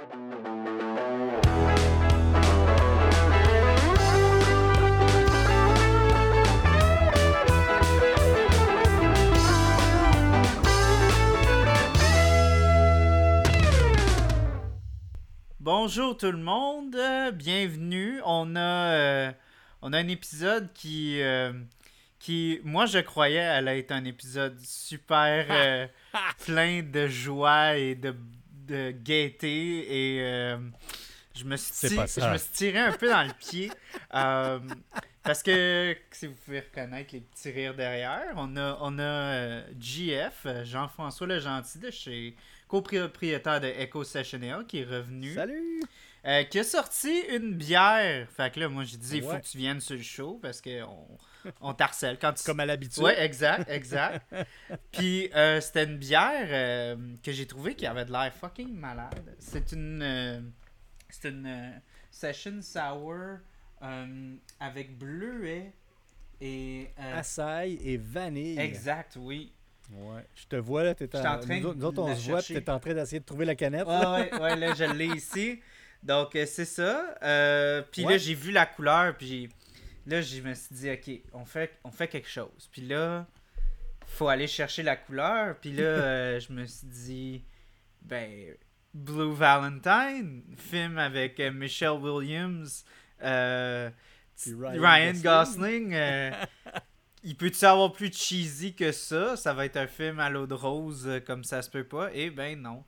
Bonjour tout le monde, bienvenue. On a, euh, on a un épisode qui, euh, qui, moi je croyais allait être un épisode super euh, plein de joie et de, de gaieté et euh, je, me suis C'est ti- pas ça. je me suis tiré un peu dans le pied euh, parce que si vous pouvez reconnaître les petits rires derrière, on a, on a euh, GF, euh, Jean-François Le Gentil de chez copropriétaire de Echo Session qui est revenu. Salut! Euh, qui a sorti une bière. Fait que là, moi, j'ai dit, il faut que tu viennes sur le show parce qu'on on t'harcèle quand tu. Comme à l'habitude. Ouais, exact, exact. Puis euh, c'était une bière euh, que j'ai trouvé qui avait de l'air fucking malade. C'est une. euh, c'est une euh, session sour avec bleuet et. Açaï et vanille. exact, oui. Ouais. Je te vois là, t'es J'étais en train nous, autres- on se voit, puis t'es en train d'essayer de trouver la canette. Ouais, ouais, ouais, là, je l'ai ici. Donc, euh, c'est ça. Euh, puis là, j'ai vu la couleur, puis là, je me suis dit, OK, on fait, on fait quelque chose. Puis là, faut aller chercher la couleur. Puis là, euh, je me suis dit, ben, Blue Valentine, film avec euh, Michelle Williams, Ryan, Ryan Gosling. il peut-tu avoir plus cheesy que ça? Ça va être un film à l'eau de rose comme ça se peut pas. Eh ben non.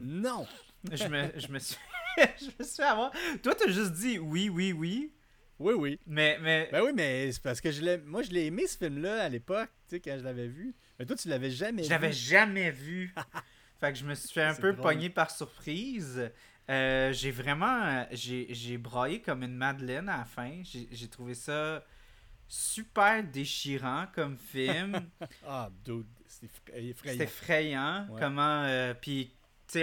Non! je me, je me suis je me suis fait avoir. Toi, t'as juste dit oui, oui, oui. Oui, oui. Mais, mais Ben oui, mais c'est parce que je l'ai... moi, je l'ai aimé ce film-là à l'époque, tu sais, quand je l'avais vu. Mais toi, tu l'avais jamais je vu. l'avais jamais vu. fait que je me suis fait un peu drôle. pogner par surprise. Euh, j'ai vraiment. J'ai, j'ai braillé comme une madeleine à la fin. J'ai, j'ai trouvé ça super déchirant comme film. Ah, dude, c'est effra- C'est effrayant. effrayant. Ouais. Comment. euh, Puis, tu sais,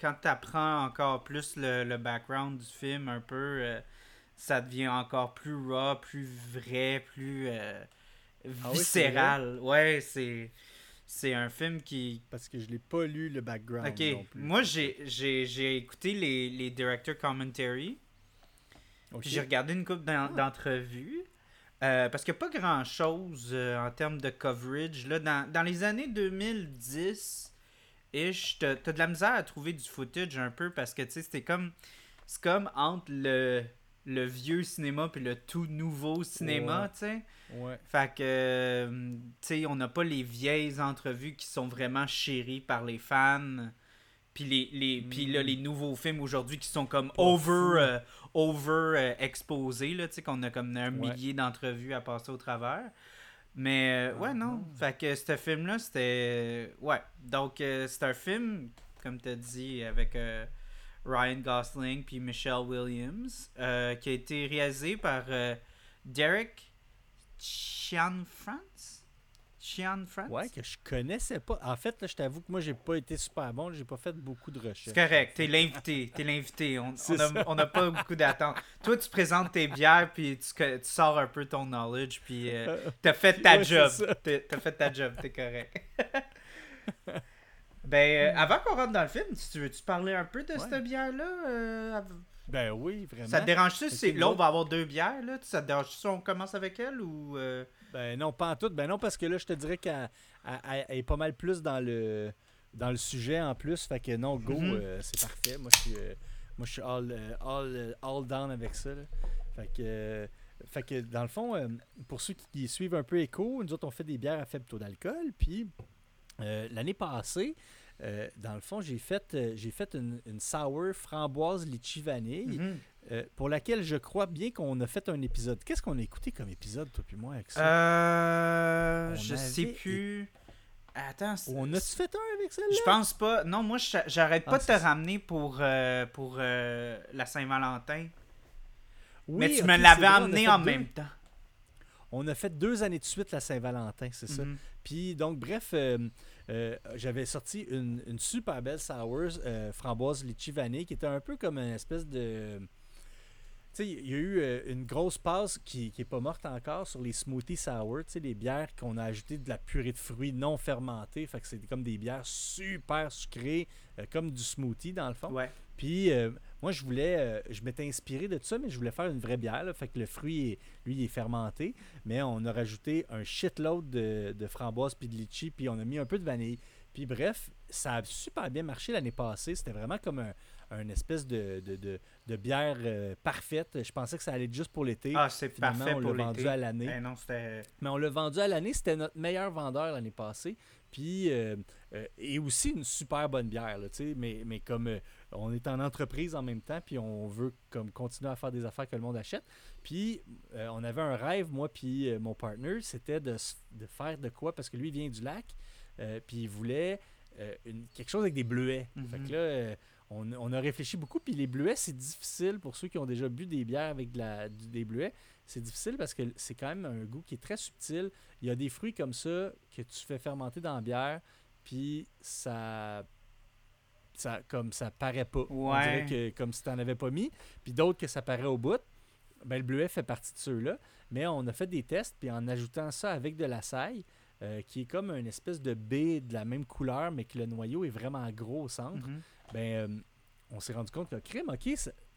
quand tu apprends encore plus le, le background du film, un peu, euh, ça devient encore plus raw, plus vrai, plus euh, Ah oui, viscéral. ouais, c'est. C'est un film qui. Parce que je l'ai pas lu le background Ok, non plus. moi j'ai écouté les, les director commentary. Ok. Puis j'ai regardé une couple d'en- d'entrevues. euh, parce qu'il n'y a pas grand chose en termes de coverage. Là, dans, dans les années 2010, ish, t'as de la misère à trouver du footage un peu parce que tu sais, c'était comme. C'est comme entre le, le vieux cinéma puis le tout nouveau cinéma, Ouais. tu sais. Ouais. Fait que, euh, tu sais, on n'a pas les vieilles entrevues qui sont vraiment chéries par les fans. Puis les, les, puis là, Mm. les nouveaux films aujourd'hui qui sont comme Pas over, euh, over euh, exposés, là, tu sais, qu'on a comme un Ouais. millier d'entrevues à passer au travers. Mais, euh, ouais, Ah, non. non. Fait que ce film-là, c'était. Ouais. Donc, euh, c'est un film, comme tu as dit, avec euh, Ryan Gosling puis Michelle Williams, euh, qui a été réalisé par euh, Derek Chian France Chian France? Ouais, que je connaissais pas. En fait, là, je t'avoue que moi, j'ai pas été super bon. J'ai pas fait beaucoup de recherches. C'est correct, t'es l'invité, t'es l'invité. On on on n'a pas beaucoup d'attentes. Toi, tu présentes tes bières, puis tu, sors un peu ton knowledge, puis euh, t'as fait ta Ouais, job. T'as fait ta job, t'es correct. ben, euh, avant qu'on rentre dans le film, si tu veux-tu parler un peu de Ouais. cette bière-là? euh, av- Ben oui, vraiment. ça te dérange-tu? L'autre autres- va avoir deux bières, là? Ça te dérange-tu si on commence avec elle, ou... Ben non, pas en tout. Ben non, parce que là, je te dirais qu'elle elle- elle- elle est pas mal plus dans le dans le sujet en plus. Fait que non, go, Mhm. euh, c'est parfait. Moi, je suis, euh, moi, je suis all, euh, all, all down avec ça. là. Fait que, fait que dans le fond, pour ceux qui suivent un peu Echo, nous autres, on fait des bières à faible taux d'alcool. Puis l'année passée, dans le fond, j'ai fait, j'ai fait une, une sour framboise litchi vanille. mhm. Euh, pour laquelle je crois bien qu'on a fait un épisode. Qu'est-ce qu'on a écouté comme épisode, toi puis moi, avec ça? Euh, je avait sais plus. Attends, On a-tu fait un avec celle-là? Je pense pas. Non, moi, j'arrête Ah, pas de te ça. ramener pour, euh, pour euh, la Saint-Valentin. Oui, mais tu me l'avais amené en deux. même temps. On a fait deux années de suite la Saint-Valentin, c'est ça. Mhm. Puis donc, bref, euh, j'avais sorti une, une super belle sour euh, framboise litchi vanille qui était un peu comme une espèce de. Tu sais, il y a eu euh, une grosse passe qui n'est pas morte encore sur les smoothies sour, tu sais, les bières qu'on a ajouté de la purée de fruits non fermentée. Fait que c'est comme des bières super sucrées, euh, comme du smoothie dans le fond. Ouais. Puis euh, moi, je voulais, je m'étais inspiré de ça, mais je voulais faire une vraie bière. là. Fait que le fruit, est- lui, il est fermenté, mais on a rajouté un shitload de, de framboises puis de litchi, puis on a mis un peu de vanille. Puis bref, ça a super bien marché l'année passée. C'était vraiment comme un, un espèce de, de, de- de bière euh, parfaite. Je pensais que ça allait être juste pour l'été. Ah, c'est parfait on pour l'a vendu à l'année. Eh non. Mais on l'a vendu à l'année, c'était notre meilleur vendeur l'année passée. Puis, euh, euh, et aussi une super bonne bière, là, tu sais, mais, mais comme euh, on est en entreprise en même temps, puis on veut comme continuer à faire des affaires que le monde achète. Puis, euh, on avait un rêve, moi puis mon partner, c'était de, de faire de quoi, parce que lui, il vient du lac, puis il voulait une- quelque chose avec des bleuets. Mhm. Fait que là, on, on a réfléchi beaucoup, puis les bleuets, c'est difficile pour ceux qui ont déjà bu des bières avec de la, des bleuets. C'est difficile parce que c'est quand même un goût qui est très subtil. Il y a des fruits comme ça que tu fais fermenter dans la bière, puis ça, ça comme ça paraît pas. On dirait que comme si tu n'en avais pas mis. Puis d'autres que ça paraît au bout. Ben, le bleuet fait partie de ceux-là. Mais on a fait des tests, puis en ajoutant ça avec de la saille, euh, qui est comme une espèce de baie de la même couleur, mais que le noyau est vraiment gros au centre Mhm. Ben, euh, on s'est rendu compte que crime, ok,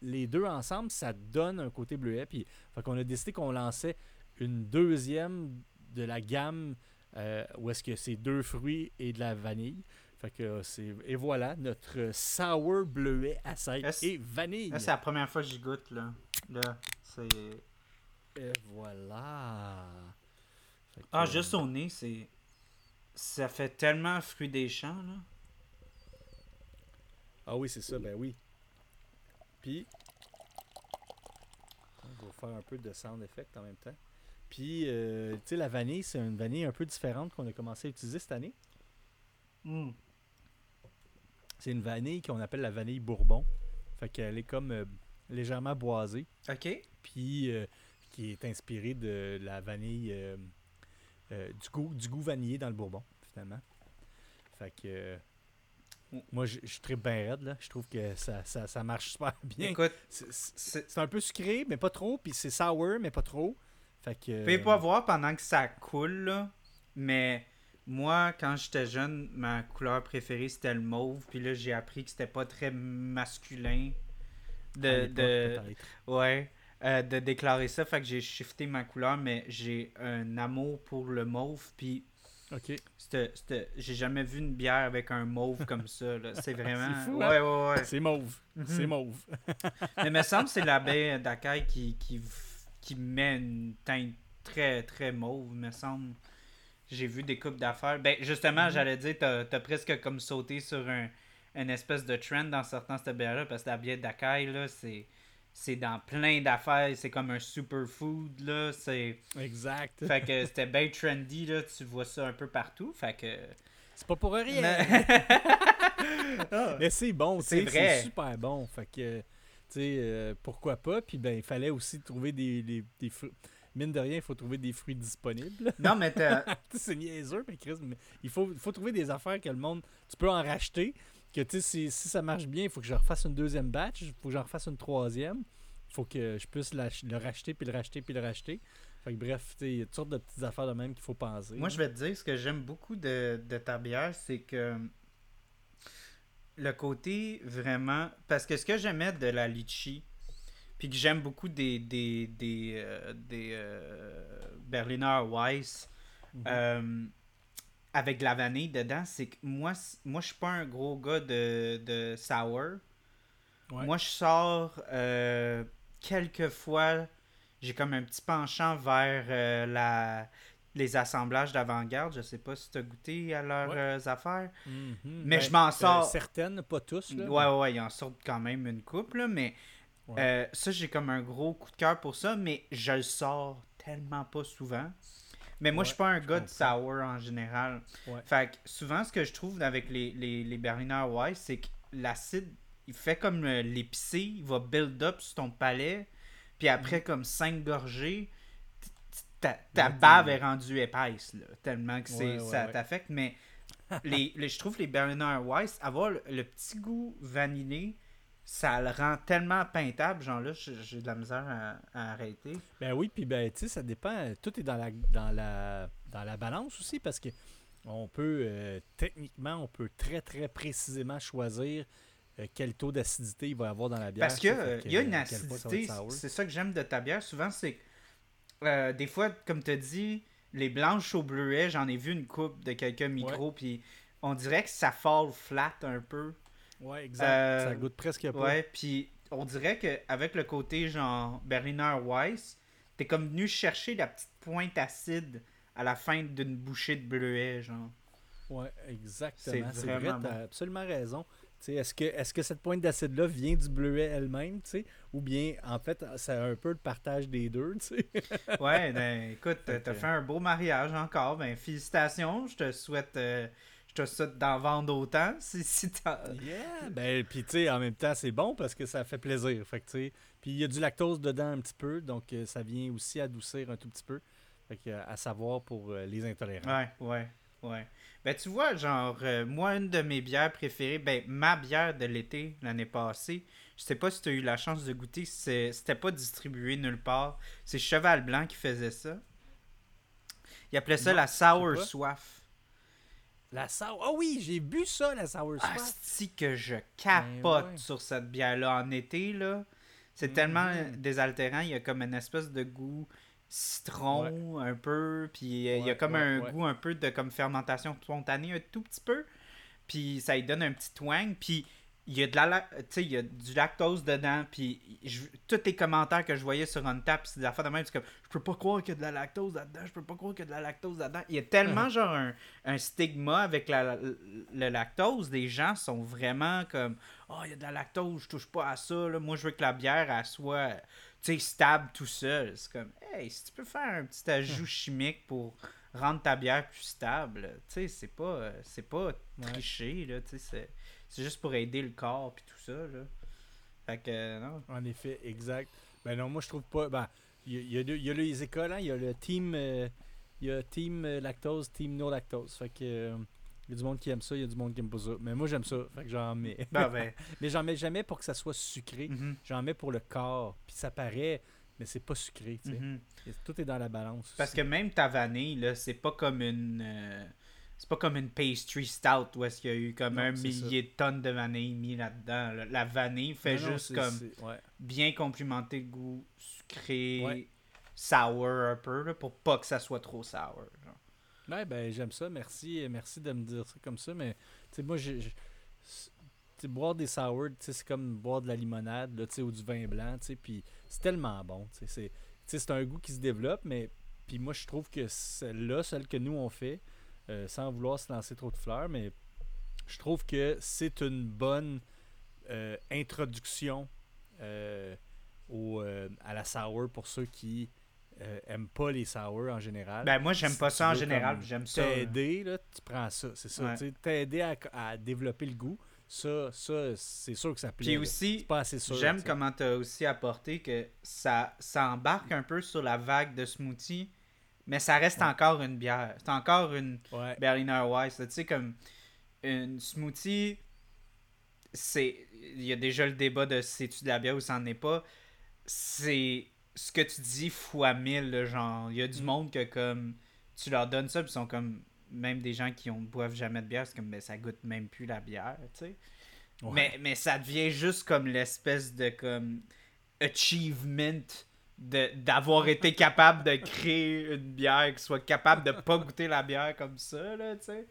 les deux ensemble, ça donne un côté bleuet. Puis, fait qu'on a décidé qu'on lançait une deuxième de la gamme euh, où est-ce que c'est deux fruits et de la vanille. Fait que euh, c'est et voilà notre sour bleuet à et vanille. C'est la première fois que j'y goûte, là? Là, c'est... Et voilà. Que, Ah, juste au nez, c'est... Ça fait tellement fruit des champs, là. Ah oui, c'est ça, ben oui. Puis, on va faire un peu de sound effect en même temps. Puis, euh, tu sais, la vanille, c'est une vanille un peu différente qu'on a commencé à utiliser cette année. Mm. C'est une vanille qu'on appelle la vanille bourbon. Fait qu'elle est comme euh, légèrement boisée. OK. Puis, euh, qui est inspirée de la vanille, du, goût, du goût vanillé dans le bourbon, finalement. Fait que. Moi, je je tripe bien raide, là. Je trouve que ça, ça, ça marche super bien. Écoute, C'est- un peu sucré, mais pas trop. Puis c'est sour, mais pas trop. Fait que. Vous pouvez pas voir pendant que ça coule, là, mais moi, quand j'étais jeune, ma couleur préférée, c'était le mauve. Puis là, j'ai appris que c'était pas très masculin de, de, ouais, euh, de déclarer ça. Fait que j'ai shifté ma couleur, mais j'ai un amour pour le mauve. Puis Ok. j'ai jamais vu une bière avec un mauve comme ça. là. C'est vraiment... C'est fou, ouais, hein? ouais, ouais. C'est mauve. Mhm. C'est mauve. Mais il me semble que c'est la baie d'Akai qui, qui, qui met une teinte très, très mauve, me semble. J'ai vu des coupes d'affaires. Ben, justement, Mhm. j'allais dire, t'as as presque comme sauté sur un, une espèce de trend dans certains cette bière-là, parce que la bière d'Akai, là, c'est. C'est dans plein d'affaires, c'est comme un superfood, là. C'est. Exact. Fait que c'était bien trendy, là. Tu vois ça un peu partout. Fait que. C'est pas pour rien. Mais- Mais c'est bon, C'est super bon. Fait que, tu sais, euh, pourquoi pas. Puis ben, il fallait aussi trouver des, des, des fruits. Mine de rien, il faut trouver des fruits disponibles. non, mais c'est niaiseux, mais Chris, mais il faut, il faut trouver des affaires que le monde. Tu peux en racheter. Que tu sais, si, si ça marche bien, il faut que je refasse une deuxième batch. Il faut que j'en refasse une troisième. Il faut que je puisse le racheter, puis le racheter, puis le racheter. Fait que bref, il y a toutes sortes de petites affaires de même qu'il faut penser. Moi, je vais te dire, ce que j'aime beaucoup de, de ta bière, c'est que le côté vraiment. Parce que ce que j'aimais de la litchi, puis que j'aime beaucoup des, des, des, euh, des euh, Berliner Weiss Mhm. euh, avec de la vanille dedans, c'est que moi, moi je suis pas un gros gars de, de sour. Ouais. Moi, je sors euh, quelquefois, j'ai comme un petit penchant vers euh, la, les assemblages d'avant-garde. Je sais pas si tu as goûté à leurs Ouais. euh, affaires. Mhm. Mais je m'en euh, sors. certaines, pas tous. Là, Ouais, ouais, ouais, ils en sortent quand même une couple, là, mais Ouais. euh, ça, j'ai comme un gros coup de cœur pour ça, mais je le sors tellement pas souvent. Mais moi, Ouais, je suis pas un gars de sour en général. Ouais. Fait que souvent, ce que je trouve avec les, les, les Berliner Weiss, c'est que l'acide, il fait comme euh, l'épicé, il va build up sur ton palais, puis après, comme 5 gorgées, ta, ta bave est rendue épaisse, là, tellement que c'est, Ouais, ouais, ça ouais. t'affecte. Mais les, les- je trouve les Berliner Weiss, avoir le, le petit goût vanillé, ça le rend tellement peintable. Genre là, j'ai de la misère à, à arrêter. Ben oui, puis ben, tu sais, ça dépend. Tout est dans la, dans la, dans la balance aussi parce que on peut, euh, techniquement, on peut très, très précisément choisir euh, quel taux d'acidité il va y avoir dans la bière. Parce fait euh, y a une va acidité, c'est ça que j'aime de ta bière. Souvent, c'est que, euh, des fois, comme tu as dit, les blanches au bleuet, j'en ai vu une coupe de quelques micros, puis on dirait que ça fall flat un peu. Ouais, exact. Euh, ça goûte presque pas. Ouais, puis on dirait qu'avec le côté genre Berliner Weiss, t'es comme venu chercher la petite pointe acide à la fin d'une bouchée de bleuet, genre. Ouais, exactement. C'est vrai, vraiment tu bon. as absolument raison. Est-ce que, est que cette pointe d'acide-là vient du bleuet elle-même, tu sais, ou bien, en fait, c'est un peu le partage des deux, tu sais? Ouais, ben écoute, t'as fait un beau mariage encore. Ben félicitations, je te souhaite, euh, je te souhaite d'en vendre autant. Si, si t'as- Yeah! Ben, puis tu sais, en même temps, c'est bon parce que ça fait plaisir. Fait que, tu sais, puis il y a du lactose dedans un petit peu, donc euh, ça vient aussi adoucir un tout petit peu. Fait que, euh, à savoir pour euh, les intolérants. Ouais, ouais, ouais. Ben tu vois, genre, moi, une de mes bières préférées, ben ma bière de l'été l'année passée, je sais pas si tu as eu la chance de goûter, c'était pas distribué nulle part. C'est Cheval Blanc qui faisait ça. Il appelait ça Non, la Sour? Soif. La sour. Ah oui, j'ai bu ça, la sour Ah, si que je capote Ben ouais. sur cette bière-là en été, là. C'est Mhm. tellement désaltérant, il y a comme une espèce de goût citron un peu, puis il y a comme un goût un peu de comme fermentation spontanée un tout petit peu, puis ça lui donne un petit twang, puis il y a de la la- il y a du lactose dedans, puis je- tous les commentaires que je voyais sur Untap, c'est des affaires de même, c'est comme je peux pas croire qu'il y a de la lactose là-dedans, je peux pas croire qu'il y a de la lactose là-dedans. Il y a tellement Mhm. genre un, un stigma avec la, le lactose, les gens sont vraiment comme oh, il y a de la lactose, je touche pas à ça, là. moi je veux que la bière elle soit tu sais, stable tout seul. C'est comme, hey, si tu peux faire un petit ajout chimique pour rendre ta bière plus stable, tu sais, c'est pas, c'est pas tricher, là, tu sais, c'est, juste pour aider le corps puis tout ça, là. Fait que, euh, non. En effet, exact. Ben non, moi je trouve pas. Ben, il y, a- y y les écoles, hein. Il y a le team. euh, y a team euh, lactose, team no lactose. Fait que. euh, il y a du monde qui aime ça, il y a du monde qui aime pas ça. Mais moi j'aime ça. Fait que j'en mets. Ben, ben, Mais j'en mets jamais pour que ça soit sucré. mhm, J'en mets pour le corps. Puis ça paraît, mais c'est pas sucré, tu sais. mhm. Et Tout est dans la balance. Parce aussi. que même ta vanille, là, c'est pas comme une. euh, c'est pas comme une pastry stout où est-ce qu'il y a eu comme Non, un millier de tonnes de vanille mis là-dedans. là. La vanille fait Non, juste comme ouais. bien complimenter le goût sucré, Ouais. sour un peu, là, pour pas que ça soit trop sour. Ouais, ben j'aime ça. Merci, merci de me dire ça comme ça. Mais tu moi, sais, boire des sour, c'est comme boire de la limonade là, ou du vin blanc. Puis c'est tellement bon. c'est un goût qui se développe, mais puis moi, je trouve que celle-là, celle que nous on fait, euh, sans vouloir se lancer trop de fleurs, mais je trouve que c'est une bonne euh, introduction euh, au, à la sour pour ceux qui aiment pas les sour en général. Ben, moi, j'aime Si pas ça en général, j'aime ça. T'aider, là, tu prends ça, c'est ça. Ouais. T'aider à, à développer le goût, ça, ça c'est sûr que ça plaît. Puis aussi, j'aime comment tu as aussi apporté que ça, ça embarque un peu sur la vague de smoothie, mais ça reste Ouais. encore une bière. C'est encore une Ouais. Berliner Weiss. Tu sais, comme une smoothie, c'est. Il y a déjà le débat de si c'est-tu de la bière ou c'en est pas. C'est ce que tu dis fois mille, genre. Il y a du Mm. monde que, comme, tu leur donnes ça, puis ils sont comme. Même des gens qui ont boivent jamais de bière, c'est comme, ben, ça goûte même plus la bière, tu sais. Ouais. Mais, mais ça devient juste comme l'espèce de comme achievement d'avoir été capable de créer une bière qui soit capable de pas goûter la bière comme ça là tu sais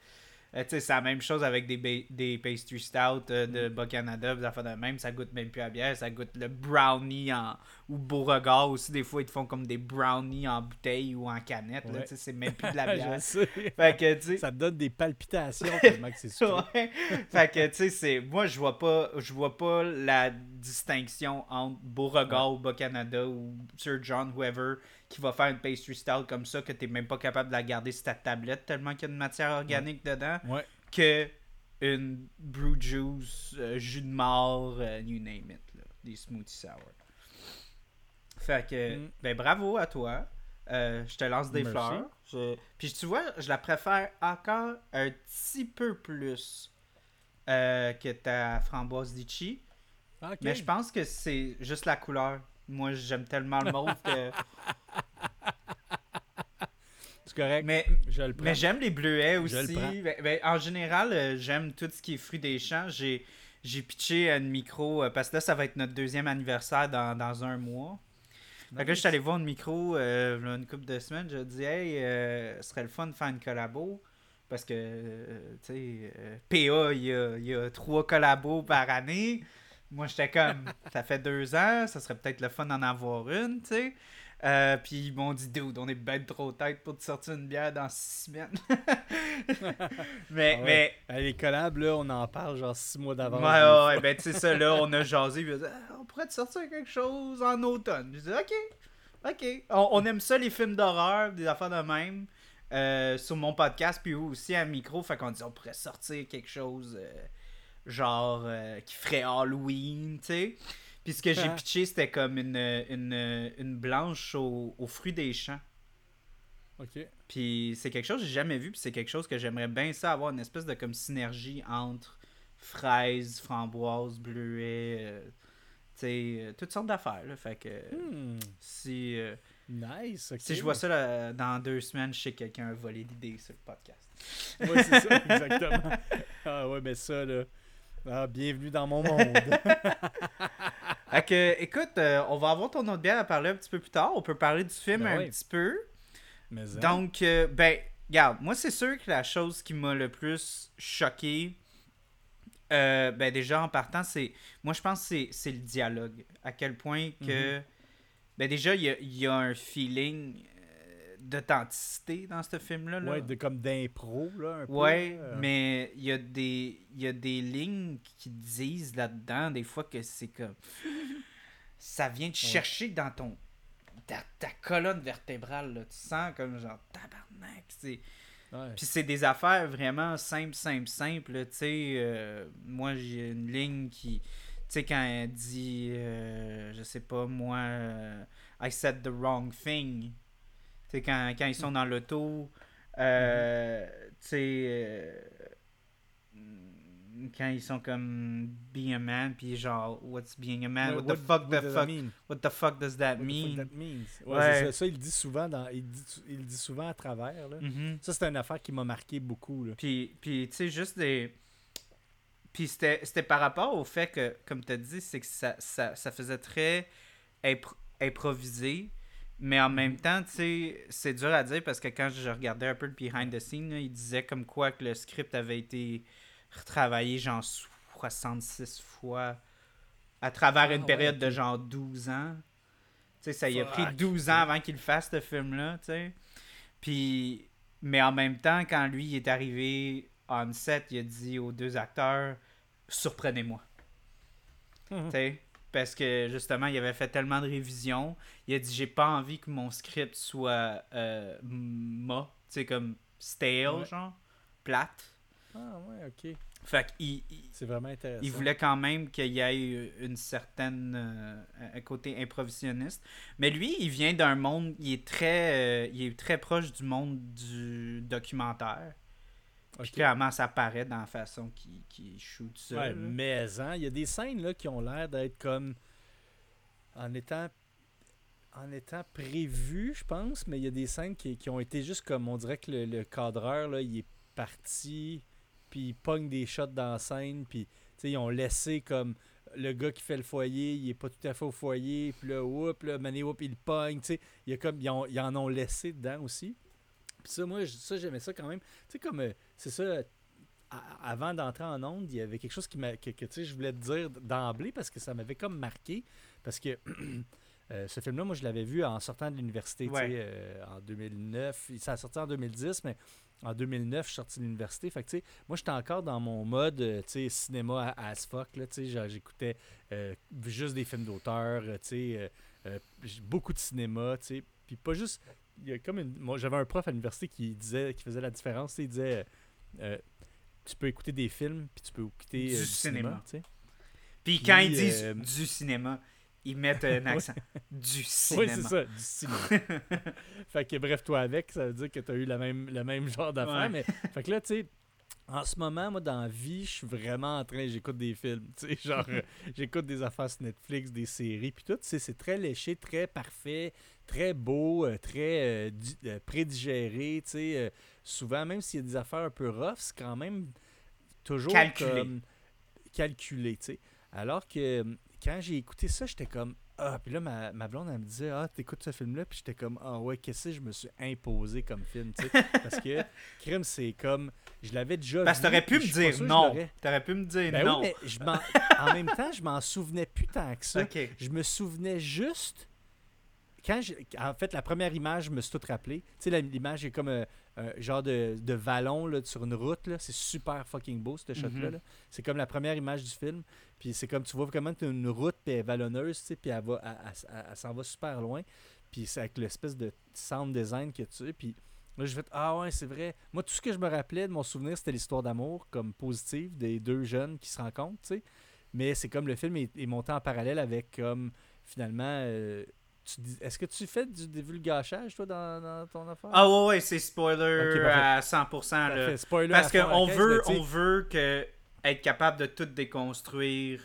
Euh, c'est la même chose avec des, des pastry stout euh, de Bas-Canada, des affaires de même, ça goûte même plus à bière, ça goûte le brownie en, ou Beauregard aussi, des fois ils te font comme des brownies en bouteille ou en canette, Ouais. c'est même plus de la bière. Fait que, Ça te donne des palpitations tellement que c'est. Ouais. fait que tu sais c'est moi je vois pas je vois pas la distinction entre Beauregard ou Bas-Canada ou Sir John whoever qui va faire une pastry stout comme ça que t'es même pas capable de la garder sur ta tablette tellement qu'il y a de matière organique dedans Ouais. que une brew juice euh, jus de mort euh, you name it là, des smoothies sour fait que Mm. ben bravo à toi Euh, je te lance des Merci. fleurs Je- puis tu vois je la préfère encore un petit peu plus que ta framboise litchi Ok. Mais je pense que c'est juste la couleur. Moi, j'aime tellement le mauve que. C'est correct. Mais, je le mais j'aime les bleuets Je le aussi. Ben- ben, en général, euh, j'aime tout ce qui est fruits des champs. J'ai, j'ai pitché une micro euh, parce que là, ça va être notre deuxième anniversaire dans, dans un mois. Fait que là, je suis allé voir une micro euh, une couple de semaines. J'ai dit, hey, ce serait le fun de faire une collabo. Parce que, tu sais, PA, il y a, y a trois collabos par année. Moi, j'étais comme, ça fait deux ans, ça serait peut-être le fun d'en avoir une, tu sais. Euh, puis ils m'ont dit, dude, on est ben trop tête pour te sortir une bière dans six semaines. mais, Ah ouais. mais, les collabs, là, on en parle genre six mois d'avance. ouais, ouais, ben tu sais ça, là, on a jasé, puis il a dit, Ah, on pourrait te sortir quelque chose en automne. J'ai dit, ok, ok. On, on aime ça, les films d'horreur, des affaires de même, euh, sur mon podcast, puis aussi à micro, fait qu'on dit, on pourrait sortir quelque chose, euh, genre, euh, qui ferait Halloween, tu sais. Puis ce que j'ai pitché, c'était comme une, une, une blanche aux, aux fruits des champs. Ok. Puis c'est quelque chose que j'ai jamais vu, puis c'est quelque chose que j'aimerais bien ça avoir une espèce de comme synergie entre fraises, framboises, bleuets, euh, tu sais, euh, toutes sortes d'affaires. Là. Fait que Hmm, si, Nice. ok. si je vois ça là, dans deux semaines, je sais que quelqu'un a volé l'idée sur le podcast. Ouais, c'est ça, exactement. Ah ouais, mais ça, là. Ah, bienvenue dans mon monde. Que, écoute, euh, on va avoir ton autre bière à parler un petit peu plus tard. On peut parler du film Ben un oui. petit peu. mais hein, Donc, euh, ben, regarde, moi, c'est sûr que la chose qui m'a le plus choqué, euh, ben, déjà en partant, c'est. Moi, je pense que c'est- le dialogue. À quel point que. Ben, déjà, il y a, il y a un feeling d'authenticité dans ce film-là. là. ouais, de, comme d'impro, là, un peu. Ouais, mais il y, a des- y a des lignes qui disent là-dedans, des fois, que c'est comme. Ça vient te chercher dans ton. Ta, ta colonne vertébrale, là. Tu sens comme genre tabarnak. C'est... Ouais. Puis c'est des affaires vraiment simples, simples, simples. Tu sais, euh, moi, j'ai une ligne qui. Tu sais, quand elle dit. euh, je sais pas, moi. euh, I said the wrong thing. Tu sais, quand, quand ils sont dans l'auto. euh, sais. euh, quand ils sont comme be a man puis genre what's being a man? What, the fuck what the does fuck that mean? what the fuck does that What the fuck mean? that means? Ouais, ça. Ça, il dit souvent dans, il dit, il dit souvent à travers. Là. Mhm. Ça, c'est une affaire qui m'a marqué beaucoup. Là. Puis, puis tu sais, juste des. Puis c'était c'était par rapport au fait que, comme tu as dit, c'est que ça, ça, ça faisait très impro- improvisé. Mais en même temps, tu sais, c'est dur à dire parce que quand je regardais un peu le behind the scenes, il disait comme quoi que le script avait été retravaillé genre 66 fois à travers Ah une ouais, période de genre 12 ans. Tu sais, ça y a pris Fuck. 12 ans avant qu'il fasse ce film-là, tu sais. Puis, mais en même temps, quand lui il est arrivé on set, il a dit aux deux acteurs Surprenez-moi. Mhm. Tu sais, Parce que justement, il avait fait tellement de révisions. Il a dit J'ai pas envie que mon script soit euh, ma, tu sais, comme stale, Ouais. genre, plate. Ah, ouais, ok. Fait qu'il il- C'est vraiment intéressant. il voulait quand même qu'il y ait une certaine euh, un côté improvisionniste. Mais lui, il vient d'un monde, il est très euh, il est très proche du monde du documentaire. Puis ça paraît dans la façon qu'il qu'il shoot ça. Ouais, mais hein, il y a des scènes là, qui ont l'air d'être comme en étant en étant prévues, je pense, mais il y a des scènes qui, qui ont été juste comme on dirait que le, le cadreur là, il est parti puis il pogne des shots dans la scène puis ils ont laissé comme le gars qui fait le foyer, il est pas tout à fait au foyer, puis là, whoop, là, mané, whoop, il pogne, tu sais, il y a comme ils, ont- ils en ont laissé dedans aussi. Puis ça, moi, ça, j'aimais ça quand même. Tu sais, comme, euh, c'est ça, avant d'entrer en onde, il y avait quelque chose qui m'a, que, que, tu sais, je voulais te dire d'emblée parce que ça m'avait comme marqué. Parce que euh, ce film-là, moi, je l'avais vu en sortant de l'université, tu sais, euh, en 2009. Ça a sorti en 2010, mais en 2009, je suis sorti de l'université. Fait que, tu sais, moi, j'étais encore dans mon mode, euh, tu sais, cinéma à- as fuck, là, tu sais, j'écoutais euh, juste des films d'auteur, euh, tu sais, beaucoup de cinéma, tu sais, puis pas juste, y a comme une, moi, j'avais un prof à l'université qui disait, qui faisait la différence, il disait, euh, tu peux écouter des films, puis tu peux écouter Du euh, du cinéma. cinéma. Puis quand ils disent euh, du cinéma, ils mettent un accent. du Oui, cinéma. c'est ça, du cinéma. fait que bref, toi avec, ça veut dire que tu as eu la même, le même genre d'affaire. Ouais. Mais fait que là, tu sais, En ce moment, moi, dans la vie, je suis vraiment en train, j'écoute des films. Tu sais, genre, euh, j'écoute des affaires sur Netflix, des séries, puis tout. Tu sais, c'est très léché, très parfait, très beau, euh, très euh, euh, prédigéré. Euh, souvent, même s'il y a des affaires un peu rough, c'est quand même toujours Calculé. comme. Alors que euh, quand j'ai écouté ça, j'étais comme ah, puis là ma, ma blonde elle me disait ah, t'écoutes ce film là, puis j'étais comme ah ouais, qu'est-ce que je me suis imposé comme film, tu sais, parce que crime c'est comme je l'avais déjà Parce que t'aurais pu me dire non. T'aurais pu me dire Ben non. oui, mais je en même temps, je m'en souvenais plus tant que ça. Je me souvenais juste. Quand je- en fait, la première image, je me suis tout rappelé. Tu sais, l'image est comme un, un genre de, de vallon là, sur une route. là. C'est super fucking beau, ce shot-là. Mhm. là. C'est comme la première image du film. Puis c'est comme tu vois comment tu une route, puis elle est vallonneuse, tu sais, puis elle, va, elle, elle- elle- elle s'en va super loin. Puis c'est avec l'espèce de sound design que tu sais. Puis là, je fais Ah ouais, c'est vrai. Moi, tout ce que je me rappelais de mon souvenir, c'était l'histoire d'amour, comme positive, des deux jeunes qui se rencontrent, tu sais. Mais c'est comme le film est, est monté en parallèle avec, comme, finalement. euh, Est-ce que tu fais du divulgachage, toi, dans, dans ton affaire? Ah ouais, ouais, c'est spoiler à 100%. là. Spoiler Parce qu'on veut, on veut que être capable de tout déconstruire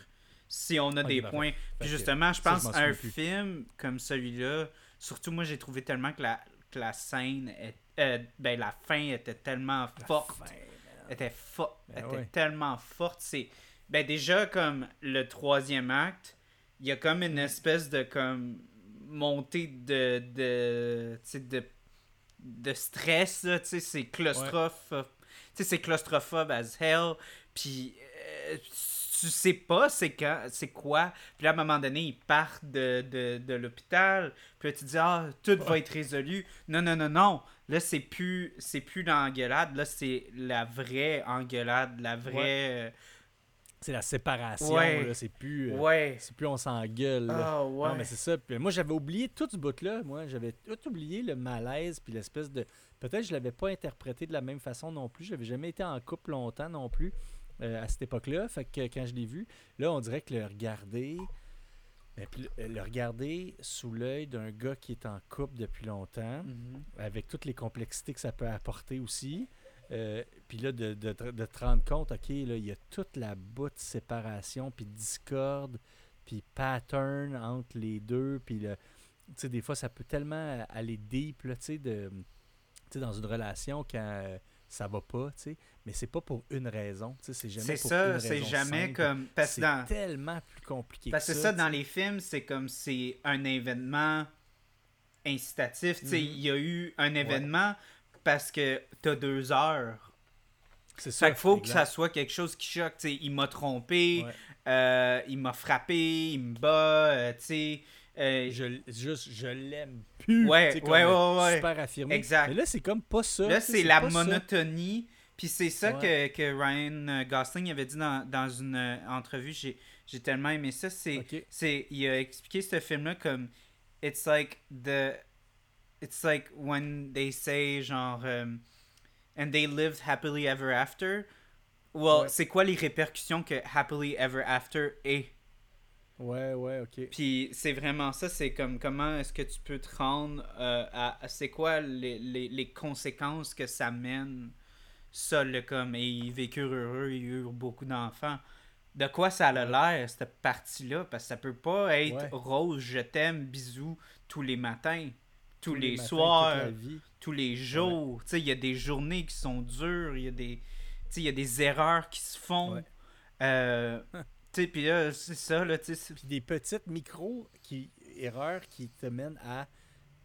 si on a des parfait. points. Puis justement, je pense à un plus. film comme celui-là, surtout moi j'ai trouvé tellement que la, que la scène, est, euh, ben la fin était tellement la forte. fin, était, fo- Ben était ouais. tellement forte. C'est ben déjà comme le troisième acte, il y a comme une espèce de comme montée de de de, de stress là, tu sais c'est claustrophobe tu sais c'est claustrophobe as hell puis euh, tu sais pas c'est quand c'est quoi puis là à un moment donné ils partent de, de, de l'hôpital puis là tu dis ah tout va Ouais. être résolu. Non non non non. Là c'est plus c'est plus l'engueulade. Là c'est la vraie engueulade la vraie C'est la séparation, Ouais. là. C'est plus. euh, ouais C'est plus on s'engueule. là. ah ouais Non, mais c'est ça. Puis moi, j'avais oublié tout ce bout-là. Moi, j'avais tout oublié le malaise, puis l'espèce de. Peut-être que je l'avais pas interprété de la même façon non plus. J'avais jamais été en couple longtemps non plus euh, à cette époque-là. Fait que quand je l'ai vu, là, on dirait que le regarder. Mais puis le- regarder sous l'œil d'un gars qui est en couple depuis longtemps, Mhm. avec toutes les complexités que ça peut apporter aussi. Euh, puis là, de, de, te- de te rendre compte, OK, là, il y a toute la bout de séparation, puis de discorde, puis pattern entre les deux, puis le- tu sais, des fois, ça peut tellement aller deep, là, tu sais, de- tu sais, dans une relation quand euh, ça va pas, tu sais, mais c'est pas pour une raison, tu sais, c'est jamais c'est pour ça une c'est jamais simple. comme parce dans tellement plus compliqué Parce que ça, dans les films, c'est comme c'est un événement incitatif. Tu sais, Mhm. il y a eu un événement parce que t'as deux heures. C'est ça. Fait qu'il faut que ça soit quelque chose qui choque. Tu sais, il m'a trompé, Ouais. euh, il m'a frappé, il me bat, euh, tu sais. euh, je, juste, je l'aime plus. Ouais, comme, ouais, euh, ouais, ouais. Super affirmé. Exact. Mais là, c'est comme pas ça. Là, c'est la monotonie. Puis c'est ça Ouais. que, que Ryan Gosling avait dit dans, dans une entrevue. J'ai, j'ai tellement aimé ça. C'est, c'est, il a expliqué ce film-là comme It's like the. It's like when they say genre. um, and they lived happily ever after. Well, Ouais. c'est quoi les répercussions que happily ever after est? Ouais, ouais, ok. Puis c'est vraiment ça, c'est comme comment est-ce que tu peux te rendre euh, à, à- c'est quoi les, les, les conséquences que ça mène ça le comme et ils vécurent heureux, ils eurent beaucoup d'enfants. De quoi ça a l'air cette partie-là? Parce que ça peut pas être Ouais. rose, je t'aime, bisous tous les matins, tous, les, matins, soirs, tous les jours. Tu sais, il y a des journées qui sont dures, il y a des tu sais, il y a des erreurs qui se font. Ouais. Euh, tu sais, puis là, c'est ça là, tu sais, c'est- Puis des petites micro qui, erreurs qui te mènent à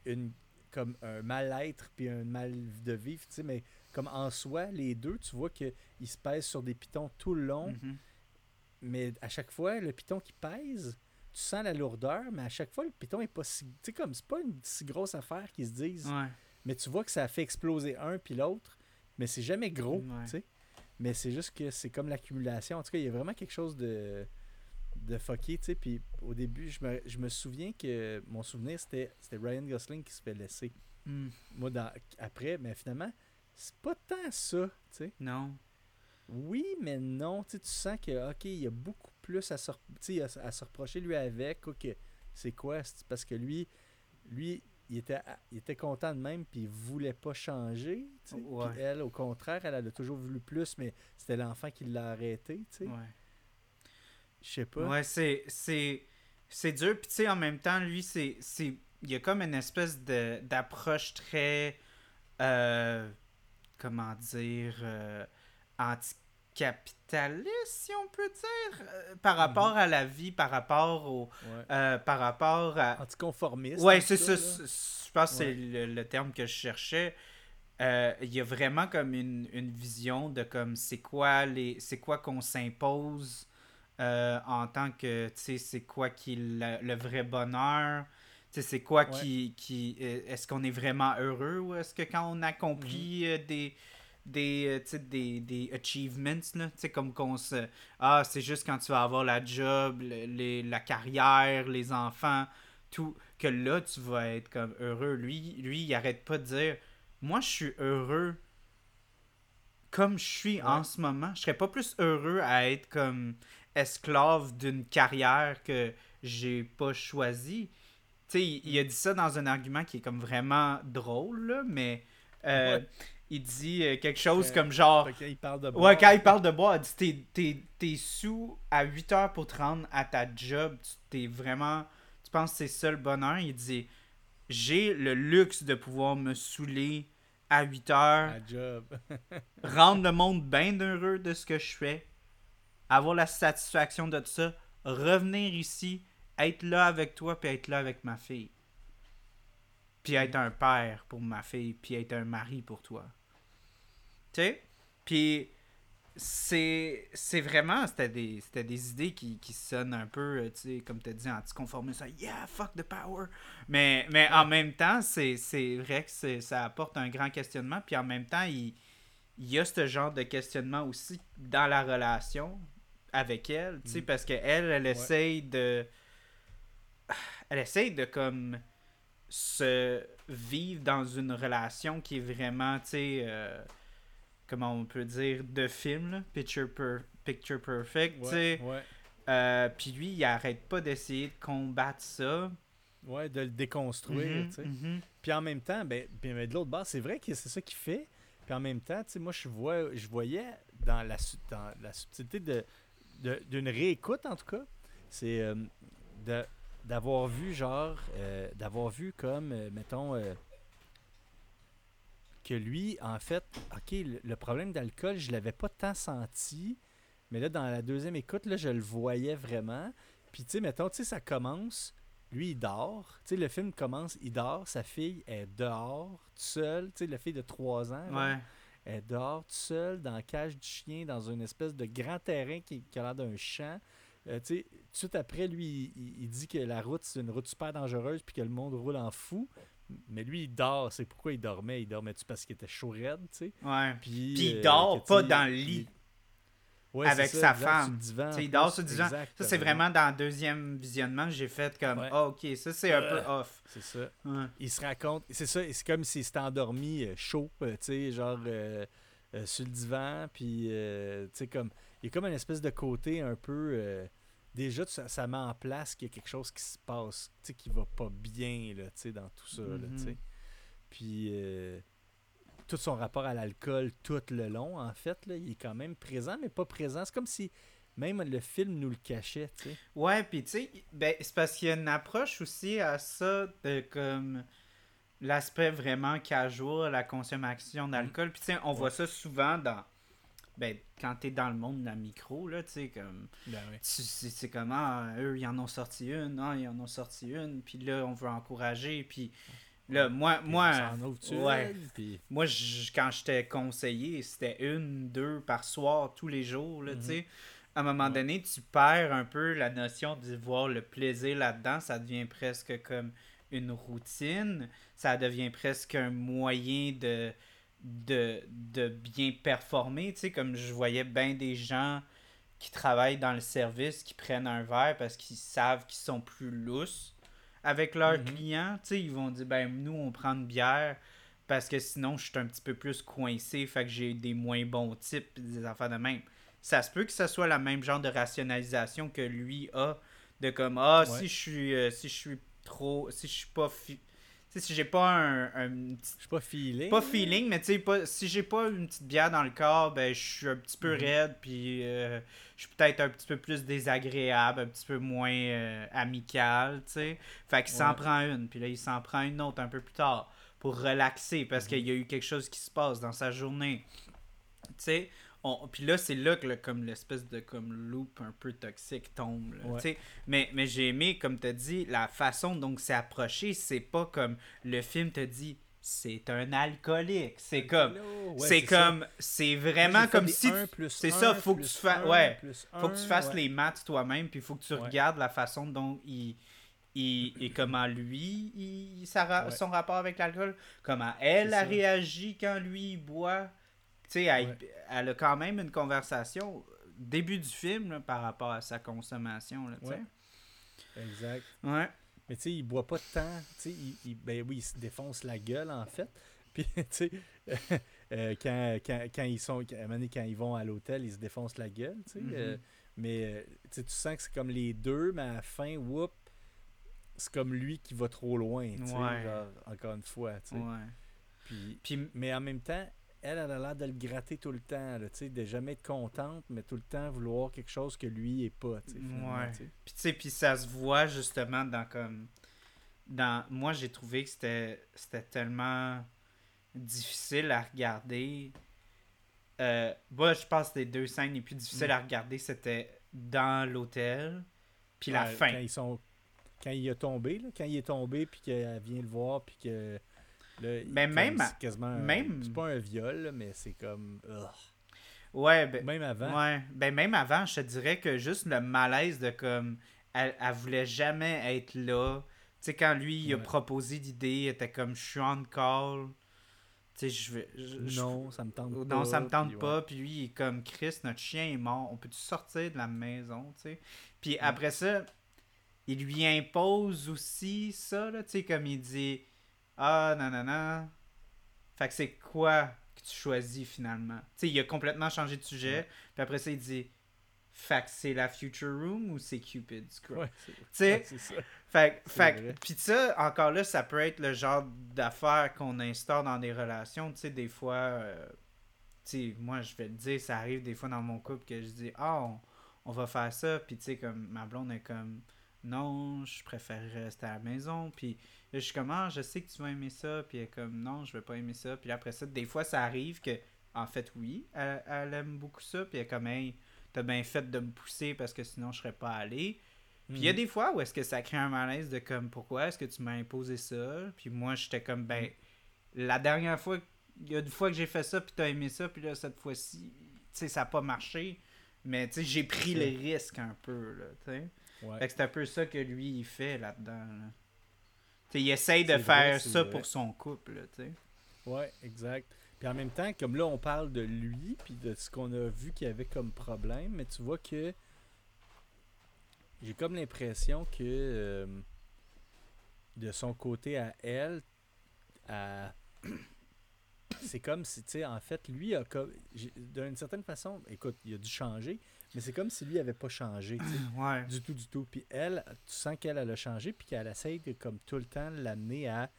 une comme un mal-être puis un mal de vivre, tu sais, mais comme en soi, les deux, tu vois qu'ils se pèsent sur des pitons tout le long, Mhm. mais à chaque fois, le piton qui pèse, tu sens la lourdeur, mais à chaque fois, le piton est pas si. Tu sais, comme c'est pas une si grosse affaire qu'ils se disent. Ouais. Mais tu vois que ça a fait exploser un puis l'autre, mais c'est jamais gros, Ouais. tu sais. Mais c'est juste que c'est comme l'accumulation. En tout cas, il y a vraiment quelque chose de, de fucké, tu sais. Puis au début, je me, je me souviens que mon souvenir, c'était c'était Ryan Gosling qui se fait laisser. Hmm. Moi, dans, après, mais finalement, c'est pas tant ça, tu sais. Non. Oui, mais non. Tu sais, tu sens que, OK, il y a beaucoup plus à se, à, à se reprocher lui avec. OK, c'est quoi? Parce que lui, lui il était, il était content de même, puis il voulait pas changer. Puis Ouais. elle, au contraire, elle, elle a toujours voulu plus, mais c'était l'enfant qui l'a arrêté. tu sais. Ouais. Je sais pas. Ouais, c'est c'est c'est dur puis tu sais en même temps lui c'est c'est il y a comme une espèce de d'approche très euh, comment dire euh, anticapitaliste si on peut dire euh, par rapport à la vie par rapport au Ouais. euh, par rapport à Anticonformiste. Ouais, c'est ça. Je pense que c'est le, le terme que je cherchais. Euh, Il y a vraiment comme une, une vision de comme c'est quoi les c'est quoi qu'on s'impose en tant que tu sais c'est quoi qui le, le vrai bonheur tu sais c'est quoi Ouais. qui qui est-ce qu'on est vraiment heureux ou est-ce que quand on accomplit Mhm. des des, euh, des, des achievements, là, comme qu'on se... Ah, c'est juste quand tu vas avoir la job, le- les, la carrière, les enfants, tout, que là, tu vas être comme heureux. Lui, lui il arrête pas de dire, moi, je suis heureux comme je suis en ce moment. Je serais pas plus heureux à être comme esclave d'une carrière que j'ai pas choisie. Tu sais, il, il a dit ça dans un argument qui est comme vraiment drôle, là, mais euh, Ouais. Il dit euh, quelque chose comme genre... Là, il parle de Ouais, boire. quand il parle de boire, il dit t'es, t'es, t'es sous à 8 heures pour te rendre à ta job. Tu t'es vraiment. Tu penses que c'est ça le bonheur? Il dit J'ai le luxe de pouvoir me saouler à 8 heures, À job. rendre le monde bien heureux de ce que je fais, avoir la satisfaction de ça, revenir ici, être là avec toi, puis être là avec ma fille. Puis être un père pour ma fille, puis être un mari pour toi. Tu sais? Puis c'est c'est vraiment c'était des c'était des idées qui, qui sonnent un peu euh, tu sais comme tu as dit anticonformiste yeah fuck the power mais mais en même temps c'est c'est vrai que c'est- ça apporte un grand questionnement puis en même temps il il y a ce genre de questionnement aussi dans la relation avec elle, tu sais, Mm. parce qu'elle, elle, elle essaye de. Elle essaye de, comme, se vivre dans une relation qui est vraiment, tu sais, euh, comment on peut dire, de film, là, picture, per- picture perfect, tu sais. Euh, Puis lui, il arrête pas d'essayer de combattre ça. Ouais, de le déconstruire, Mhm, tu sais. mhm. Puis en même temps, ben, ben, de l'autre bord, c'est vrai que c'est ça qu'il fait. Puis en même temps, tu sais, moi, je, vois, je voyais dans la, dans la subtilité de, de- d'une réécoute, en tout cas, c'est euh, de- d'avoir vu, genre, euh, d'avoir vu comme, euh, mettons, que lui, en fait, OK, le, problème d'alcool, je l'avais pas tant senti, mais là, dans la deuxième écoute, là, je le voyais vraiment. Puis, tu sais, mettons, tu sais, ça commence, lui, il dort. Tu sais, le film commence, il dort, sa fille est dehors, toute seule. Tu sais, la fille de 3 ans, là, Ouais. elle est dehors, toute seule, dans la cage du chien, dans une espèce de grand terrain qui, qui a l'air d'un champ. Euh, tu sais, tout de suite après, lui, il, il dit que la route, c'est une route super dangereuse, puis que le monde roule en fou. Mais lui, il dort. C'est pourquoi il dormait. Il dormait-tu parce qu'il était chaud raide, tu sais? Ouais. Puis, Puis il dort pas dans le lit. Ouais, avec sa femme. Divan. Il dort sur le divan. Ça, c'est vraiment dans le deuxième visionnement que j'ai fait comme, Ouais. ah, ok, ça c'est un peu Euh. off. C'est ça. Ouais. Il se raconte. C'est ça. C'est comme s'il s'était endormi euh, chaud, euh, tu sais, genre euh, sur le divan. Puis, tu sais, comme. Il y a comme une espèce de côté un peu. Déjà, ça, ça met en place qu'il y a quelque chose qui se passe, tu sais, qui va pas bien, là, tu sais, dans tout ça, là, Mhm. tu sais. Puis. euh, tout son rapport à l'alcool tout le long, en fait, là, il est quand même présent, mais pas présent. C'est comme si même le film nous le cachait, tu sais. Ouais, puis tu sais, ben, c'est parce qu'il y a une approche aussi à ça de comme l'aspect vraiment casual, la consommation d'alcool. Puis tu sais, on voit ça souvent dans. Ben, quand t'es dans le monde de la micro, là, tu sais, comme. Ben tu- C'est c'est comme, ah, eux, ils en ont sorti une, ah, ils en ont sorti une, puis là, on veut encourager, puis là, moi, moi, ouais. Puis, moi, je- quand j'étais conseiller, c'était une, deux par soir, tous les jours, là, tu sais. À un moment Ouais. donné, tu perds un peu la notion de voir le plaisir là-dedans. Ça devient presque comme une routine. Ça devient presque un moyen de, de, de bien performer, tu sais. Comme je voyais bien des gens qui travaillent dans le service, qui prennent un verre parce qu'ils savent qu'ils sont plus lousses avec leurs Mhm. clients. Tu sais, ils vont dire, ben nous, on prend une bière parce que sinon, je suis un petit peu plus coincé, fait que j'ai des moins bons types, des affaires de même. Ça se peut que ce soit la même genre de rationalisation que lui a, de comme, ah, Ouais. si je suis euh, si je suis trop, si je suis pas, sais, si j'ai pas un, un Je suis pas filé. pas feeling, mais tu sais, pas- si j'ai pas une petite bière dans le corps, ben je suis un petit peu Mhm. raide, puis euh, je suis peut-être un petit peu plus désagréable, un petit peu moins euh, amical, tu sais. Fait qu'il s'en Ouais. prend une, puis là, il s'en prend une autre un peu plus tard pour relaxer parce Mhm. qu'il y a eu quelque chose qui se passe dans sa journée. Tu sais, on- puis là, c'est là que le- comme l'espèce de comme loop un peu toxique tombe. là, Ouais. Mais, mais j'ai aimé, comme tu as dit, la façon dont c'est approché, c'est pas comme le film te dit c'est un alcoolique. C'est comme. Ouais, c'est comme. C'est vraiment comme si. un c'est un ça, faut que plus tu fasses- ouais. faut que tu fasses les maths toi-même, puis il faut que tu regardes la façon dont il. il- et comment lui, il, sa son rapport avec l'alcool, comment elle a réagi quand lui il boit. Tu sais, elle, Ouais. elle a quand même une conversation début du film là, par rapport à sa consommation. Là. Ouais. Exact. Ouais. Mais tu sais, il boit pas tant. Tu il, il- ben oui, il se défonce la gueule, en fait. Puis, tu sais, euh, quand, quand, quand ils sont. Quand ils vont à l'hôtel, ils se défoncent la gueule, tu sais. Mhm. euh, mais euh, tu sens que c'est comme les deux, mais à la fin, whoop, c'est comme lui qui va trop loin, tu sais. Ouais. encore une fois, tu sais. ouais. Puis, Puis, mais en même temps, elle, elle a l'air de le gratter tout le temps, là, de jamais être contente, mais tout le temps vouloir quelque chose que lui est pas. Puis puis ça se voit justement dans comme dans moi j'ai trouvé que c'était c'était tellement difficile à regarder. Euh, moi je pense que les deux scènes les plus difficiles Mm. à regarder c'était dans l'hôtel puis la Ouais, fin. Quand ils sont quand il est tombé, là, quand il est tombé puis qu'elle vient le voir puis que là, il- Mais comme même c'est quasiment même- c'est pas un viol mais c'est comme ugh. Ouais, ben, même avant. ouais, ben même avant, je te dirais que juste le malaise de comme elle, elle voulait jamais être là. Tu sais quand lui il a proposé l'idée, elle était comme je suis on call. Tu sais je vais non, ça me tente pas. Non, ça me tente puis ouais. pas. Puis lui, il est comme Chris, notre chien est mort. On peut-tu sortir de la maison, tu sais? Puis après ça, il lui impose aussi ça, là, tu sais, comme il dit Ah, non. Fait que c'est quoi que tu choisis finalement? Tu sais, il a complètement changé de sujet. Puis après ça, il dit Fait que c'est la Future Room ou c'est Cupid's Crow? Ouais, Tu sais, fait, fait puis ça, encore là, ça peut être le genre d'affaires qu'on instaure dans des relations. Tu sais, des fois, euh, tu sais, moi, je vais le dire, ça arrive des fois dans mon couple que je dis, ah, on, on va faire ça. Puis tu sais, comme ma blonde est comme, non, je préfère rester à la maison. Puis je suis comme, ah, je sais que tu vas aimer ça. Puis elle est comme, non, je vais pas aimer ça. Puis là, après ça, des fois, ça arrive que, en fait, oui, elle, elle aime beaucoup ça. Puis elle est comme, hey, t'as bien fait de me pousser parce que sinon, je serais pas allé. Puis il y a Mhm. des fois où est-ce que ça crée un malaise de comme pourquoi est-ce que tu m'as imposé ça? Puis moi j'étais comme ben la dernière fois il y a une fois que j'ai fait ça puis t'as aimé ça puis là cette fois-ci tu sais ça a pas marché mais tu sais j'ai pris le risque un peu là tu sais. Ouais. Fait que c'est un peu ça que lui il fait là-dedans. là. Il essaye de vrai, faire ça vrai. pour son couple là, tu sais. Ouais, exact. Puis en même temps, comme là, on parle de lui, puis de ce qu'on a vu qu'il y avait comme problème, mais tu vois que j'ai comme l'impression que euh, de son côté à elle, à- c'est comme si, tu sais, en fait, lui a comme. D'une certaine façon, écoute, il a dû changer, mais c'est comme si lui avait pas changé. Ouais. Du tout, du tout. Puis elle, tu sens qu'elle elle a changé, puis qu'elle essaye de, comme tout le temps, l'amener à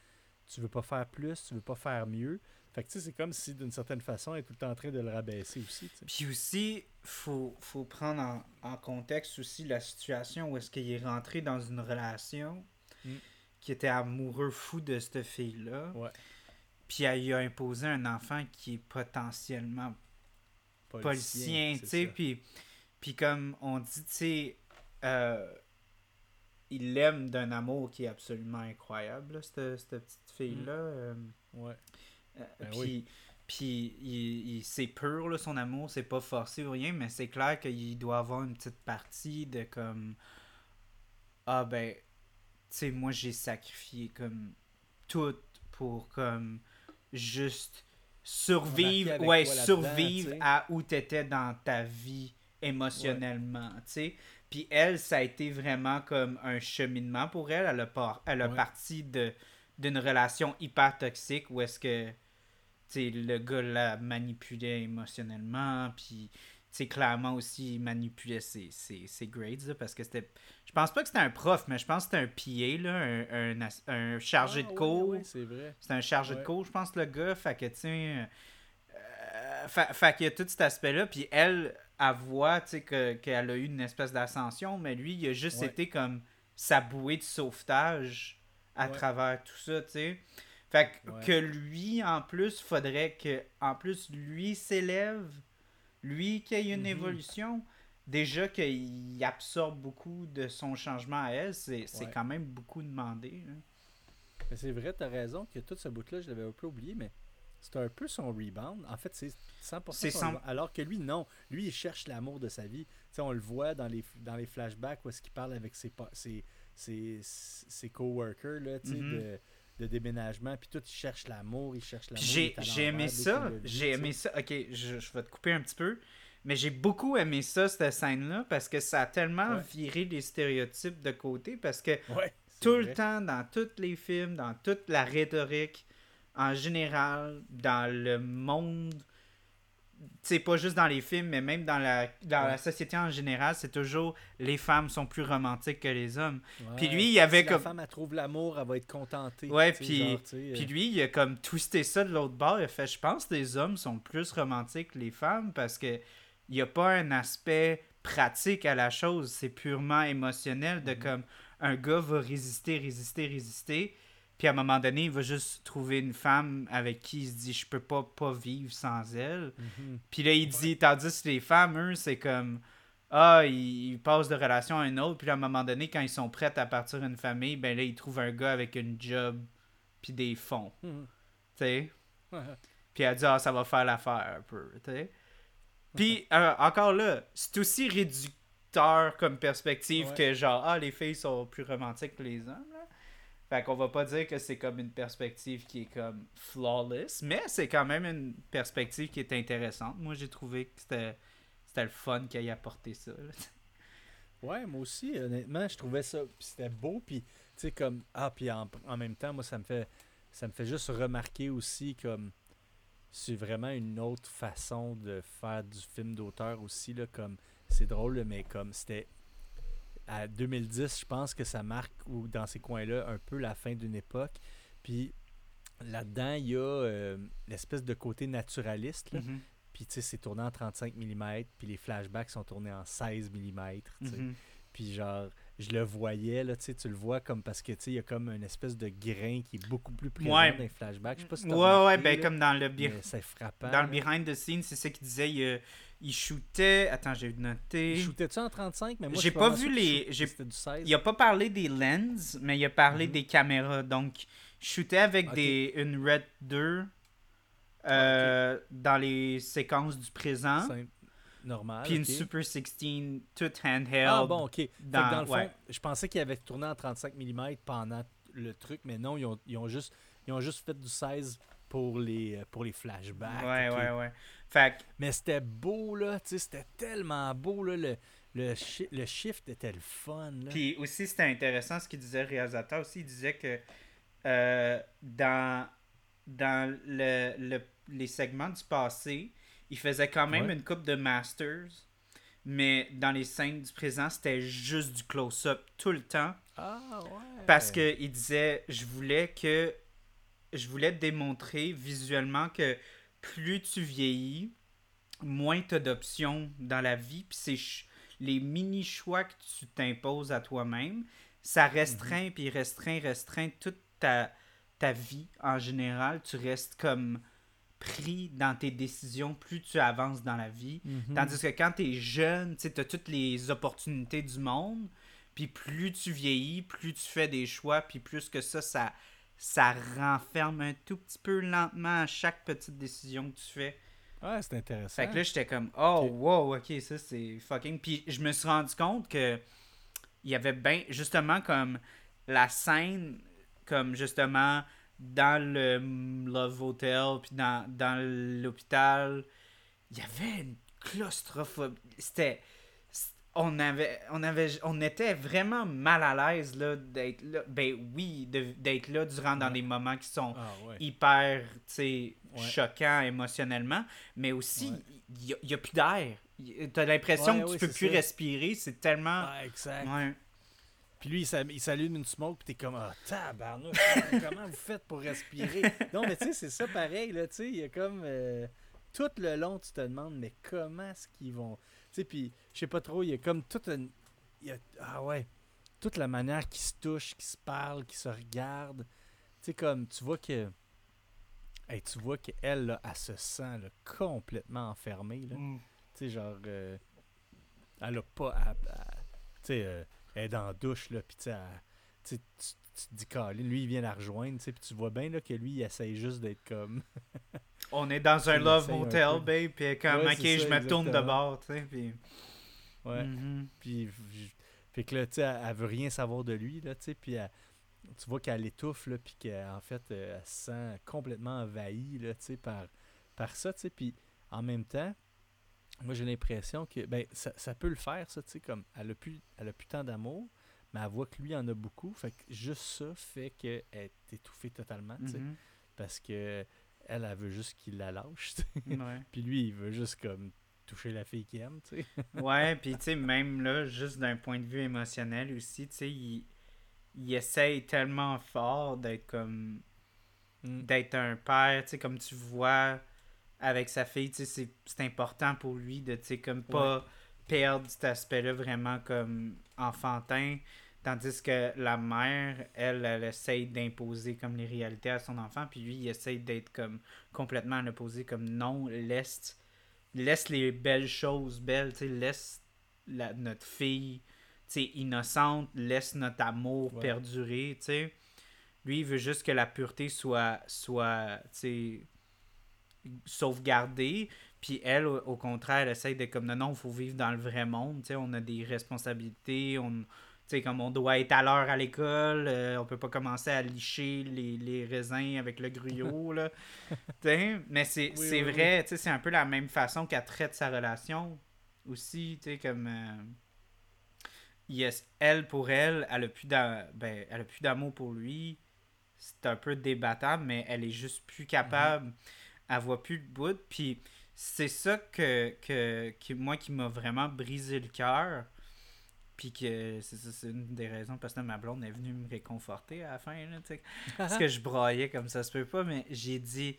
tu veux pas faire plus, tu veux pas faire mieux. Fait que tu sais, c'est comme si d'une certaine façon, elle est tout le temps en train de le rabaisser aussi. Puis aussi, faut, faut prendre en, en contexte aussi la situation où est-ce qu'il est rentré dans une relation Mm. qui était amoureux fou de cette fille-là. Ouais. Puis elle lui a imposé un enfant qui est potentiellement c'est tu sais. Puis, puis comme on dit, tu sais, euh, il l'aime d'un amour qui est absolument incroyable, là, cette, cette petite fille-là. euh, Ouais. euh, Ben puis, oui. puis il, il- c'est pur, là, son amour, c'est pas forcé ou rien, mais c'est clair qu'il doit avoir une petite partie de comme. Ah ben, tu sais, moi j'ai sacrifié comme tout pour comme juste survivre, ouais, survivre à où t'étais dans ta vie émotionnellement, tu sais. Puis elle, ça a été vraiment comme un cheminement pour elle. Elle a, par- elle a Ouais. parti de d'une relation hyper toxique où est-ce que tu sais, le gars la manipulait émotionnellement puis sais, clairement aussi, il manipulait ses, ses, ses grades, là, parce que c'était... Je pense pas que c'était un prof, mais je pense que c'était un PA, là, un, un, chargé Ah, de cours. c'est vrai. C'était un chargé de cours, je pense, le gars. Fait que, tu sais. euh, fait, fait qu'il y a tout cet aspect-là. Puis elle, elle voit, tu sais, que- qu'elle a eu une espèce d'ascension. Mais lui, il a juste Ouais. été comme sa bouée de sauvetage à Ouais. travers tout ça, tu sais. Fait que, Ouais. que lui, en plus, faudrait que, en plus, lui s'élève. Lui qui ait une Mhm. évolution. Déjà qu'il absorbe beaucoup de son changement à elle, c'est Ouais. quand même beaucoup demandé. hein. Mais c'est vrai, t'as raison que tout ce bout-là, je l'avais un peu oublié, mais c'est un peu son rebound. En fait, c'est 100% C'est son cent- rebound. Alors que lui, non. Lui, il cherche l'amour de sa vie. On le voit dans les, dans les flashbacks où est-ce qu'il parle avec ses, ses, ses, ses coworkers là, Mhm. de, de déménagement. Puis tout, il cherche l'amour, il cherche l'amour. J'ai aimé ça. J'ai aimé ça. Ok, je, je vais te couper un petit peu. Mais j'ai beaucoup aimé ça, cette scène-là, parce que ça a tellement Ouais. viré les stéréotypes de côté. Parce que Ouais, tout le temps, dans tous les films, dans toute la rhétorique, en général, dans le monde, c'est pas juste dans les films, mais même dans la, dans Ouais. la société en général, c'est toujours les femmes sont plus romantiques que les hommes. Puis lui, il y avait si comme- la femme, elle trouve l'amour, elle va être contentée. Ouais, puis- genre, sais, Puis euh, lui, il a comme twisté ça de l'autre bord. Il a fait Je pense que les hommes sont plus romantiques que les femmes parce que il n'y a pas un aspect pratique à la chose. C'est purement émotionnel de Mhm. comme un gars va résister, résister, résister. Puis à un moment donné, il va juste trouver une femme avec qui il se dit Je peux pas, pas vivre sans elle. mhm. Puis là, il dit, tandis que les femmes, eux, c'est comme, ah, ils, ils passent de relation à une autre, puis là, à un moment donné, quand ils sont prêts à partir une famille, ben là, ils trouvent un gars avec une job, puis des fonds, Mhm. tu sais? Ouais. Puis elle dit, ah, ça va faire l'affaire un peu, tu sais? Puis, euh, encore là, c'est aussi réducteur comme perspective Ouais. que genre, ah, les filles sont plus romantiques que les hommes, là. Fait qu'on va pas dire que c'est comme une perspective qui est comme flawless, mais c'est quand même une perspective qui est intéressante. Moi, j'ai trouvé que c'était c'était le fun qu'il ait apporté ça. Ouais, moi aussi, honnêtement, je trouvais ça. C'était beau, puis tu sais, comme. Ah, puis en, en même temps, moi, ça me fait. Ça me fait juste remarquer aussi comme. C'est vraiment une autre façon de faire du film d'auteur aussi, là, comme. C'est drôle, mais comme c'était. À 2010, je pense que ça marque, ou dans ces coins-là, un peu la fin d'une époque. Puis là-dedans, il y a euh, l'espèce de côté naturaliste, là. Mhm, Puis tu sais, c'est tourné en 35 mm, puis les flashbacks sont tournés en 16 mm, mhm. Puis genre, je le voyais, là, tu le vois comme parce que, il y a comme une espèce de grain qui est beaucoup plus présent Ouais. dans les flashbacks. Je sais pas si Ouais, ouais, remarqué, ben là, comme dans le, c'est frappant. dans le behind the scenes, c'est ça qu'il disait. Il, euh, il shootait. Attends, j'ai noté. Il shootait-tu en 35? Mais moi, je J'ai pas mal vu les- shoot- j'ai- C'était du 16. Il a pas parlé des lens, mais il a parlé Mhm. des caméras. Donc, shootait avec des, une Red 2 euh, dans les séquences du présent. Simple. Normal. Puis une. Super 16 toute handheld. Ah bon, ok. Dans- dans, le fond, ouais. je pensais qu'il avait tourné en 35 mm pendant le truc, mais non, ils ont, ils ont juste, ils ont juste fait du 16 pour les, pour les flashbacks. ouais, ok. ouais, ouais. Fait que, Mais c'était beau, là. Tu sais, c'était tellement beau, là. Le, le, shi- le shift était le fun, là. Puis aussi, c'était intéressant ce qu'il disait le réalisateur aussi. Il disait que euh, dans, dans le, le- les segments du passé, il faisait quand même Ouais. une coupe de masters. Mais dans les scènes du présent, c'était juste du close-up tout le temps. Ah, ouais. Parce que il disait, je voulais que. Je voulais démontrer visuellement que plus tu vieillis, moins tu as d'options dans la vie. Puis c'est les mini-choix que tu t'imposes à toi-même, ça restreint, puis restreint, restreint toute ta, ta vie en général. Tu restes comme pris dans tes décisions plus tu avances dans la vie. Mhm. Tandis que quand tu es jeune, tu as toutes les opportunités du monde. Puis plus tu vieillis, plus tu fais des choix, puis plus que ça, ça, ça renferme un tout petit peu lentement à chaque petite décision que tu fais. Ouais, c'est intéressant. Fait que là, j'étais comme, oh, wow, ok, ça c'est fucking. Puis je me suis rendu compte que il y avait bien, justement, comme la scène, comme justement dans le Love Hotel, puis dans, dans l'hôpital, il y avait une claustrophobie. C'était. On avait, on avait, on était vraiment mal à l'aise là d'être là. Ben oui, d'être là durant dans Ouais. des moments qui sont Ah, ouais. hyper tu sais, Ouais. choquant émotionnellement, mais aussi, il n'y a, il y a plus d'air. T'as l'impression que tu peux plus ça. respirer. C'est tellement. Ah, exact. Puis lui, il s'allume- une smoke, puis t'es comme, ah, tabarnouche, comment vous faites pour respirer? Non, mais tu sais, c'est ça pareil, là, tu sais, il y a comme, euh, tout le long, tu te demandes, mais comment est-ce qu'ils vont, tu sais, puis, je sais pas trop, il y a comme toute une, il y a- ah ouais, toute la manière qu'ils se touchent, qu'ils se parlent, qu'ils se regardent, tu sais, comme, tu vois que, hey, tu vois qu'elle, là, elle se sent, là, complètement enfermée, là. Mm. Tu sais, genre, euh, elle a pas. Tu sais, euh, elle est dans la douche, là, puis tu tu te dis, Colin, lui, il vient la rejoindre, tu sais, puis tu vois bien, là, que lui, il essaye juste d'être comme. On est dans un love un motel, peu. babe, puis comme, Ouais, ok, je me tourne de bord, tu sais, puis... Ouais. Mhm. Puis, j- fait que là, tu sais, elle, elle veut rien savoir de lui, là, tu sais, puis elle- tu vois qu'elle étouffe, là, puis qu'en fait, euh, elle se sent complètement envahie, là, tu sais, par, par ça, tu sais, puis en même temps, moi, j'ai l'impression que, ben, ça, ça peut le faire, ça, tu sais, comme, elle a plus, elle a plus tant d'amour, mais elle voit que lui en a beaucoup, fait que juste ça fait qu'elle est étouffée totalement, tu sais, Mhm. parce que elle, elle veut juste qu'il la lâche, tu sais. Ouais. puis lui, il veut juste, comme, toucher la fille qu'il aime, tu sais. Ouais, puis tu sais, même là, juste d'un point de vue émotionnel aussi, tu sais, il, il essaye tellement fort d'être comme. Mm. d'être un père, tu sais, comme tu vois avec sa fille, tu sais, c'est- important pour lui de, tu sais, comme pas perdre cet aspect-là vraiment comme enfantin. Tandis que la mère, elle, elle essaye d'imposer comme les réalités à son enfant, puis lui, il essaye d'être comme complètement à l'opposé, comme non, laisse, laisse les belles choses belles, tu sais, laisse la- notre fille, tu sais, innocente, laisse notre amour Ouais. perdurer, tu sais. Lui, il veut juste que la pureté soit, soit tu sais, sauvegardée. Puis elle, au, au contraire, elle essaye de comme non, non, il faut vivre dans le vrai monde. tu sais, On a des responsabilités. On, tu sais, comme on doit être à l'heure à l'école. euh, on peut pas commencer à licher les, les raisins avec le gruyot. là. Mais c'est Oui, oui, vrai, tu sais, c'est un peu la même façon qu'elle traite sa relation aussi. tu sais, Comme. euh, yes, elle, pour elle, elle a plus d'a- ben, elle a plus d'amour pour lui. C'est un peu débattable, mais elle est juste plus capable. Elle voit plus le bout. Puis c'est ça que, que, qui- moi qui m'a vraiment brisé le cœur. Puis que c'est ça, c'est une des raisons parce que ma blonde est venue me réconforter à la fin. Là, parce que je broyais comme ça se peut pas, mais j'ai dit.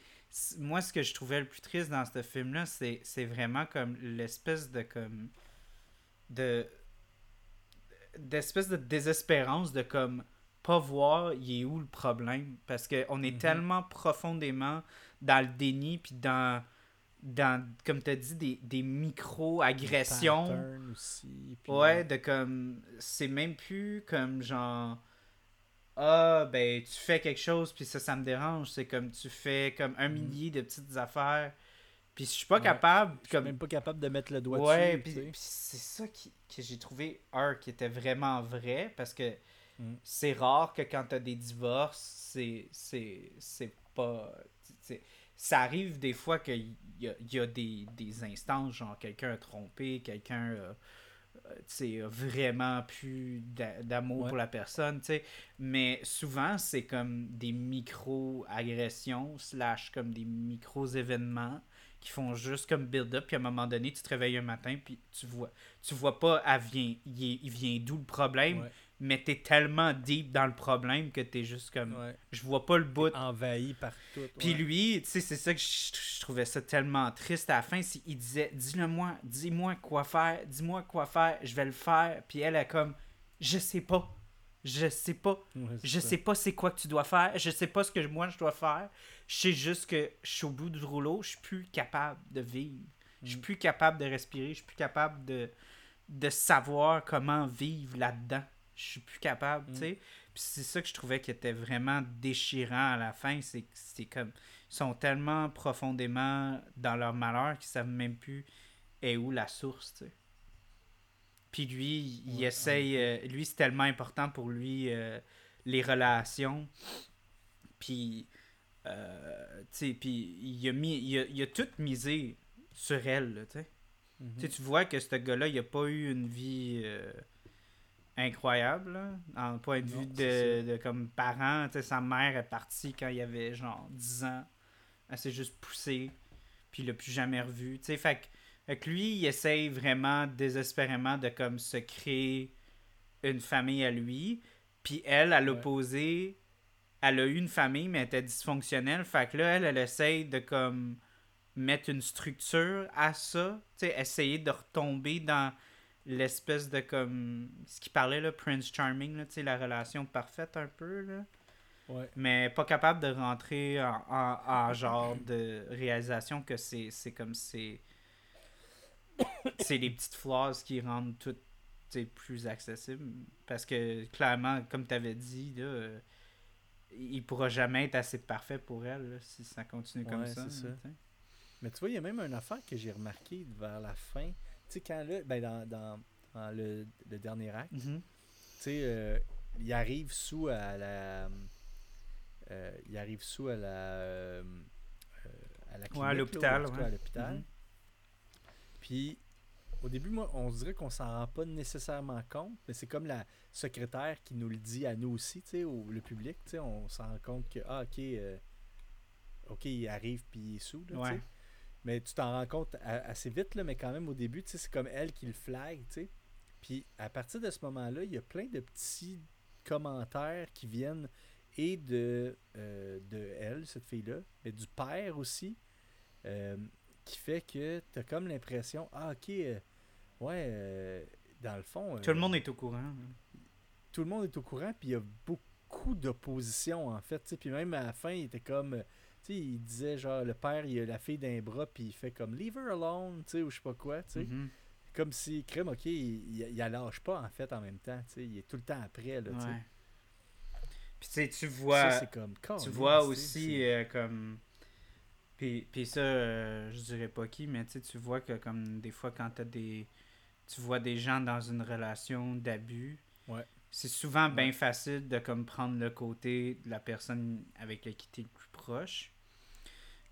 Moi, ce que je trouvais le plus triste dans ce film-là, c'est c'est vraiment comme l'espèce de comme. de. d'espèce de désespérance de comme pas voir il est où le problème parce qu'on est Mhm. tellement profondément dans le déni puis dans dans comme tu as dit des, des micro-agressions aussi. puis- Ouais, de comme. C'est même plus comme genre. Ah, ben, tu fais quelque chose, puis ça, ça me dérange. C'est comme tu fais comme un Mhm. millier de petites affaires. Puis je suis pas Ouais. capable. Je suis Comme... même pas capable de mettre le doigt Ouais, dessus. sais. puis c'est ça qui, que j'ai trouvé, un, qui était vraiment vrai, parce que Mm. c'est rare que quand t'as des divorces, c'est c'est c'est pas... Ça arrive des fois qu'il y a, y a des, des instances, genre quelqu'un a trompé, quelqu'un a, euh, sais, a vraiment plus d'a- d'amour Ouais. pour la personne, tu sais. Mais souvent, c'est comme des micro-agressions, slash comme des micro-événements qui font juste comme build-up, puis à un moment donné, tu te réveilles un matin, puis tu vois, tu vois pas, vient, il, vient d'où le problème, Ouais, mais t'es tellement deep dans le problème que t'es juste comme, ouais. je vois pas le bout. Envahi par tout. Puis lui, tu sais, c'est ça que je, je trouvais ça tellement triste à la fin. Il disait, dis-le-moi, dis-moi quoi faire, dis-moi quoi faire, je vais le faire. Puis elle est comme, je sais pas, je sais pas, Ouais, je ça. sais pas c'est quoi que tu dois faire, je sais pas ce que moi je dois faire. Je sais juste que je suis au bout du rouleau, je suis plus capable de vivre. Je suis Mm. plus capable de respirer, je suis plus capable de, de savoir comment vivre là-dedans. Je suis plus capable, tu Mm. sais. Puis c'est ça que je trouvais qui était vraiment déchirant à la fin, c'est c'est comme ils sont tellement profondément dans leur malheur qu'ils savent même plus est où la source, tu sais. Puis lui, il Ouais, essaye, euh, lui c'est tellement important pour lui euh, les relations. Puis euh, tu sais, puis il a mis il a, il a tout misé sur elle, là, tu sais. Mhm. Tu sais, tu vois que ce gars-là, il a pas eu une vie euh, incroyable, là, en point de vue de, de comme parent. Sa mère est partie quand il avait genre 10 ans. Elle s'est juste poussée, puis il l'a plus jamais revu. Fait que Fait que lui, il essaye vraiment désespérément de comme se créer une famille à lui. Puis elle, à l'opposé, elle a eu une famille, mais elle était dysfonctionnelle. Fait que là, elle, elle essaye de comme mettre une structure à ça. Essayer de retomber dans l'espèce de comme. Ce qui parlait, là, Prince Charming, là, la relation parfaite un peu, là. Ouais. Mais pas capable de rentrer en, en- en genre de réalisation que c'est c'est comme c'est. C'est les petites phrases qui rendent tout plus accessible. Parce que clairement, comme tu avais dit, là, euh, il pourra jamais être assez parfait pour elle là, si ça continue comme Ouais, ça. ça. Mais tu vois, il y a même une affaire que j'ai remarqué vers la fin. Sais, quand là, ben dans, dans, dans le, le dernier acte, Mhm. tu sais, euh, il arrive sous à la. euh, il arrive sous à la. euh, à la clinique, à là, l'hôpital, ouais. à. Mhm. Puis, au début, moi, on se dirait qu'on s'en rend pas nécessairement compte, mais c'est comme la secrétaire qui nous le dit à nous aussi, tu sais, au le public, tu sais, on s'en rend compte que, ah, ok, euh, ok, il arrive puis il est sous, là. Ouais. Mais tu t'en rends compte assez vite, là, mais quand même, au début, c'est comme elle qui le flag, tu sais. Puis, à partir de ce moment-là, il y a plein de petits commentaires qui viennent et de, euh, de elle, cette fille-là, mais du père aussi, euh, qui fait que tu as comme l'impression, ah, ok, euh, ouais, euh, dans le fond. Tout le monde est au courant. là. tout le monde est au courant, puis il y a beaucoup d'opposition, en fait. Puis même à la fin, il était comme. Sais, il disait, genre, le père, il a la fille d'un bras, puis il fait comme Leave her alone, tu sais, ou je sais pas quoi, tu sais. Mhm. Comme si, crème, ok, il, il, il la lâche pas, en fait, en même temps, tu sais. Il est tout le temps après, là, tu sais. Puis tu sais, tu vois. Ça, c'est comme. tu vois aussi euh, comme puis, puis ça euh, je dirais pas qui mais tu tu vois que comme des fois quand t'as des tu vois des gens dans une relation d'abus Ouais. c'est souvent bien Ouais. facile de comme prendre le côté de la personne avec laquelle tu es le plus proche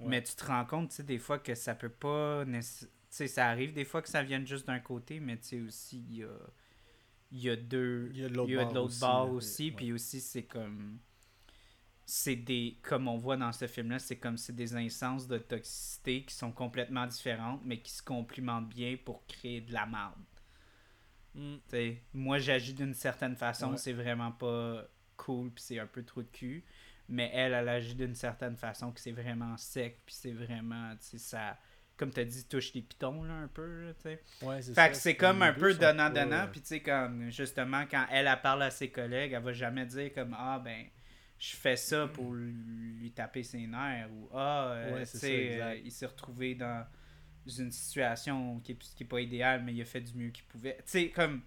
Ouais. mais tu te rends compte tu sais des fois que ça peut pas tu sais ça arrive des fois que ça vienne juste d'un côté mais tu sais aussi il y a il y a deux Il y a de l'autre bord aussi, ouais. puis aussi c'est comme c'est des comme on voit dans ce film là c'est comme c'est des instances de toxicité qui sont complètement différentes mais qui se complimentent bien pour créer de la merde Mm. Moi j'agis d'une certaine façon Ouais. c'est vraiment pas cool puis c'est un peu trop de cul mais elle elle agit d'une certaine façon que c'est vraiment sec puis c'est vraiment tu sais, ça comme t'as dit touche les pitons là un peu là, tu sais. Ouais, c'est Fait ça, que c'est comme un peu donnant-donnant. Puis tu sais, comme justement, quand elle, elle parle à ses collègues, elle va jamais dire comme Ah, ben, je fais ça pour lui taper ses nerfs. Ou Ah, euh, tu sais, euh, il s'est retrouvé dans une situation qui est, qui est pas idéale, mais il a fait du mieux qu'il pouvait. Tu sais, comme.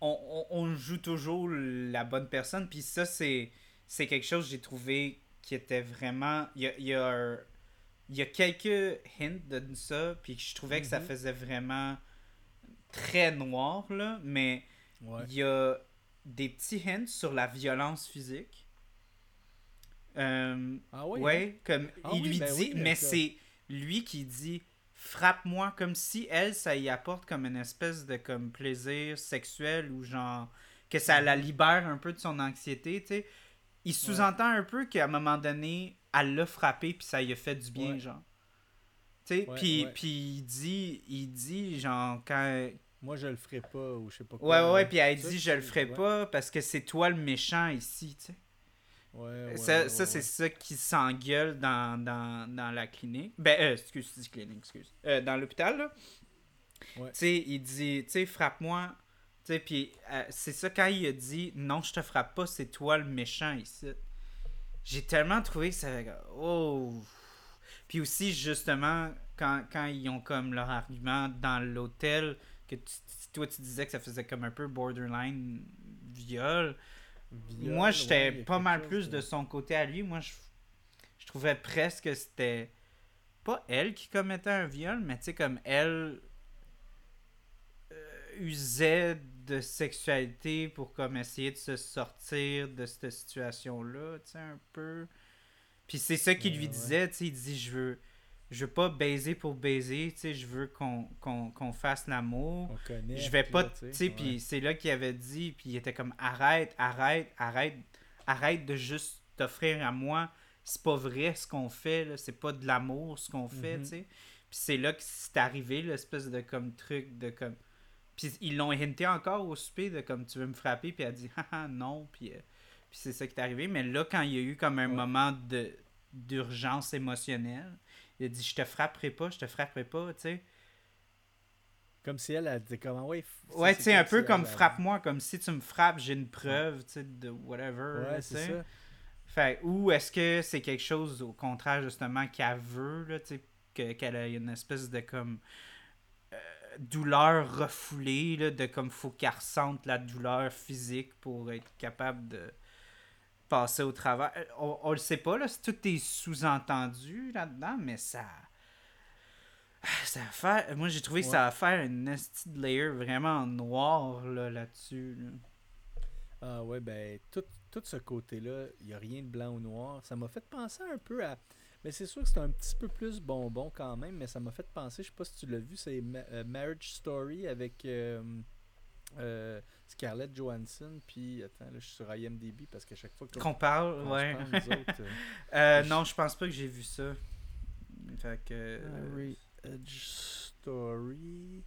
On, on- on joue toujours la bonne personne. Puis ça, c'est c'est quelque chose que j'ai trouvé qui était vraiment. Il y a, il y a un- il y a quelques hints de ça, puis je trouvais que ça Mhm. faisait vraiment très noir, là, mais Ouais. il y a des petits hints sur la violence physique. Euh, Ah oui? ouais, comme Ah il oui, lui ben dit, oui, mais c'est lui qui dit frappe-moi comme si elle ça y apporte comme une espèce de comme plaisir sexuel ou genre que ça la libère un peu de son anxiété, tu sais. Il sous-entend un peu qu'à un moment donné, elle l'a frappé puis ça lui a fait du bien Ouais. genre. Tu sais, puis puis il dit il dit genre quand Moi, je le ferai pas, ou je sais pas quoi. ouais, ouais, puis elle Ça, dit je le ferai pas parce que c'est toi le méchant ici, tu sais. Ouais, ouais, ça, ça c'est ça qui s'engueule dans, dans, dans la clinique. Ben, euh, excuse, clinique, excuse. Euh, dans l'hôpital, là. Ouais. Tu sais, il dit, tu sais, frappe-moi. Sais, puis euh, c'est ça quand il a dit, non, je te frappe pas, c'est toi le méchant ici. J'ai tellement trouvé que ça. Oh! Puis aussi, justement, quand, quand ils ont comme leur argument dans l'hôtel, que tu- toi tu disais que ça faisait comme un peu borderline viol. Viol, Moi, j'étais pas mal chose plus de son côté à lui. Moi, je, je trouvais presque que c'était pas elle qui commettait un viol, mais tu sais, comme elle euh, usait de sexualité pour comme essayer de se sortir de cette situation-là, tu sais, un peu. Puis c'est ça qu'il Ouais, lui ouais. disait, tu sais, il dit, je veux... Je veux pas baiser pour baiser, tu sais, je veux qu'on qu'on qu'on fasse l'amour je vais pas tu sais puis ouais. c'est là qu'il avait dit puis il était comme arrête arrête arrête arrête de juste t'offrir à moi c'est pas vrai ce qu'on fait là c'est pas de l'amour ce qu'on fait Mhm. tu sais Puis c'est là que c'est arrivé, l'espèce de comme truc de comme. Puis ils l'ont hinté encore au souper de comme tu veux me frapper, puis elle a dit haha non, puis, euh, puis c'est ça qui est arrivé. Mais là, quand il y a eu comme un Ouais. moment de d'urgence émotionnelle, il a dit je te frapperai pas, je te frapperai pas, tu sais. Comme si elle a dit comment, ouais. f- Ouais, c'est tu sais, un peu comme frappe-moi, comme si tu me frappes, j'ai une preuve, tu sais, de whatever. Ouais, c'est ça. Fait, ou est-ce que c'est quelque chose au contraire justement qu'elle veut, là, tu sais, que- qu'elle a une espèce de comme douleur refoulée, là, de comme faut qu'elle ressente la douleur physique pour être capable de passer au travers. Euh, On, on le sait pas, là, si tout est sous-entendu là-dedans, mais ça. Ça va faire... Moi j'ai trouvé que ça va faire une nasty layer vraiment noir là, là-dessus. là. Ah ouais, ben, tout, tout ce côté-là, il n'y a rien de blanc ou noir. Ça m'a fait penser un peu à. Mais c'est sûr que c'est un petit peu plus bonbon quand même, mais ça m'a fait penser, je sais pas si tu l'as vu, c'est Ma- euh, Marriage Story avec euh, euh, Scarlett Johansson. Puis, attends, là, je suis sur IMDb parce qu'à chaque fois que Qu'on parle, qu'on se ouais. parle, nous autres, euh, Je- non, je pense pas que j'ai vu ça. Fait que. Marriage Story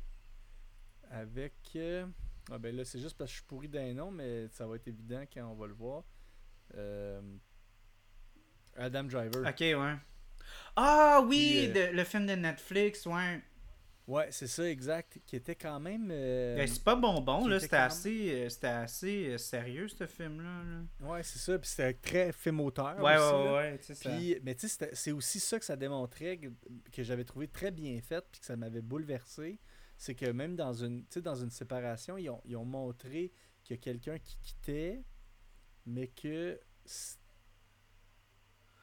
avec. Ah ben là, c'est juste parce que je suis pourri d'un nom, mais ça va être évident quand on va le voir. Euh, Adam Driver. Ok, ouais. Ah oui, Puis, euh, de- le film de Netflix, ouais. Ouais, c'est ça, exact. Qui était quand même. euh, Ben, c'est pas bonbon, qui là. était C'était quand assez, euh, c'était assez euh, sérieux, ce film-là. là. Ouais, c'est ça. Puis c'était très film auteur. Ouais, aussi, ouais, là. ouais, tu sais, ça. Puis, mais tu sais, c'était- c'est aussi ça que ça démontrait que, que j'avais trouvé très bien fait puis que ça m'avait bouleversé. C'est que même dans une, tu sais, dans une séparation, ils ont, ils ont montré qu'il y a quelqu'un qui quittait, mais que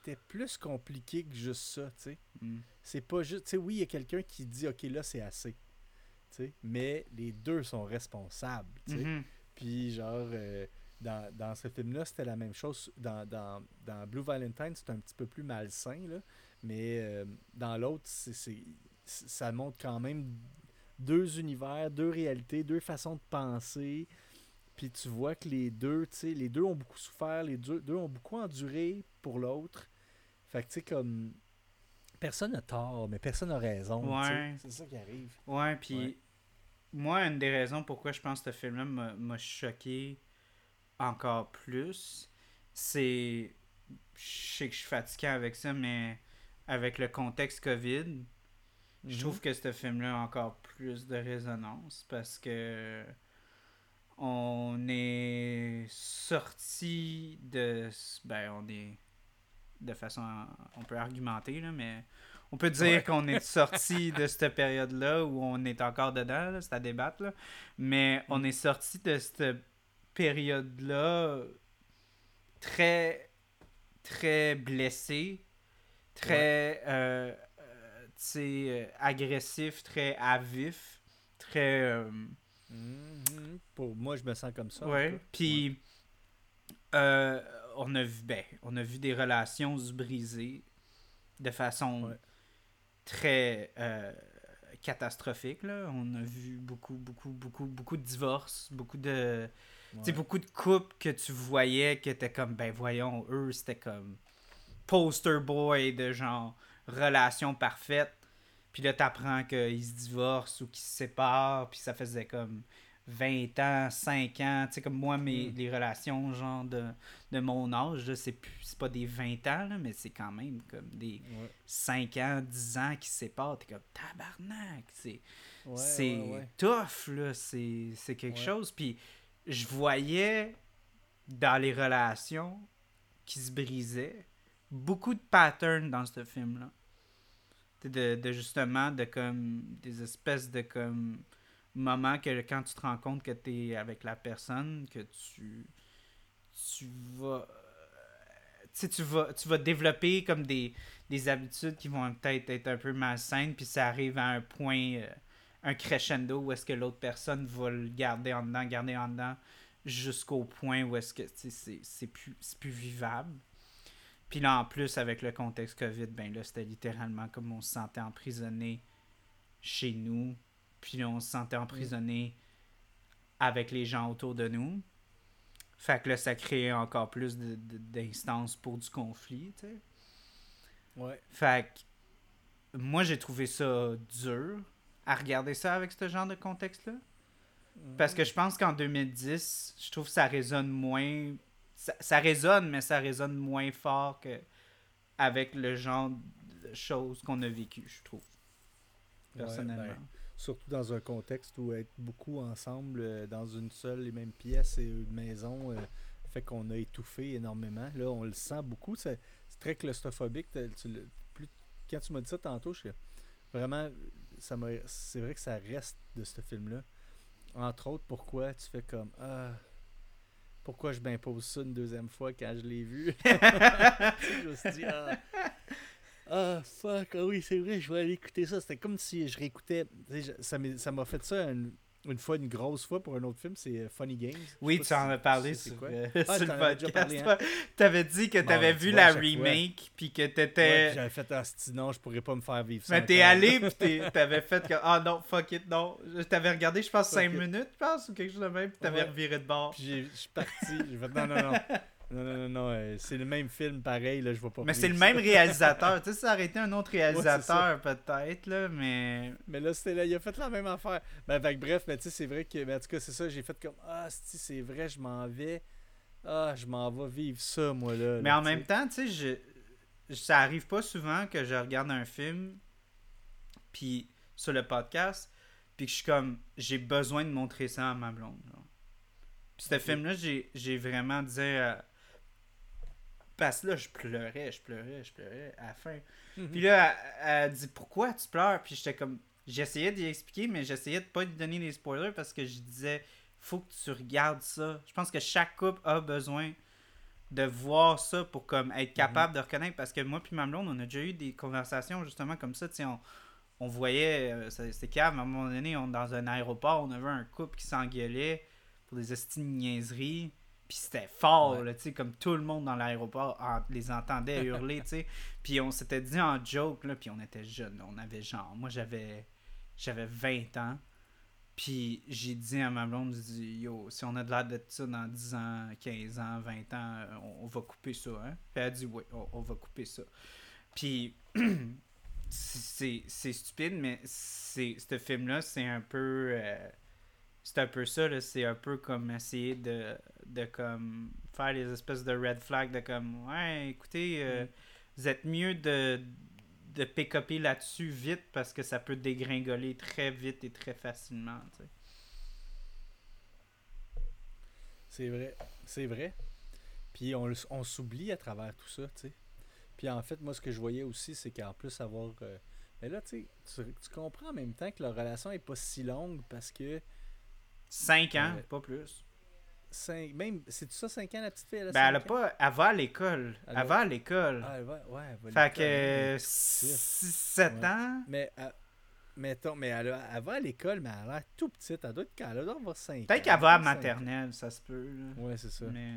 c'était plus compliqué que juste ça, tu sais. Mm. C'est pas juste, tu sais, oui, il y a quelqu'un qui dit, OK, là, c'est assez. Tu sais, mais les deux sont responsables, tu sais. Mhm. Puis genre, euh, dans, dans ce film-là, c'était la même chose. Dans, dans, dans Blue Valentine, c'est un petit peu plus malsain, là. Mais euh, dans l'autre, c'est, c'est- c'est- ça montre quand même deux univers, deux réalités, deux façons de penser. Puis tu vois que les deux, tu sais, les deux ont beaucoup souffert, les deux, deux ont beaucoup enduré pour l'autre. Fait que tu sais, comme. Personne n'a tort, mais personne n'a raison. Ouais. C'est ça qui arrive. Ouais, puis Ouais. moi, une des raisons pourquoi je pense que ce film-là m'a- m'a choqué encore plus, c'est. Je sais que je suis fatigué avec ça, mais avec le contexte COVID, je Mhm. trouve que ce film-là a encore plus de résonance parce que on est sorti de. Ben, on est. De façon. On peut argumenter, là, mais. On peut dire Ouais. qu'on est sorti de cette période-là où on est encore dedans, c'est à débattre, là. mais on est sorti de cette période-là très, très blessé, très, euh, euh, tu sais, euh, agressif, très avif, très... euh, Mhm. Pour moi, je me sens comme ça. ouais. Puis, euh, on, a vu, ben, on a vu des relations se briser de façon Ouais. très euh, catastrophique. Là. On a vu beaucoup, beaucoup, beaucoup, beaucoup de divorces, beaucoup de... Ouais. beaucoup de couples que tu voyais qui étaient comme, ben voyons, eux, c'était comme poster boy de genre relation parfaite. Puis là, t'apprends qu'ils se divorcent ou qu'ils se séparent, puis ça faisait comme 20 ans, 5 ans. Tu sais, comme moi, mes, Mm. les relations, genre, de, de mon âge, là, c'est plus- c'est pas des 20 ans, là, mais c'est quand même comme des Ouais. 5 ans, 10 ans qui se séparent. T'es comme, tabarnak, c'est Ouais, c'est ouais, tough, là. C'est c'est quelque chose. Puis je voyais dans les relations qui se brisaient beaucoup de patterns dans ce film-là. De, de justement, de comme des espèces de comme moments que quand tu te rends compte que tu es avec la personne, que tu tu vas tu vas tu vas développer comme des, des habitudes qui vont peut-être être un peu malsaines puis ça arrive à un point euh, un crescendo où est-ce que l'autre personne va le garder en dedans, garder en dedans jusqu'au point où est-ce que c'est plus plus vivable. Puis là en plus avec le contexte Covid, ben là c'était littéralement comme on se sentait emprisonné chez nous, puis là, on se sentait emprisonné avec les gens autour de nous. Fait que là, ça créait encore plus d'instances pour du conflit, tu sais. Ouais. Fait que moi, j'ai trouvé ça dur à regarder ça avec ce genre de contexte-là. Parce que je pense qu'en 2010, je trouve que ça résonne moins. Ça, ça résonne, mais ça résonne moins fort que avec le genre de choses qu'on a vécues, je trouve. Ouais, Personnellement. ben, surtout dans un contexte où être beaucoup ensemble euh, dans une seule et même pièce et une maison euh, fait qu'on a étouffé énormément. Là, on le sent beaucoup. C'est très claustrophobique. Plus, quand tu m'as dit ça tantôt, je vraiment, ça c'est vrai que ça reste de ce film-là. Entre autres, pourquoi tu fais comme ah, pourquoi je m'impose ça une deuxième fois quand je l'ai vu. Je me suis dit ah. Ah, fuck, ah oui, c'est vrai, je vais aller écouter ça. C'était comme si je réécoutais. tu Ça m'a fait ça une, une fois, une grosse fois pour un autre film, c'est euh, Funny Games. Oui, tu en as parlé sur, quoi. euh, Ah, sur le avais podcast. hein? toi. T'avais dit que tu vu vois, à la remake, puis que t'étais. puis j'avais fait un non, je pourrais pas me faire vivre ça. mais t'es allé, puis t'avais fait que. Ah non, fuck it, non. T'avais regardé, je pense, Fuck 5 it. minutes, je pense, ou quelque chose de même, puis t'avais Ouais. reviré de bord. Puis je suis parti. J'ai fait non, non, non. Non, non, non, non. euh, c'est le même film pareil, là, je vois pas. Mais c'est le même réalisateur. tu sais, ça aurait été un autre réalisateur, peut-être, là, mais. Mais là, c'était là, il a fait la même affaire. Ben, bref, mais tu sais, c'est vrai que, ben, en tout cas, c'est ça, j'ai fait comme, ah, si, c'est vrai, je m'en vais. Ah, je m'en vais vivre ça, moi, là. Mais là, en même temps, tu sais, je, ça arrive pas souvent que je regarde un film, puis sur le podcast, puis que je suis comme, j'ai besoin de montrer ça à ma blonde. genre. Puis ce film-là, j'ai j'ai vraiment dit. Parce que là, je pleurais, je pleurais, je pleurais à la fin. Mhm. Puis là, elle, elle dit Pourquoi tu pleures? Puis j'étais comme. J'essayais d'y expliquer, mais j'essayais de pas lui donner des spoilers parce que je disais Faut que tu regardes ça. Je pense que chaque couple a besoin de voir ça pour comme être capable de reconnaître. Parce que moi, puis ma blonde, on a déjà eu des conversations justement comme ça. Tu sais, on, on voyait, euh, c'était calme, à un moment donné, on, dans un aéroport, on avait un couple qui s'engueulait pour des estimes niaiseries. Puis c'était fort, Ouais. là, tu sais, comme tout le monde dans l'aéroport en- les entendait hurler, tu sais. Puis on s'était dit en joke, là, puis on était jeunes, là, on avait genre, moi j'avais j'avais 20 ans. Puis j'ai dit à ma blonde, j'ai dit, yo, si on a de l'air de ça dans 10 ans, 15 ans, 20 ans, on, on va couper ça, hein. Puis elle a dit, oui, on, on va couper ça. Puis c'est c'est stupide, mais c'est ce film-là, c'est un peu... euh, c'est un peu ça, là, c'est un peu comme essayer de, de comme faire les espèces de red flags de comme ouais écoutez euh, Mm. vous êtes mieux de de pick-upper là-dessus vite parce que ça peut dégringoler très vite et très facilement tu sais. C'est vrai. C'est vrai. Puis on, on s'oublie à travers tout ça, tu sais. Puis en fait, moi, ce que je voyais aussi, c'est qu'en plus, avoir. euh, Mais là, tu sais, tu tu comprends en même temps que leur relation est pas si longue parce que. Cinq ans Ouais. pas plus Cinq, même. C'est ça, 5 ans, la petite fille? Elle a ben elle a pas elle va à l'école Elle elle, va à l'école Ah, elle va, ouais, elle va à fait que mais- 7 Ouais. ans Mais, euh, mettons, mais elle, a- elle va à l'école, mais elle a l'air tout petite. Elle doit être elle doit avoir 5 ans. peut-être qu'elle va à maternelle ça se peut là. Ouais, c'est ça. mais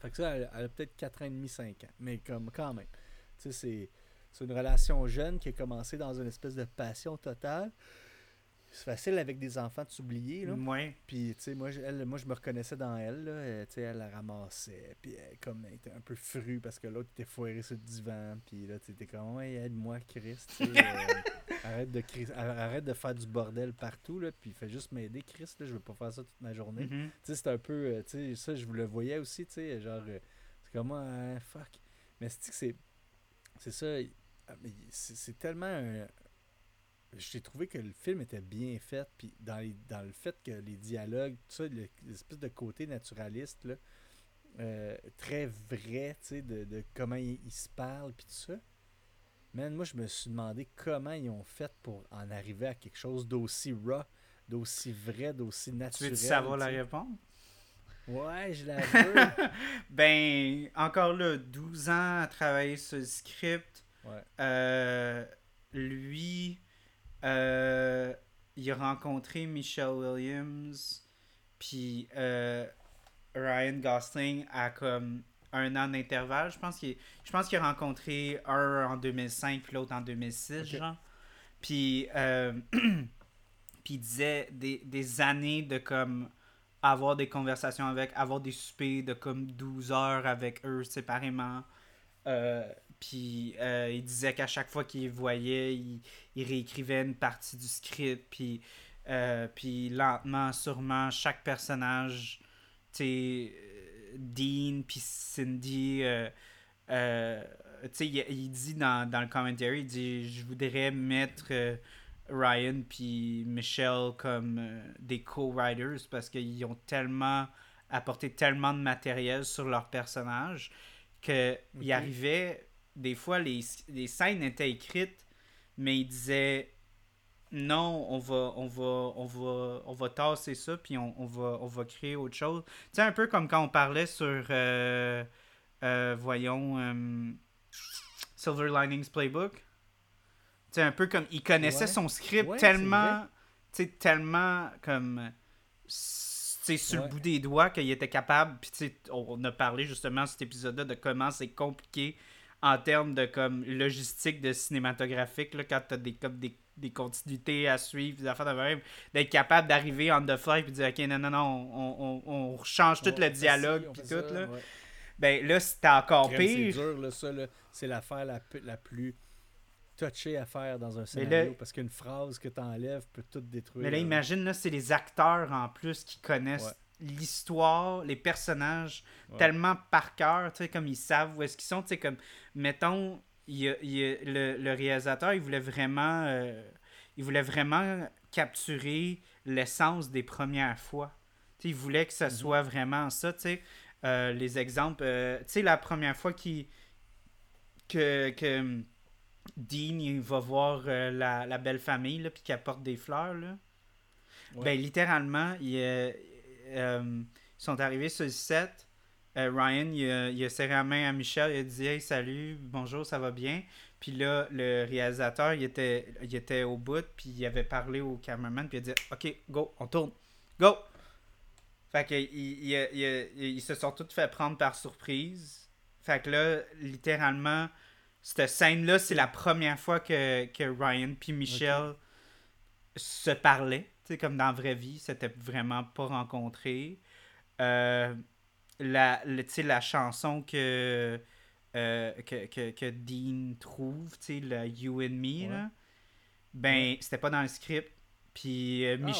Fait que ça, elle, elle a peut-être 4 ans et demi, 5 ans. Mais comme quand même. Tu sais, c'est, c'est une relation jeune qui a commencé dans une espèce de passion totale. C'est facile avec des enfants de s'oublier, là. ouais Puis, tu sais, moi, je- elle, moi, je me reconnaissais dans elle, là. Euh, Tu sais, elle la ramassait. Puis, elle, comme, elle était un peu frue parce que l'autre était foiré sur le divan. Puis là, tu étais comme, ouais, aide-moi, Chris. euh, arrête, de, arrête de faire du bordel partout, là. Puis, fais juste m'aider, Chris, là. Je veux pas faire ça toute ma journée. Mhm. Tu sais, c'est un peu. euh, tu sais, ça, je vous le voyais aussi, tu sais, genre. euh, c'est comme, ah, fuck. Mais c'est que c'est. C'est ça. ah, c'est tellement un. J'ai trouvé que le film était bien fait, puis dans, les- dans le fait que les dialogues, tout ça, le- l'espèce de côté naturaliste, là, euh, très vrai, tu sais, de, de comment ils, ils se parlent, puis tout ça. Man, moi, je me suis demandé comment ils ont fait pour en arriver à quelque chose d'aussi raw, d'aussi vrai, d'aussi tu naturel. veux savoir la tu réponse? Ouais, je la veux. Ben, encore là, 12 ans à travailler sur le script. ouais. Euh, lui, euh, il a rencontré Michelle Williams, puis euh, Ryan Gosling à comme un an d'intervalle. Je pense qu'il je pense qu'il a rencontré un en 2005 puis l'autre en 2006, Ok. genre. Puis, euh, puis il disait des, des années de comme avoir des conversations avec, avoir des soupers de comme 12 heures avec eux séparément. Euh, puis euh, il disait qu'à chaque fois qu'il voyait, il, il réécrivait une partie du script, puis, euh, puis lentement, sûrement, chaque personnage, tu euh, Dean, puis Cindy, euh, il, il dit dans, dans le commentary, il dit, je voudrais mettre Ryan puis Michelle comme des co-writers parce qu'ils ont tellement apporté tellement de matériel sur leur personnage que Ok. il arrivait des fois les, les scènes étaient écrites mais il disait non on va on va on va on va tasser ça puis on, on va on va créer autre chose tu sais un peu comme quand on parlait sur euh, euh, voyons euh, Silver Linings Playbook tu sais un peu comme il connaissait Ouais. son script Ouais, c'est tellement tu sais tellement comme sais sur Ouais. le bout des doigts qu'il était capable puis tu sais on a parlé justement cet épisode là de comment c'est compliqué en termes de comme logistique de cinématographique là, quand t'as des comme des, des continuités à suivre des affaires de même d'être capable d'arriver on the fly puis de dire ok non non non on, on, on change tout On le dialogue puis tout ça, là ouais. ben là c'était encore Crème, C'est pire dur, là, ça, là. C'est l'affaire la, la plus touchée à faire dans un scénario là- parce qu'une phrase que tu enlèves peut tout détruire. mais là là. imagine là c'est les acteurs en plus qui connaissent Ouais. L'histoire les personnages Ouais. tellement par cœur, tu sais, comme ils savent où est-ce qu'ils sont, tu sais, comme, mettons, il il le, le réalisateur, il voulait vraiment, euh, il voulait vraiment capturer l'essence des premières fois. Tu sais, il voulait que ça Mhm. soit vraiment ça, tu sais, Euh, les exemples, euh, tu sais, la première fois que, que hum, Dean, il va voir la, la belle famille, là, puis qu'il apporte des fleurs, là. Ouais. Ben, littéralement, il, euh, euh, ils sont arrivés sur le set. Euh, Ryan, il a, il a serré la main à Michel. Il a dit Hey, salut, bonjour, ça va bien? Puis là, le réalisateur, il était, il était au bout. Puis il avait parlé au cameraman. Puis il a dit Ok, go, on tourne. Go Fait que il- ils se sont tous fait prendre par surprise. Fait que là, littéralement, cette scène-là, c'est la première fois que, que Ryan puis Michel se parlaient. Sais, comme dans la vraie vie, c'était vraiment pas rencontré. Euh, la, le- tu sais, la chanson que, euh, que, que, que Dean trouve, tu sais, le You and Me, Ouais. là, ben, Ouais. c'était pas dans le script. Puis euh, Ah,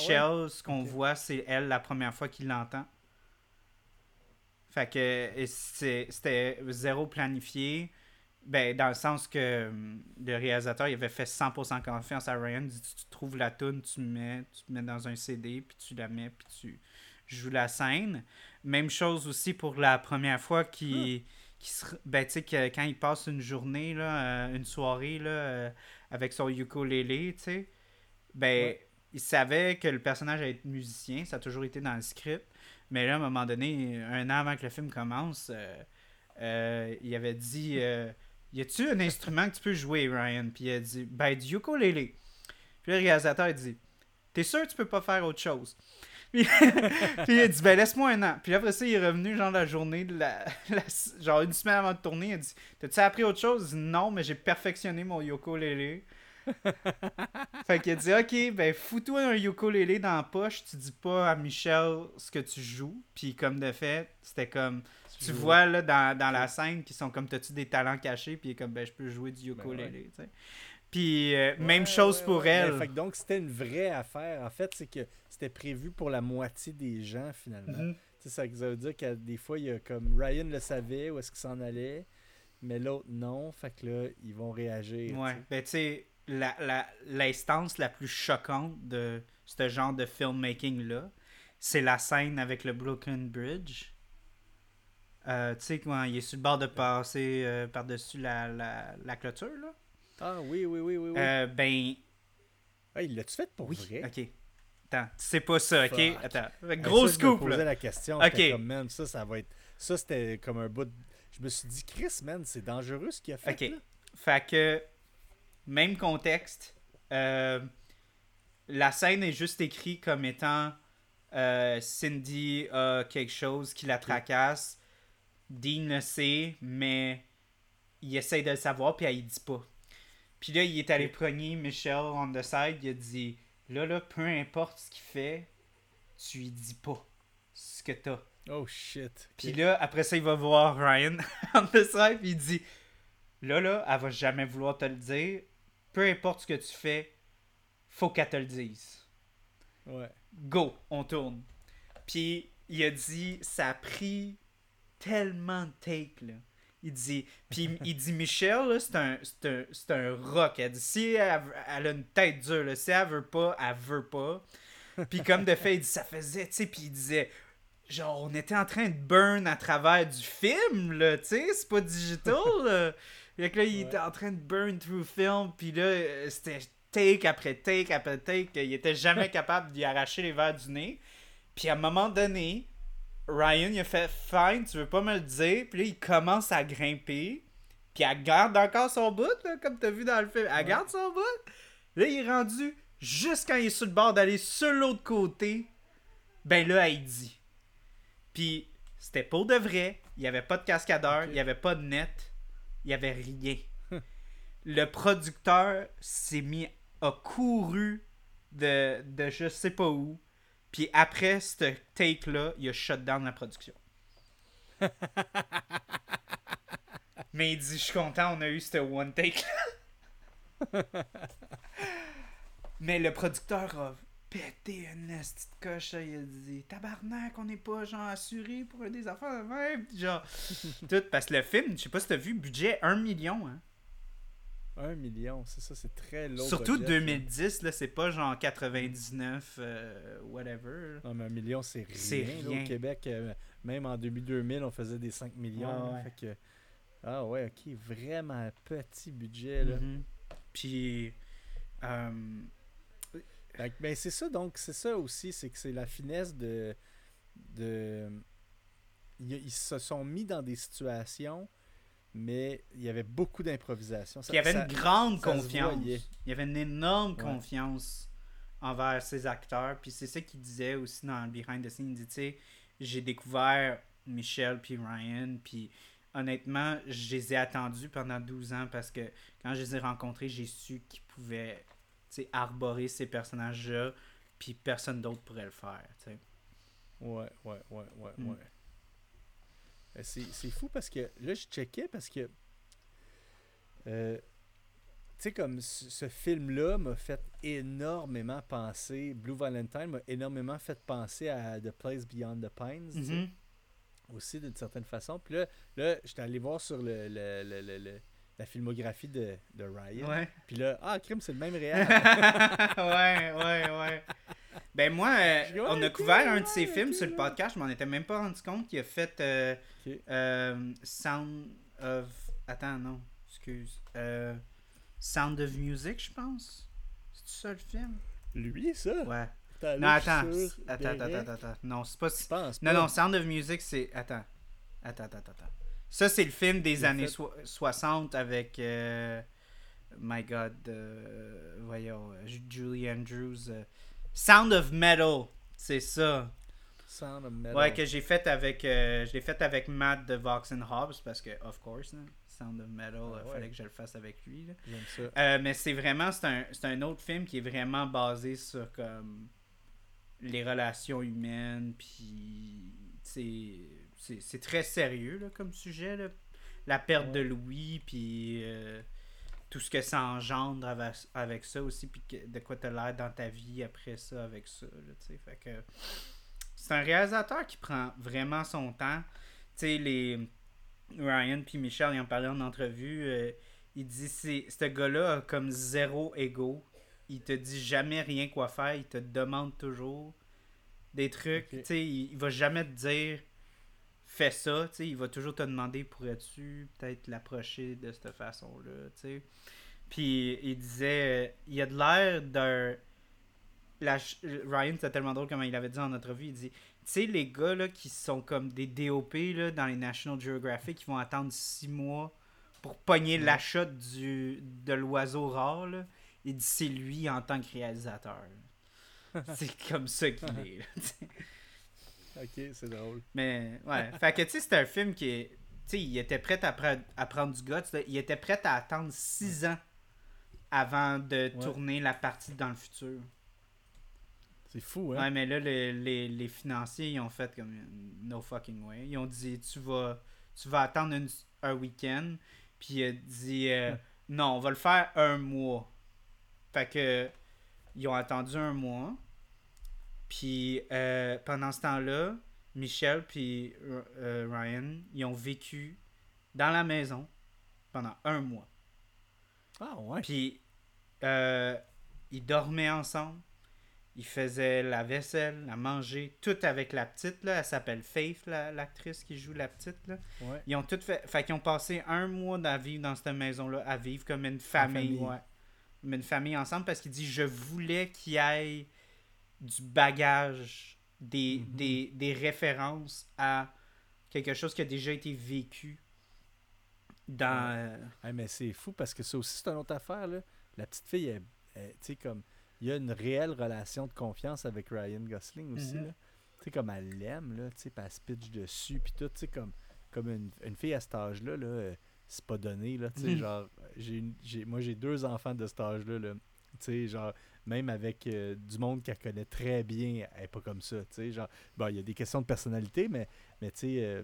ce qu'on voit, c'est elle la première fois qu'il l'entend. Fait que c'était zéro planifié. Ben, dans le sens que hum, le réalisateur il avait fait 100% confiance à Ryan. Il dit, tu, trouves la tune, tu mets, tu mets dans un CD, puis tu la mets, puis tu joues la scène. Même chose aussi pour la première fois qui, qui se- ben, tu sais, que quand il passe une journée, là, euh, une soirée là, euh, avec son ukulélé, tu sais, ben, Ouais. il savait que le personnage allait être musicien, ça a toujours été dans le script. Mais là, à un moment donné, un an avant que le film commence, euh, euh, il avait dit Y a-tu un instrument que tu peux jouer, Ryan? Puis il a dit Ben, du ukulélé. Puis le réalisateur a dit T'es sûr que tu peux pas faire autre chose? Puis, il a dit Ben, laisse-moi un an. Puis après ça, il est revenu, genre, la journée, de la, genre, une semaine avant de tourner. Il a dit T'as-tu appris autre chose? Il Non, mais j'ai perfectionné mon ukulélé. fait qu'il a dit Ok, ben fous-toi un ukulélé dans la poche, tu dis pas à Michel ce que tu joues. Puis comme de fait, c'était comme tu vois là dans, dans la scène qui sont comme t'as-tu des talents cachés? Puis comme ben je peux jouer du Ben ukulélé, sais. Puis euh, même chose pour elle. Ben, fait que donc, c'était une vraie affaire. En fait, c'est que c'était prévu pour la moitié des gens, finalement. Tu sais, ça, ça veut dire que des fois, il y a comme Ryan le savait où est-ce qu'il s'en allait, mais l'autre non. Fait que là, ils vont réagir. Ouais, ben tu sais, la- la- l'instance la, plus choquante de ce genre de filmmaking-là, c'est la scène avec le Broken Bridge. Euh, tu sais, quand il est sur le bord de passer euh, par-dessus la, la, la clôture, là. Ah oui, oui, oui, oui. oui. Euh, ben, Ah, il l'a-tu fait pour oui, vrai? ok. Attends, sais pas ça, ok? Fuck. Attends, gros ça, je me scoop, posais là. la question. Ok. j'étais Comme, man, ça, ça va être. Ça, c'était comme un bout. de- Je me suis dit, Chris, man, c'est dangereux ce qu'il a fait. Ok. là. Fait que, même contexte, euh, la scène est juste écrite comme étant euh, Cindy a quelque chose qui la tracasse. Dean le sait, mais il essaie de le savoir, puis elle il dit pas. Puis là, il est allé progner Michelle on the side, il a dit Là, là, peu importe ce qu'il fait, tu lui dis pas ce que t'as. Oh shit. Puis là, après ça, il va voir Ryan on the side, puis il dit Là, là, elle va jamais vouloir te le dire. Peu importe ce que tu fais, faut qu'elle te le dise. Ouais. Go, on tourne. Puis il a dit, ça a pris tellement de take, là. Il dit, puis il dit, Michel, là, c'est un, un, un rock. Elle dit, si elle, elle a une tête dure, là, si elle veut pas, elle veut pas. Puis comme de fait, il dit, ça faisait, tu sais, puis il disait, genre, on était en train de burn à travers du film, là, tu sais, c'est pas digital, là. Fait que là, il Ouais. était en train de burn through film, puis là, euh, c'était take après take après take, il était jamais capable d'y arracher les verres du nez. Puis à un moment donné, Ryan, il a fait Fine, tu veux pas me le dire. Puis là, il commence à grimper. Puis elle garde encore son bout, là, comme t'as vu dans le film. Elle Ouais. garde son bout. Là, il est rendu juste quand il est sur le bord d'aller sur l'autre côté. Ben là, elle dit. Puis c'était pour de vrai. Il n'y avait pas de cascadeur, il n'y avait pas de net, il n'y avait rien. le producteur s'est mis, a couru de, de je sais pas où. Puis après ce take-là, il a shut down la production. Mais il dit, je suis content, on a eu ce one take-là. Mais le producteur a pété une petite coche, il a dit Tabarnak, on n'est pas genre assuré pour des affaires de même. Genre, tout, parce que le film, je sais pas si t'as vu, budget 1 million. Hein. Un million, c'est ça, c'est très low. Surtout budget, là. 2010, là, c'est pas genre 99, euh, whatever. Non, mais un million, c'est rien. C'est rien. Au Québec, euh, même en début 2000, on faisait des 5 millions. Ouais, là, ouais. fait que- ah ouais, ok, vraiment petit budget. Là. Mhm. Puis, euh, ben, c'est ça, donc, c'est ça aussi, c'est que c'est la finesse de. de ils, ils se sont mis dans des situations, mais il y avait beaucoup d'improvisation. Il y avait ça- une grande confiance. Il y avait une énorme Ouais. confiance envers ses acteurs. Puis c'est ça qu'il disait aussi dans le behind the scenes. Il dit, tu sais, j'ai découvert Michel puis Ryan. Puis honnêtement, je les ai attendus pendant 12 ans parce que quand je les ai rencontrés, j'ai su qu'ils pouvaient arborer ces personnages-là. Puis personne d'autre pourrait le faire. tu sais. Ouais, ouais, ouais, ouais, Mm. ouais. Euh, C'est fou parce que là, je checkais parce que. euh, tu sais, comme ce, ce film-là m'a fait énormément penser. Blue Valentine m'a énormément fait penser à The Place Beyond the Pines. Mhm. Aussi, d'une certaine façon. Puis là, là j'étais allé voir sur le- le- le- le- la filmographie de, de Ryan. Ouais. Puis là, ah, crime, c'est le même réel. ouais, ouais, ouais. Ben moi, euh, on a couvert un de ses films sur le podcast, je m'en étais même pas rendu compte qu'il a fait euh, euh, Sound of... Attends, non, excuse. Sound of Music, je pense. C'est ça le film? Lui, ça? Ouais. Non, attends. Attends, attends, attends, Non, c'est pas... Je pense Non, pas. non, Sound of Music, c'est... Attends. Attends, attends, attends. Ça, c'est le film des Il années fait- soi- 60 avec... euh, My God. euh, voyons. euh, Julie Andrews. euh, Sound of Metal. C'est ça. Sound of Metal. Ouais, que j'ai fait avec... je l'ai fait avec Matt de Vox and Hobbs parce que, of course, hein, Sound of Metal, Ah ouais. fallait que je le fasse avec lui. J'aime ça. Mais c'est vraiment c'est un, c'est un autre film qui est vraiment basé sur comme les relations humaines puis c'est c'est très sérieux là, comme sujet là. la perte Ouais. de Louis puis euh, tout ce que ça engendre avec, avec ça aussi puis que- de quoi t'as l'air dans ta vie après ça avec ça là, tu sais. fait que c'est un réalisateur qui prend vraiment son temps tu sais les Ryan puis Michel ils en parlaient en entrevue euh, il dit c'est ce gars-là a comme zéro ego. Il te dit jamais rien quoi faire, il te demande toujours des trucs. Tu sais, il, il va jamais te dire fais ça, tu sais, il va toujours te demander pourrais-tu peut-être l'approcher de cette façon-là, tu sais. Puis il disait euh, il a de l'air d'un la ch- Ryan, c'est tellement drôle comment il avait dit en entrevue, il dit tu sais les gars là qui sont comme des DOP là dans les National Geographic qui vont attendre six mois pour pogner l'achat du de l'oiseau rare là, il dit c'est lui en tant que réalisateur. c'est comme ça qu'il est. là. Ok, c'est drôle. Mais ouais, fait que tu sais c'est un film qui est tu sais il était prêt à, pre- à prendre du là. il était prêt à attendre six ans avant de Ouais. tourner la partie dans le futur. C'est fou, hein? Ouais, mais là, les, les, les financiers, ils ont fait comme no fucking way. Ils ont dit, tu vas, tu vas attendre une- un week-end, Puis il a dit euh, non, on va le faire un mois. Fait que ils ont attendu un mois. Puis euh, pendant ce temps-là, Michel puis euh, Ryan, ils ont vécu dans la maison pendant un mois. Ah ouais. Puis euh, ils dormaient ensemble. Ils faisaient la vaisselle, la manger, tout avec la petite, là. Elle s'appelle Faith, la- l'actrice qui joue la petite, là. ouais. Ils ont tout fait. Fait qu'ils ont passé un mois à vivre dans cette maison-là, à vivre comme une famille, famille. ouais. Comme une famille ensemble parce qu'il dit Je voulais qu'il y ait du bagage, des, Mhm. des, des références à quelque chose qui a déjà été vécu dans. euh, Hey, mais c'est fou parce que ça aussi, c'est une autre affaire. Là. La petite fille, elle- elle- tu sais, comme. Il y a une réelle relation de confiance avec Ryan Gosling aussi. Mhm. là. Tu sais, comme elle l'aime, là, tu sais, elle se pitch dessus, puis tout, tu sais, comme, comme une, une fille à cet âge-là, là, euh, c'est pas donné, là, tu sais, Mhm. genre, j'ai, moi, j'ai deux enfants de cet âge-là, là, tu sais, genre, même avec euh, du monde qu'elle connaît très bien, elle est pas comme ça, genre, bon, il y a des questions de personnalité, mais, mais tu sais, euh,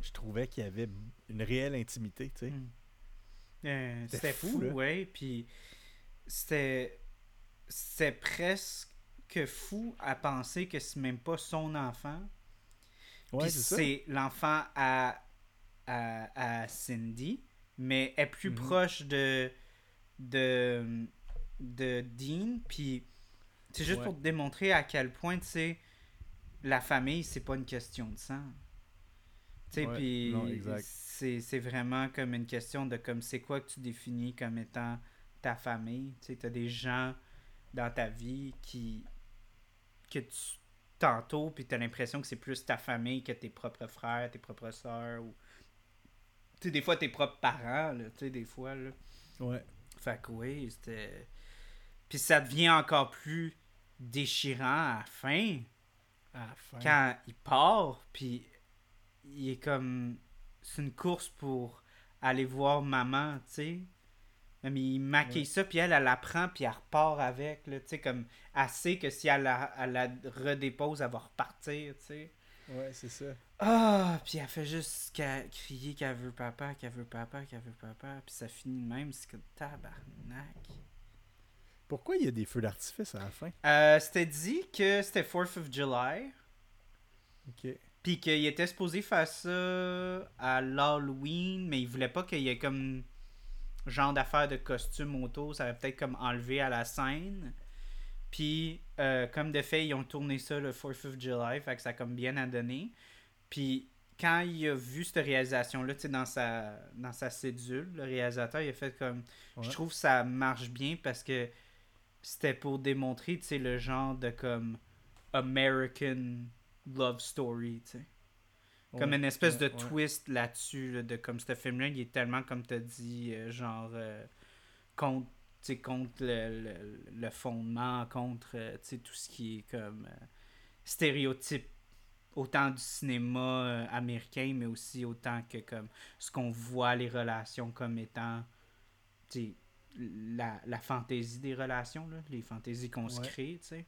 je trouvais qu'il y avait une réelle intimité, tu sais. Mm. Euh, C'était fou, fou, ouais. Puis c'était c'était presque fou à penser que c'est même pas son enfant. Ouais, c'est l'enfant à, à, à Cindy, mais est plus Mhm. proche de, de, de Dean. Puis c'est juste Ouais. pour te démontrer à quel point, tu sais, la famille, c'est pas une question de sang. Tu sais, puis c'est c'est vraiment comme une question de comme c'est quoi que tu définis comme étant ta famille? Tu sais, t'as des gens dans ta vie qui que tu tantôt puis t'as l'impression que c'est plus ta famille que tes propres frères, tes propres sœurs ou tu sais des fois tes propres parents là, tu sais des fois là. Ouais. Fait que oui, c'était puis ça devient encore plus déchirant à la fin À la fin. quand il part, puis il est comme. C'est une course pour aller voir maman, tu sais. Mais il maquille Ouais. ça, puis elle, elle la prend, puis elle repart avec, tu sais, comme. Elle sait que si elle la, elle la redépose, elle va repartir, tu sais. Ouais, c'est ça. Ah, puis elle fait juste qu'à- crier qu'elle veut papa, qu'elle veut papa, qu'elle veut papa, puis ça finit de même, c'est comme tabarnak. Pourquoi il y a des feux d'artifice à la fin? Euh, c'était dit que c'était 4th of July. Ok. Puis qu'il était supposé faire ça à l'Halloween, mais il voulait pas qu'il y ait comme genre d'affaires de costume autour. Ça va peut-être comme enlevé à la scène. Puis, euh, comme de fait, ils ont tourné ça le 4th of July, fait que ça a comme bien à donner. Puis, quand il a vu cette réalisation-là, tu sais, dans sa, dans sa cédule, le réalisateur, il a fait comme... Je trouve que ça marche bien parce que c'était pour démontrer, tu sais, le genre de comme American love story, tu sais. Comme une espèce ouais, de ouais. twist là-dessus, là, de comme ce film-là, il est tellement, comme tu as dit, euh, genre, euh, contre, contre le, le, le fondement, contre, euh, tout ce qui est comme euh, stéréotype, autant du cinéma euh, américain, mais aussi autant que comme ce qu'on voit les relations comme étant, la, la fantaisie des relations, là, les fantaisies qu'on se Ouais. crée, tu sais.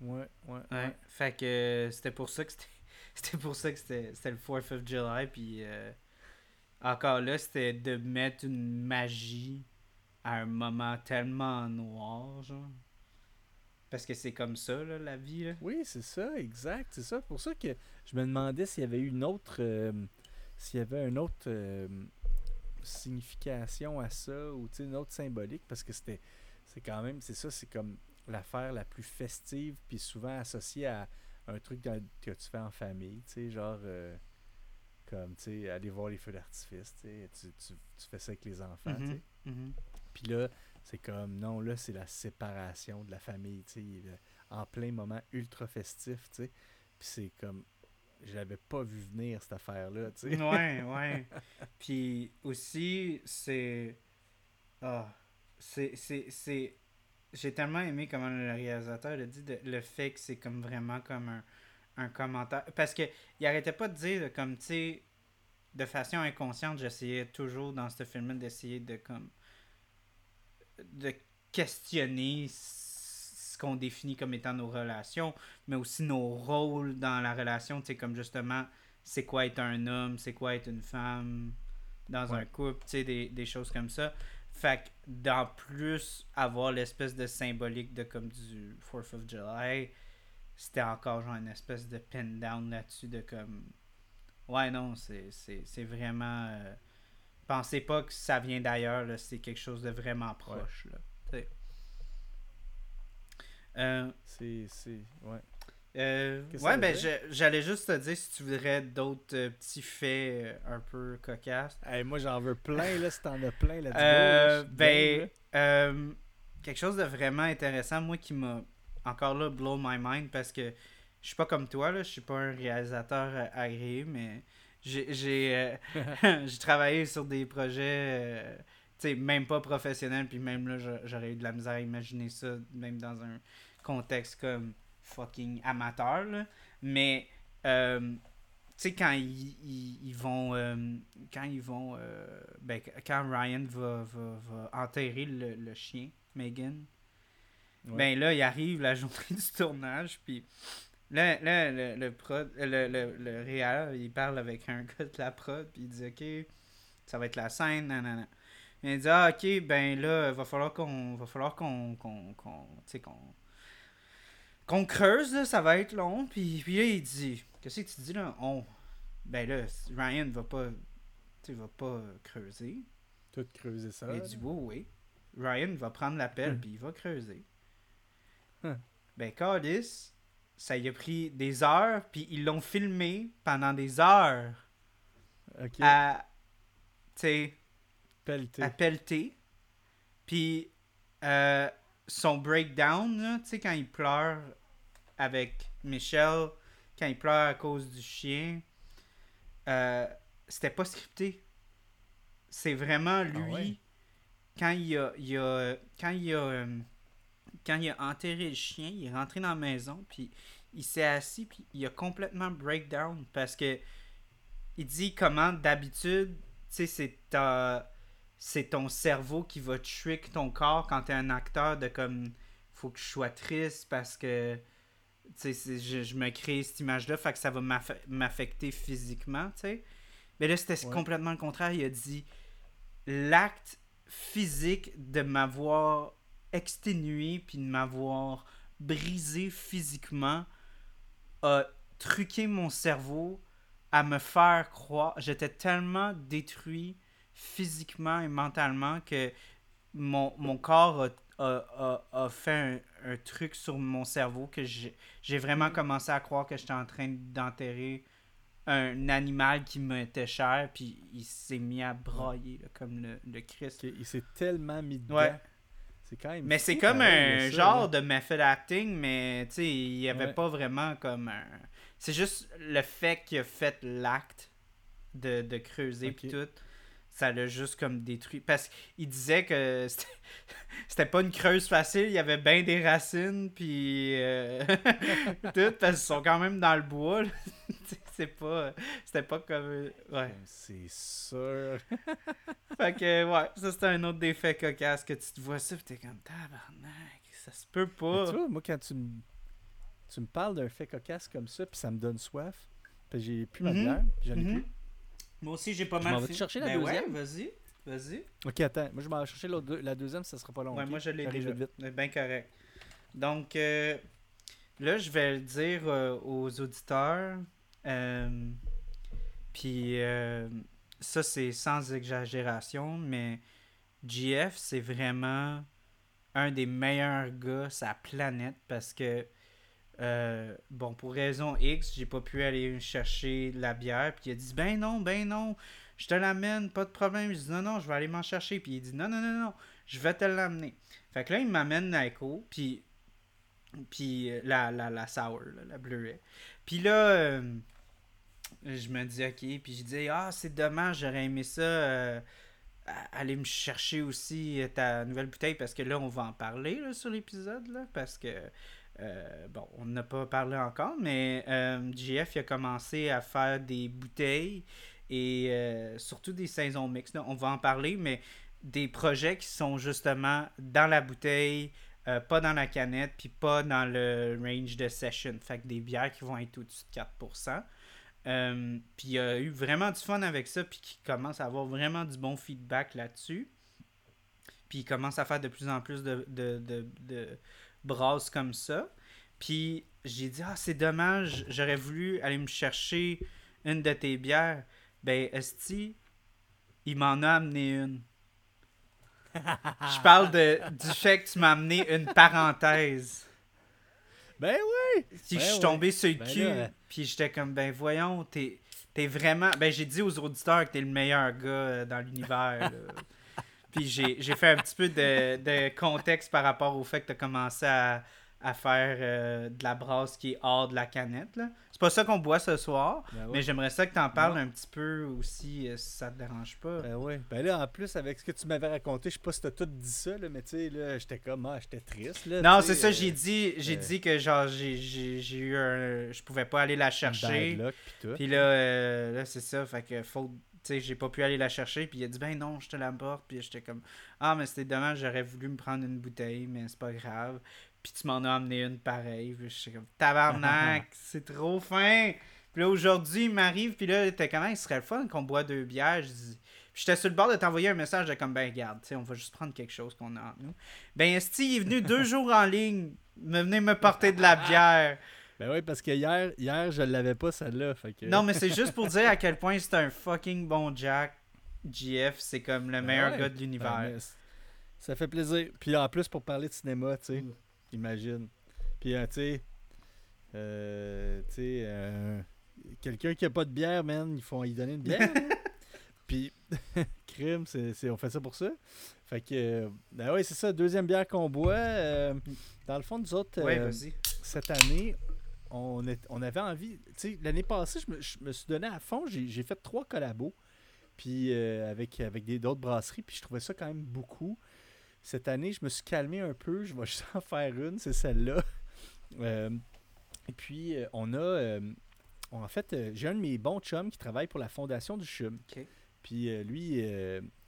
Ouais, ouais. Fait que euh, c'était pour ça que c'était c'était pour ça que c'était le 4th of July puis euh, encore là c'était de mettre une magie à un moment tellement noir genre parce que c'est comme ça là, la vie là. Oui, c'est ça, exact. C'est ça. Pour ça que je me demandais s'il y avait eu une autre. euh, s'il y avait une autre euh, signification à ça ou une autre symbolique parce que c'était. C'est quand même. C'est ça, c'est comme l'affaire la plus festive puis souvent associée à un truc dans- que tu fais en famille. Tu sais, genre. euh, comme, tu sais, aller voir les feux d'artifice. Tu, tu, tu, fais ça avec les enfants. tu sais. Mhm, mhm. Puis là, c'est comme, non, là, c'est la séparation de la famille, tu sais, en plein moment ultra festif, tu sais. Puis c'est comme, je l'avais pas vu venir, cette affaire-là, tu sais. Ouais, ouais. Puis aussi, c'est. Ah. C'est. J'ai tellement aimé comment le réalisateur a dit de- le fait que c'est comme vraiment comme un, un commentaire. Parce que il arrêtait pas de dire, comme, tu sais, de façon inconsciente, j'essayais toujours dans ce film-là d'essayer de comme. de questionner qu'on définit comme étant nos relations, mais aussi nos rôles dans la relation, tu sais, comme justement c'est quoi être un homme, c'est quoi être une femme dans un couple, tu sais, des, des choses comme ça. Fait que, d'en plus, avoir l'espèce de symbolique de comme du 4th of July, c'était encore genre une espèce de pin down là-dessus de comme. Ouais, non, c'est vraiment. euh, pensez pas que ça vient d'ailleurs, c'est quelque chose de vraiment proche, là. Euh, C'est. c'est- Ouais. euh, ouais, ben j'allais juste te dire si tu voudrais d'autres euh, petits faits euh, un peu cocasses. Hey, moi, j'en veux plein, là, si t'en as plein, là, ben, quelque chose de vraiment intéressant, moi qui m'a encore là blow my mind parce que je suis pas comme toi, là, je suis pas un réalisateur agréé, mais j'ai j'ai j'ai travaillé sur des projets, sais, même pas professionnels, puis même là, j'a- j'aurais eu de la misère à imaginer ça, même dans un contexte comme fucking amateur, là. Mais, euh, tu sais, quand ils, ils- ils vont, euh, quand ils vont, euh, ben, quand Ryan va, va, va enterrer le, le chien, Megan, Ouais. ben là, il arrive la journée du tournage, puis là, là le, le, prod, le, le, le réal, il parle avec un gars de la prod, puis il dit, OK, ça va être la scène, nanana. Il dit, ah, OK, ben là, va falloir qu'on, va falloir qu'on, qu'on, creuse, là, ça va être long, puis, puis là, il dit, qu'est-ce que tu dis, là? On, ben là, Ryan va pas, tu va pas creuser. Tout creuser ça. Il dit oui, oui. Ryan va prendre l'appel Hmm. puis il va creuser. Hum. Ben, Cardis, ça y a pris des heures puis ils l'ont filmé pendant des heures Ok. à, tu sais, Pelleté. à pelleter. Puis euh, son breakdown, tu sais, quand il pleure avec Michel, quand il pleure à cause du chien, euh, c'était pas scripté. C'est vraiment lui, Ah ouais? quand il a, il a- quand il a, euh, quand il a enterré le chien, il est rentré dans la maison, puis il s'est assis, puis il a complètement breakdown parce que il dit comment d'habitude, tu sais, c'est ta- c'est ton cerveau qui va trick ton corps quand t'es un acteur de comme faut que je sois triste parce que tu sais c'est- je, je me crée cette image là fait que ça va m'aff- m'affecter physiquement tu sais mais là c'était Ouais. complètement le contraire il a dit l'acte physique de m'avoir exténué puis de m'avoir brisé physiquement a truqué mon cerveau à me faire croire. J'étais tellement détruit physiquement et mentalement que mon, mon corps a, a- a- a fait un, un truc sur mon cerveau que j'ai vraiment commencé à croire que j'étais en train d'enterrer un animal qui m'était cher, puis il s'est mis à brailler là, comme le, le Christ. Il s'est tellement mis dedans. Ouais. C'est quand même. Mais c'est comme un ça, genre de method acting, mais tu sais, il n'y avait Ouais. pas vraiment comme un. C'est juste le fait qu'il a fait l'acte de, de creuser Ok. pis tout. Ça l'a juste comme détruit. Parce qu'il disait que c'était- pas une creuse facile, il y avait bien des racines, puis euh, tout, parce qu'ils sont quand même dans le bois. c'est pas. C'était pas comme. Ouais. C'est sûr. Fait que, ouais, ça c'était un autre des faits cocasses que tu te vois ça, pis t'es comme tabarnak, ça se peut Mais pas. tu vois, moi, quand tu me, tu me parles d'un fait cocasse comme ça, puis ça me donne soif, puis j'ai plus ma Mhm. bière, j'en ai Mhm. plus. Moi aussi, j'ai pas Je mal. m'en vais chercher la Ben deuxième? Ouais, vas-y, vas-y. Ok, attends. Moi, je m'en vais chercher deux- la deuxième, ça sera pas long. Ouais, moi je l'ai déjà. vite, bien correct. Donc, euh, là, je vais le dire euh, aux auditeurs. euh, Puis, euh, ça, c'est sans exagération, mais GF, c'est vraiment un des meilleurs gars la planète parce que, euh, bon, pour raison X, j'ai pas pu aller chercher la bière. Puis il a dit, ben non, ben non, je te l'amène, pas de problème. Je dis, non, non, je vais aller m'en chercher. Puis il dit, non, non, non, non, je vais te l'amener. Fait que là, il m'amène Nico, puis, puis euh, la, la, la sour, la bleuet. Puis là, euh, je me dis, ok, puis je dis, ah, c'est dommage, j'aurais aimé ça, euh, aller me chercher aussi ta nouvelle bouteille, parce que là, on va en parler là, sur l'épisode, là, parce que, euh, bon, on n'a pas parlé encore, mais euh, a commencé à faire des bouteilles, et euh, surtout des saisons mixtes, on va en parler, mais des projets qui sont justement dans la bouteille, euh, pas dans la canette, puis pas dans le range de session. Fait que des bières qui vont être au-dessus de 4%. Euh, puis il a eu vraiment du fun avec ça, puis qui commence à avoir vraiment du bon feedback là-dessus. Puis il commence à faire de plus en plus de brasses comme ça. Puis j'ai dit, ah, c'est dommage, j'aurais voulu aller me chercher une de tes bières. Ben, Esti, il m'en a amené une. Je parle de, du fait que tu m'as amené une parenthèse. Ben oui! Puis Ben je suis ouais. tombé sur le Ben cul, là. puis j'étais comme, ben voyons, t'es t'es vraiment... Ben j'ai dit aux auditeurs que t'es le meilleur gars euh, dans l'univers. Puis j'ai fait un petit peu de, de contexte par rapport au fait que t'as commencé à, à faire euh, de la brasse qui est hors de la canette. C'est pas ça qu'on boit ce soir, Ben mais j'aimerais ça que t'en parles Non. un petit peu aussi, euh, si ça te dérange pas. Ben oui. Ben là, en plus, avec ce que tu m'avais raconté, je sais pas si t'as tout dit ça, là, mais tu sais, là, j'étais comme, ah, j'étais triste, là. non, tu c'est ça, euh, j'ai dit, j'ai dit que genre j'ai- eu un... Je pouvais pas aller la chercher. Puis là, là c'est ça. Fait que faut. Tu sais, j'ai pas pu aller la chercher. Puis il a dit, ben non, je te l'apporte. Puis j'étais comme, ah, mais c'était dommage, j'aurais voulu me prendre une bouteille, mais c'est pas grave. Puis tu m'en as amené une pareille. Puis j'étais comme, tabarnak, c'est trop fin. Puis là, aujourd'hui, il m'arrive. Puis là, t'es comment, il serait le fun qu'on boit deux bières. Je dis. J'étais sur le bord de t'envoyer un message de comme, ben regarde, tu sais, on va juste prendre quelque chose qu'on a entre nous. Ben, Esti, il est venu deux jours en ligne, me venir me porter de la bière. Ben oui, parce que hier, hier je l'avais pas, celle-là. Que... Non, mais c'est juste pour dire à quel point c'est un fucking bon Jack. GF, c'est comme le meilleur ouais. gars de l'univers. Ben, ça fait plaisir. Puis en plus, pour parler de cinéma, tu sais, Mm. imagine. Puis, euh, tu sais, euh, tu sais, euh, quelqu'un qui a pas de bière, man, ils font y donner une bière. hein. Puis, crime, c'est, on fait ça pour ça. Fait que, ben oui, c'est ça, deuxième bière qu'on boit. euh, dans le fond, nous autres, ouais, cette année, on, est, on avait envie. Tu sais, l'année passée, je me, je me suis donné à fond. J'ai j'ai fait trois collabos. Puis euh, avec, avec des- d'autres brasseries. Puis je trouvais ça quand même beaucoup. Cette année, je me suis calmé un peu. Je vais juste en faire une. C'est celle-là. Euh, et puis, euh, on a. euh, en fait, j'ai un de mes bons chums qui travaille pour la Fondation du CHUM. Puis lui,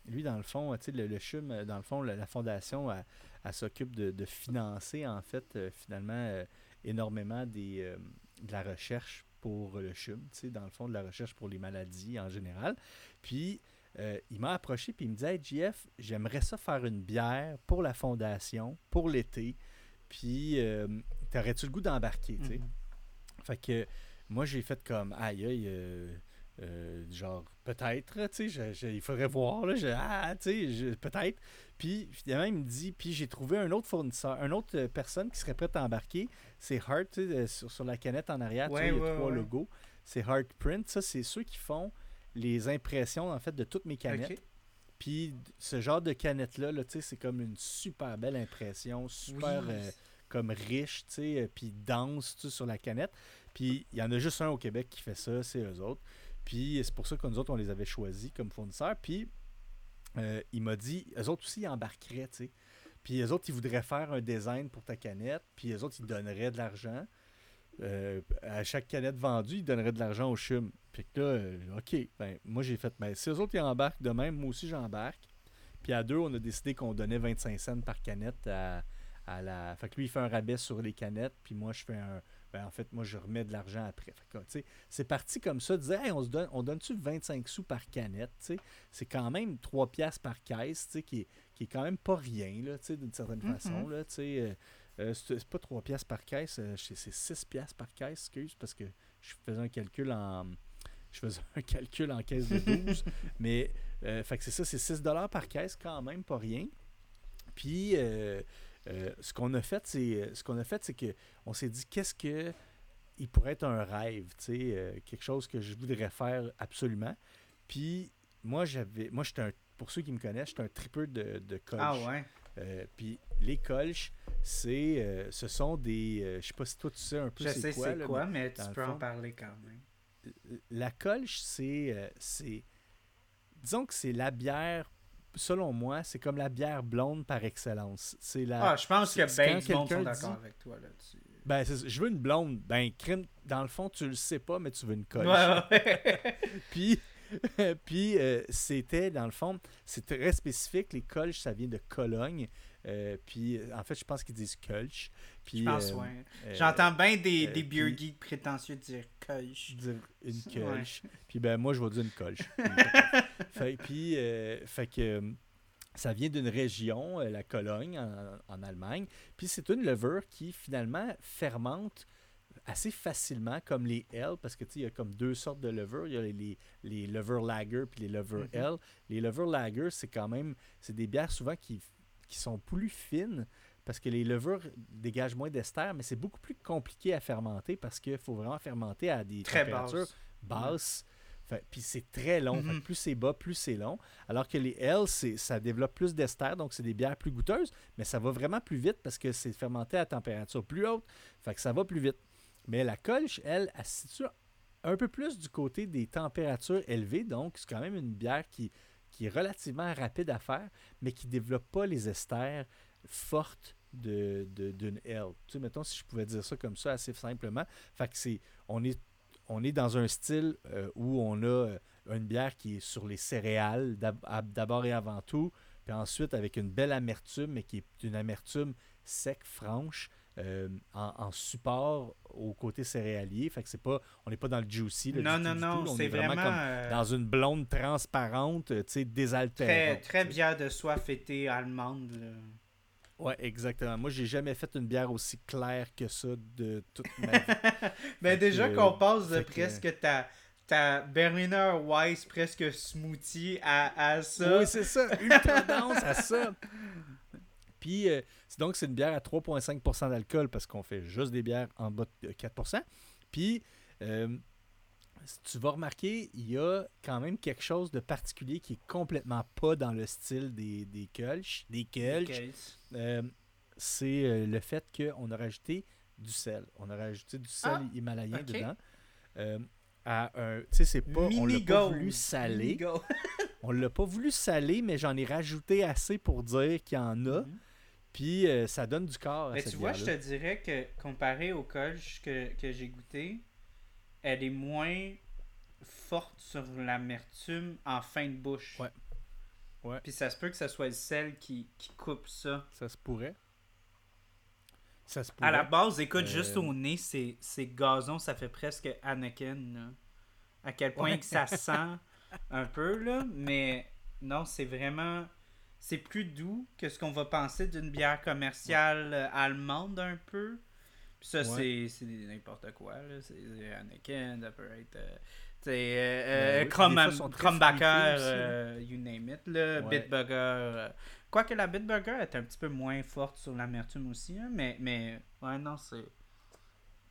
lui, dans le fond, tu sais, le, le CHUM, dans le fond, la, la Fondation, elle, elle s'occupe de, de financer, en fait, finalement, énormément des, euh, de la recherche pour le CHUM, tu sais, dans le fond, de la recherche pour les maladies en général. Puis, euh, il m'a approché, puis il me dit Hey, JF, j'aimerais ça faire une bière pour la Fondation, pour l'été. Puis, euh, t'aurais-tu le goût d'embarquer, tu sais? Mhm. fait que moi, j'ai fait comme, aïe, aïe, euh, genre, peut-être, tu sais, il faudrait voir, là, je- ah, tu sais, peut-être. Puis finalement, il me dit, puis j'ai trouvé un autre fournisseur, une autre euh, personne qui serait prête à embarquer. C'est Heart, tu sais, euh, sur, sur la canette en arrière, tu Ouais, vois, il y a trois ouais. logos. C'est Heart Print, ça, c'est ceux qui font les impressions, en fait, de toutes mes canettes. Puis ce genre de canette-là, là, tu sais, c'est comme une super belle impression, super Oui. euh, comme riche, tu sais, puis dense, tu sais, sur la canette. Puis il y en a juste un au Québec qui fait ça, c'est eux autres. Puis c'est pour ça que nous autres, on les avait choisis comme fournisseurs. Puis euh, il m'a dit, eux autres aussi, ils embarqueraient, tu sais. Puis eux autres, ils voudraient faire un design pour ta canette, puis eux autres, ils donneraient de l'argent. Euh, à chaque canette vendue, ils donneraient de l'argent au chum. Puis là, euh, OK, ben, moi j'ai fait, ben, si eux autres ils embarquent de même, moi aussi j'embarque. Puis à deux, on a décidé qu'on donnait 25 cents par canette à, à la. Fait que lui, il fait un rabais sur les canettes, puis moi je fais un. Ben, en fait, moi je remets de l'argent après. C'est parti comme ça, de dire, Hey, on se donne, on donne-tu 25 sous par canette? C'est quand même 3 piastres par caisse, qui est, qui est quand même pas rien, là, d'une certaine façon, là, euh, euh, c'est pas 3 piastres par caisse, euh, c'est c'est 6 piastres par caisse, excuse, parce que je faisais un calcul en je faisais un calcul en caisse de 12, mais euh, fait que c'est ça, c'est 6 dollars par caisse quand même, pas rien. Puis euh, euh, ce qu'on a fait, c'est ce qu'on a fait, c'est que on s'est dit qu'est-ce que il pourrait être un rêve, tu sais, euh, quelque chose que je voudrais faire absolument. Puis moi j'avais, moi j'étais un, pour ceux qui me connaissent, j'étais un tripeur de, de colch. Ah ouais. Euh, puis les colches, c'est, euh, ce sont des, euh, je sais pas si toi tu sais un peu Je sais quoi. c'est là, quoi, mais tu peux en parler quand même. la colche, c'est. euh, c'est disons que c'est la bière, selon moi, c'est comme la bière blonde par excellence. C'est la. Ah, je pense que ben quand du monde sont quelqu'un d'accord avec toi là-dessus. Ben, je veux une blonde. Ben, crime, dans le fond, tu le sais pas, mais tu veux une. Ouais, ouais. Puis, puis euh, c'était, dans le fond, c'est très spécifique. Les colches, ça vient de Cologne. Euh, puis, en fait, je pense qu'ils disent Kölsch. Puis, Je pense, euh, ouais. euh, J'entends bien des, euh, des beer puis- geeks prétentieux dire dire une Ouais. Kölsch. Puis ben moi, je vais dire une fait, puis, euh, fait que euh, ça vient d'une région, euh, la Cologne, en, en Allemagne. Puis c'est une levure qui finalement fermente assez facilement, comme les L, parce que tu sais, il y a comme deux sortes de levures. Il y a les, les, les levures lager puis les levures Mhm. L. Les levures lager, c'est quand même, c'est des bières souvent qui, qui sont plus fines parce que les levures dégagent moins d'ester, mais c'est beaucoup plus compliqué à fermenter parce qu'il faut vraiment fermenter à des Très températures basse. basse. Fait- Puis c'est très long. Mhm. plus c'est bas, plus c'est long. Alors que les L, ça développe plus d'ester, donc c'est des bières plus goûteuses, mais ça va vraiment plus vite parce que c'est fermenté à température plus haute. Fait que ça va plus vite. Mais la Kolsch, elle, elle se situe un peu plus du côté des températures élevées, donc c'est quand même une bière qui, qui est relativement rapide à faire, mais qui ne développe pas les esters fortes de- de- d'une L. Tu sais, mettons, si je pouvais dire ça comme ça assez simplement. Fait que c'est, on est on est dans un style euh, où on a euh, une bière qui est sur les céréales d'ab- ab- d'abord et avant tout, puis ensuite avec une belle amertume, mais qui est une amertume sec, franche, euh, en, en support au côté céréalier. Fait que c'est pas, on n'est pas dans le juicy. là, Non, du non, tout, non, c'est est vraiment, vraiment, comme euh, dans une blonde transparente, euh, tu sais, très, désaltérante. très sais. bière de soie fêtée allemande. là. Ouais, exactement. Moi, j'ai jamais fait une bière aussi claire que ça de toute ma vie. Ben déjà qu'on passe de que- presque ta, ta Berliner Weiss presque smoothie à, à ça. Oui, c'est ça. Ultra dense à ça. Puis, euh, c'est- donc, c'est une bière à 3,5% d'alcool parce qu'on fait juste des bières en bas de 4% Puis, euh, tu vas remarquer, il y a quand même quelque chose de particulier qui est complètement pas dans le style des, des Kölsch. Des Kölsch. Euh, c'est euh, le fait qu'on a rajouté du sel. On a rajouté du sel Ah, himalayen dedans. Euh, à un, tu sais, c'est pas, on l'a pas voulu saler. Mini-gold. On l'a pas voulu saler, mais j'en ai rajouté assez pour dire qu'il y en a. Mhm. Puis euh, ça donne du corps à Mais cette tu vois, je te dirais que comparé au Kolsch que, que j'ai goûté, elle est moins forte sur l'amertume en fin de bouche. Ouais. Ouais. Puis ça se peut que ce soit le sel qui, qui coupe ça. Ça se pourrait. Ça se pourrait. À la base, écoute, Euh, juste au nez, c'est c'est gazon, ça fait presque Anakin. là. À quel point Ouais. que ça sent un peu, là. Mais non, c'est vraiment. C'est plus doux que ce qu'on va penser d'une bière commerciale euh, allemande, un peu. Puis ça, Ouais. c'est n'importe quoi, là. C'est Anakin, ça peut être. euh, tu sais, euh, euh, Ben euh, you name it, là. Ouais. Bitburger. euh, Quoique la Bitburger est un petit peu moins forte sur l'amertume aussi, hein, mais, mais ouais, non, c'est.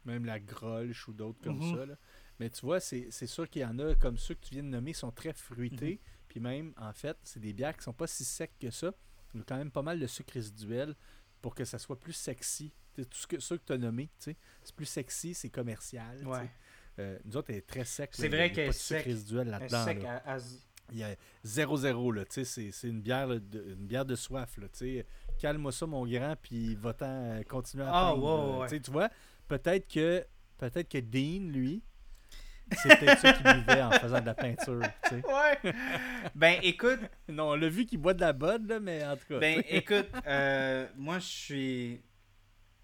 Même la Grolsch ou d'autres comme Mhm. ça. là. Mais tu vois, c'est sûr qu'il y en a comme ceux que tu viens de nommer sont très fruités. Mhm. Puis même, en fait, c'est des bières qui sont pas si secs que ça. Il y a quand même pas mal de sucre résiduel pour que ça soit plus sexy. Tout ce que, ceux que tu as sais, c'est plus sexy, c'est commercial. Ouais. Euh, nous autres, elle est très sec. C'est vrai qu'elle est sec. résiduel là-dedans. sec là. à- à- Il y a 0-0, là, tu sais, c'est, c'est une bière, là, de, une bière de soif, là, tu sais. Calme-moi ça, mon grand, puis va-t'en continuer à peindre, ouais. Sais, tu vois, peut-être que, peut-être que Dean, lui, c'est peut-être ça qu'il buvait en faisant de la peinture, tu sais. Ouais. ben écoute, Non, on l'a vu qu'il boit de la bonne, là, mais en tout cas. ben écoute, euh, moi je suis,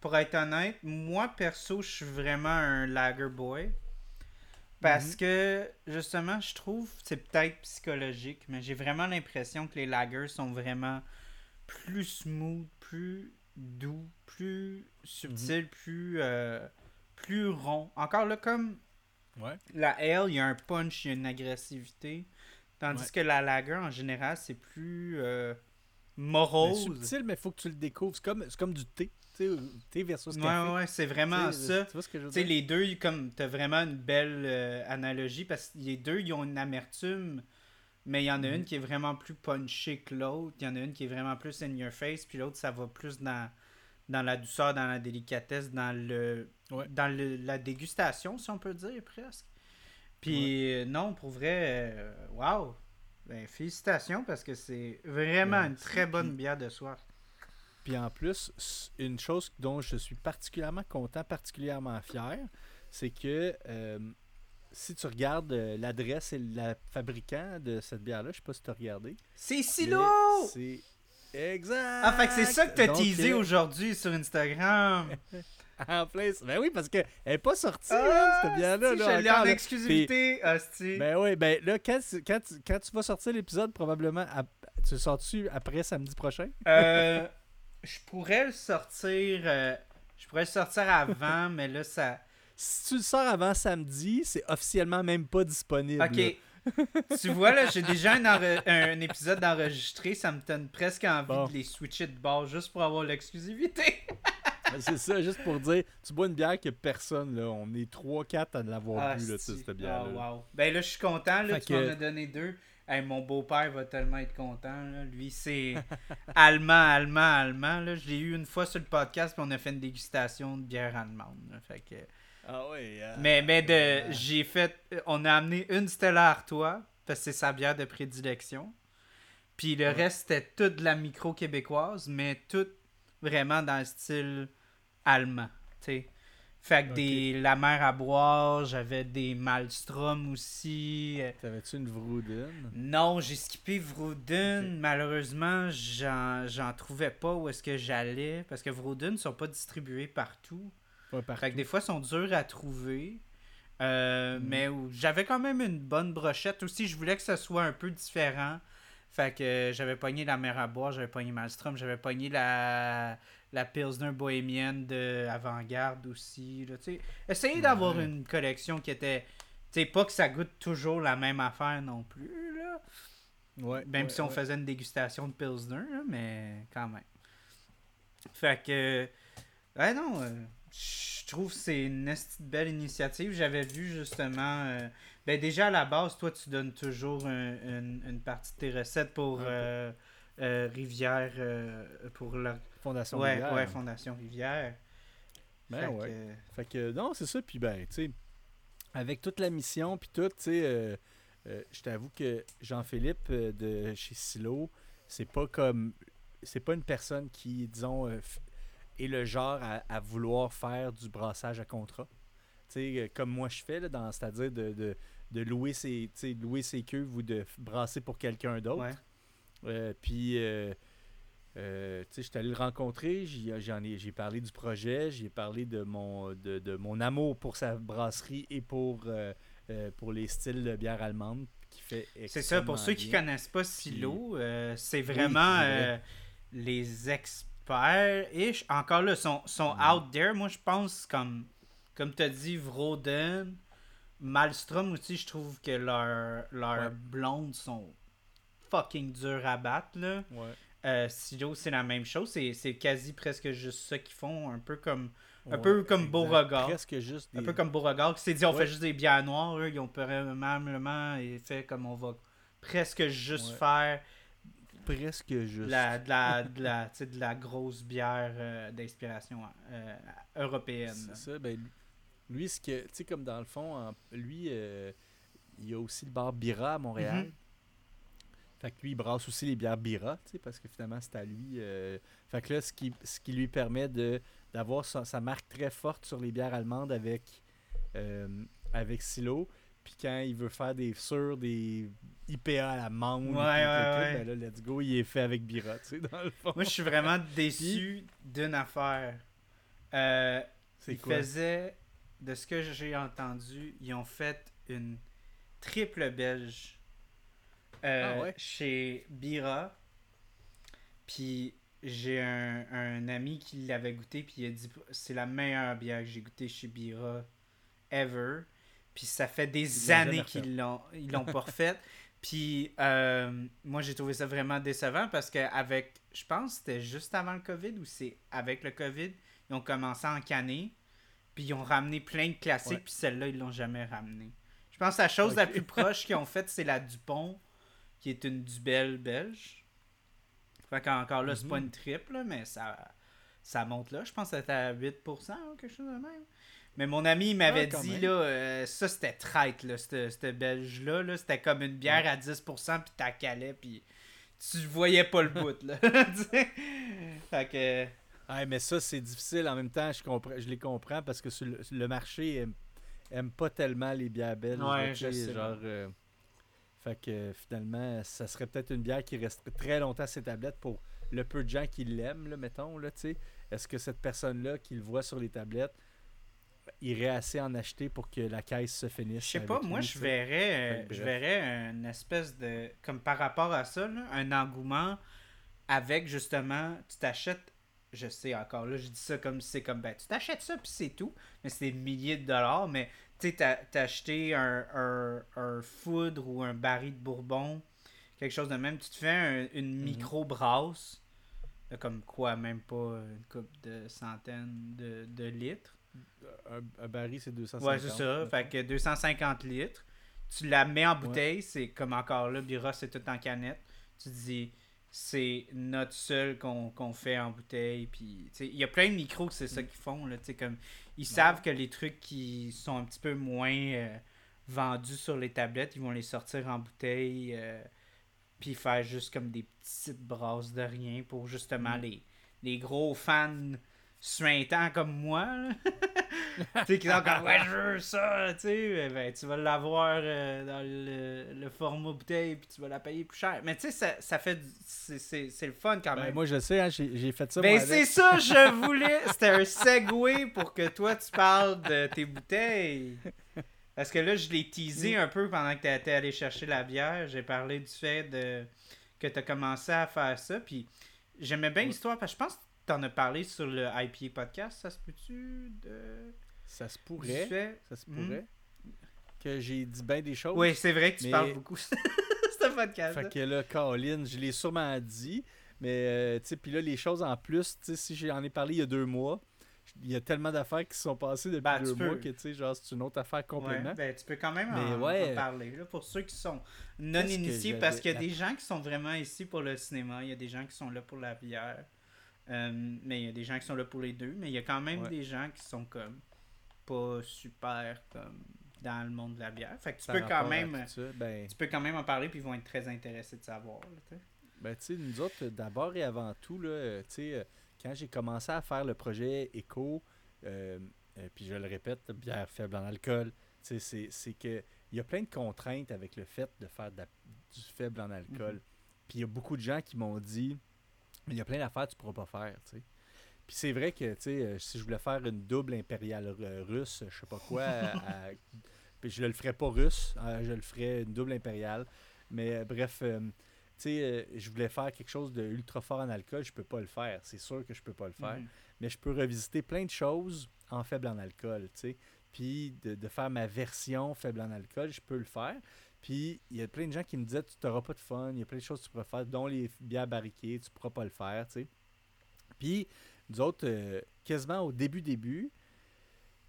pour être honnête, moi perso, je suis vraiment un lager boy. Parce Mhm. que justement, je trouve, c'est peut-être psychologique, mais j'ai vraiment l'impression que les lagers sont vraiment plus smooth, plus doux, plus subtils, Mhm. plus, euh, plus rond. Encore là, comme Ouais. La ale, il y a un punch, il y a une agressivité. Tandis Ouais. que la lager, en général, c'est plus euh, Mais morose. subtil, mais il faut que tu le découvres. C'est comme, c'est comme du thé, sais, thé versus ouais, café. ouais, c'est vraiment ça. Tu vois ce que je veux dire? les deux, comme, t'as vraiment une belle euh, analogie parce que les deux, ils ont une amertume, mais il y en a Mhm. une qui est vraiment plus punchée que l'autre. Il y en a une qui est vraiment plus in your face, puis l'autre, ça va plus dans, dans la douceur, dans la délicatesse, dans le Ouais. dans le- la dégustation, si on peut dire, presque. Puis euh, non, pour vrai, euh, wow! Ben, félicitations parce que c'est vraiment une très bonne bière de soir. Puis en plus, une chose dont je suis particulièrement content, particulièrement fier, c'est que euh, si tu regardes euh, l'adresse et le fabricant de cette bière-là, je sais pas si tu as regardé. C'est Silo! C'est Exact. Ah, fait que c'est ça que t'as Donc, teasé euh, aujourd'hui sur Instagram. En plein. Ben oui, parce qu'elle est pas sortie, Ah, cette bière-là. si, là, je l'ai en exclusivité, hostie. Ben oui, ben là, quand, tu- quand, tu- quand tu vas sortir l'épisode, probablement, ap- tu le sors-tu après samedi prochain? Euh, je pourrais le sortir. euh, je pourrais le sortir avant, mais là, ça. Si tu le sors avant samedi, c'est officiellement même pas disponible. Ok. tu vois, là, j'ai déjà un, épisode d'enregistré. Ça me donne presque envie Bon. de les switcher de bord juste pour avoir l'exclusivité. Ben, C'est ça, juste pour dire, tu bois une bière que personne, là. On est 3-4 à l'avoir bu, là, cette bière-là. Ah, wow. Ben là, je suis content. Là, Fait tu que- m'en as donné deux. Hey, mon beau-père va tellement être content. là. Lui, c'est allemand, allemand, allemand. Là. Je l'ai eu une fois sur le podcast, puis on a fait une dégustation de bière allemande. là. Fait que... Ah ouais. euh, Mais, mais de, euh, j'ai fait. On a amené une Stella Artois, parce que c'est sa bière de prédilection. Puis le reste, c'était toute de la micro québécoise, mais toute vraiment dans le style allemand. sais. Fait que des La mer à boire, j'avais des Malmstrom aussi. euh, T'avais-tu une Vrouden? Non, j'ai skippé Vrouden. Malheureusement, j'en j'en trouvais pas où est-ce que j'allais. Parce que Vrouden ne sont pas distribués partout. Fait que des fois, ils sont durs à trouver. Euh, Mhm. Mais j'avais quand même une bonne brochette aussi. Je voulais que ça soit un peu différent. Fait que euh, j'avais pogné la mer à boire, j'avais pogné Malmstrom, j'avais pogné la, la Pilsner bohémienne de Avant-Garde aussi. Là. Essayez d'avoir une collection qui était. Tu sais, pas que ça goûte toujours la même affaire non plus. Là. Ouais, Même ouais, si on ouais. faisait une dégustation de Pilsner, là, mais quand même. Fait que. Ouais, non. euh, Je trouve que c'est une belle initiative. J'avais vu justement. euh, ben, déjà à la base, toi, tu donnes toujours un- une, une partie de tes recettes pour euh, euh, Rivière. euh, pour la. Fondation Ouais, Rivière. ouais, Fondation Rivière. Ben Fait ouais. que- Fait que non, c'est ça. Puis ben, tu sais, avec toute la mission, puis tout, tu sais, euh, euh, je t'avoue que Jean-Philippe euh, de chez Silo, c'est pas comme. C'est pas une personne qui, disons, euh, est le genre à, à vouloir faire du brassage à contrat. Tu sais, euh, comme moi je fais, c'est-à-dire de, de, de louer, ses, louer ses cuves ou de brasser pour quelqu'un d'autre. Ouais. Euh, puis, euh, euh, tu sais, j'étais allé le rencontrer, j'en ai, j'ai parlé du projet, j'ai parlé de mon, de, de mon amour pour sa brasserie et pour, pour les styles de bière allemande qui fait C'est ça, pour ceux qui bien. connaissent pas Silo, c'est vraiment vrai. les experts. Et je- encore là, sont, sont Mm. out there. Moi, je pense, comme, comme tu as dit, Vroden, Malmstrom aussi, je trouve que leurs Ouais. blondes sont fucking dures à battre. Là. Ouais. Euh, Silo, c'est la même chose. C'est quasi presque juste ça qu'ils font. Un peu comme, Un Ouais, peu comme. Beauregard. Presque juste des... un peu comme Beauregard qui s'est dit on fait juste des bières noires. eux, ils ont probablement et fait comme on va presque juste faire presque juste. la, de, la, de, la, tu sais, de la grosse bière euh, d'inspiration euh, européenne. C'est ça, ben, lui- lui, ce que, tu sais, comme dans le fond, en- lui, euh, il y a aussi le bar Bira à Montréal. Mhm. Fait que lui, il brasse aussi les bières Bira, tu sais, parce que finalement, c'est à lui. euh, Fait que là, ce qui, ce qui lui permet de d'avoir sa, sa marque très forte sur les bières allemandes avec, euh, avec Silo. Puis quand il veut faire des sur des IPA à la menthe, Ouais, ouais, ouais. ben là, let's go, il est fait avec Bira, tu sais, dans le fond. Moi, je suis vraiment déçu d'une affaire. Euh, C'est ils quoi? faisaient, de ce que j'ai entendu, ils ont fait une triple belge euh, Ah ouais? chez Bira. Puis j'ai un, un ami qui l'avait goûté, puis il a dit c'est la meilleure bière que j'ai goûtée chez Bira ever. Puis ça fait des années refait. qu'ils l'ont ils l'ont pas refaite. Puis euh, moi j'ai trouvé ça vraiment décevant parce que avec je pense que c'était juste avant le Covid ou c'est avec le Covid, ils ont commencé à en canner. Puis ils ont ramené plein de classiques, Ouais. puis celle-là, ils l'ont jamais ramené. Je pense que la chose la plus proche qu'ils ont faite, c'est la Dupont, qui est une Dubelle belge. Fait qu'encore là, c'est pas Mhm. une triple, mais ça, ça monte là. Je pense que c'était à 8% ou quelque chose de même. Mais mon ami, il m'avait Ah, dit, là, euh, ça c'était traite, là, cette, belge-là. Là, c'était comme une bière à 10%, puis t'as calais, puis tu voyais pas le bout, là. Fait que... Ouais, mais ça, c'est difficile. En même temps, je, comprends, je les comprends parce que sur le, sur le marché aime, aime pas tellement les bières belges. Ouais, je sais. Genre, euh, fait que finalement, ça serait peut-être une bière qui resterait très longtemps à ses tablettes pour le peu de gens qui l'aiment, là, mettons, là, tu sais, est-ce que cette personne-là qui le voit sur les tablettes irait assez en acheter pour que la caisse se finisse? Je sais pas, moi je verrais, je verrais une espèce de. Comme par rapport à ça, un engouement avec justement, tu t'achètes. Je sais encore là, je dis ça comme c'est comme ben tu t'achètes ça puis c'est tout, mais c'est des milliers de dollars, mais tu sais, t'as acheté un, un, un, foudre ou un baril de bourbon, quelque chose de même, tu te fais une mhm. micro-brasse, comme quoi, même pas une coupe de centaines de, de litres. Un, baril, c'est 250. Ouais, c'est ça. Fait que 250 litres. Tu la mets en bouteille, c'est comme encore là, Bira, c'est tout en canette. Tu dis, c'est notre seul qu'on fait en bouteille. Puis, il y a plein de micros que c'est ça mm. qu'ils font. Là, comme, ils savent que les trucs qui sont un petit peu moins euh, vendus sur les tablettes, ils vont les sortir en bouteille. Euh, puis faire juste comme des petites brasses de rien pour justement mm. les, les gros fans suintants comme moi. tu sais, qui sont comme, ouais, je veux ça, tu sais, ben, tu vas l'avoir euh, dans le, le, format bouteille, puis tu vas la payer plus cher. Mais tu sais, ça, ça fait. C'est le fun quand ben, même. moi, je sais, hein, j'ai fait ça. Ben, c'est ça, je voulais. C'était un segue pour que toi, tu parles de tes bouteilles. Parce que là, je l'ai teasé un peu pendant que tu étais allé chercher la bière. J'ai parlé du fait de que tu as commencé à faire ça. Puis j'aimais bien l'histoire parce que je pense T'en as parlé sur le IPA podcast, ça se peut-tu de... Ça se pourrait. Ça se hmm? pourrait. Que j'ai dit bien des choses. Oui, c'est vrai que tu parles beaucoup ce podcast. Fait que là, Caroline, je l'ai sûrement dit. Mais, euh, tu sais, puis là, les choses en plus, tu sais, si j'en ai parlé il y a deux mois, il y a tellement d'affaires qui sont passées depuis ben, deux mois que, tu sais, genre, c'est une autre affaire complètement. ben, tu peux quand même en, parler, là, pour ceux qui sont non initiés, parce qu'il y a des gens qui sont vraiment ici pour le cinéma, il y a des gens qui sont là pour la bière. Euh, mais il y a des gens qui sont là pour les deux, mais il y a quand même des gens qui sont comme pas super comme dans le monde de la bière. Fait que tu peux quand même ben tu peux quand même en parler puis ils vont être très intéressés de savoir. ben tu sais, nous autres, d'abord et avant tout, là, euh, euh, quand j'ai commencé à faire le projet Eco, puis je le répète, bière faible en alcool, c'est que il y a plein de contraintes avec le fait de faire du faible en alcool. Mm-hmm. Puis il y a beaucoup de gens qui m'ont dit il y a plein d'affaires que tu pourras pas faire, tu sais. Puis c'est vrai que, tu sais, euh, si je voulais faire une double impériale euh, russe, je sais pas quoi, puis je le ferais pas russe, hein, je le ferais une double impériale. Mais euh, bref, tu sais, je voulais faire quelque chose de ultra fort en alcool, je peux pas le faire. C'est sûr que je peux pas le faire. Mhm. Mais je peux revisiter plein de choses en faible en alcool, tu sais. Puis de, de, faire ma version faible en alcool, je peux le faire. Puis il y a plein de gens qui me disaient tu n'auras pas de fun, il y a plein de choses que tu pourrais faire, dont les bières barriquées, tu ne pourras pas le faire, tu sais. Puis nous autres, euh, quasiment au début début,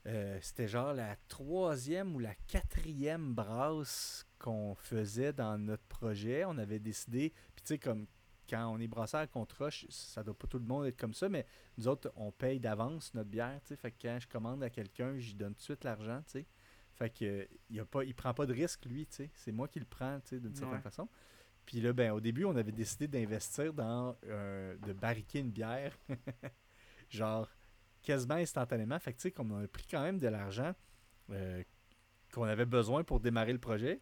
euh, c'était genre la troisième ou la quatrième brasse qu'on faisait dans notre projet. On avait décidé, puis tu sais, comme quand on est brasseur à contrat, ça doit pas tout le monde être comme ça, mais nous autres, on paye d'avance notre bière, tu sais. Fait que quand je commande à quelqu'un, j'y donne tout de suite l'argent, tu sais. Fait que il a pas, il prend pas de risque, lui, tu sais. C'est moi qui le prends, tu sais, d'une certaine façon. Puis là, ben, au début, on avait décidé d'investir dans euh, de barriquer une bière. genre quasiment instantanément. Fait que tu sais, comme on a pris quand même de l'argent euh, qu'on avait besoin pour démarrer le projet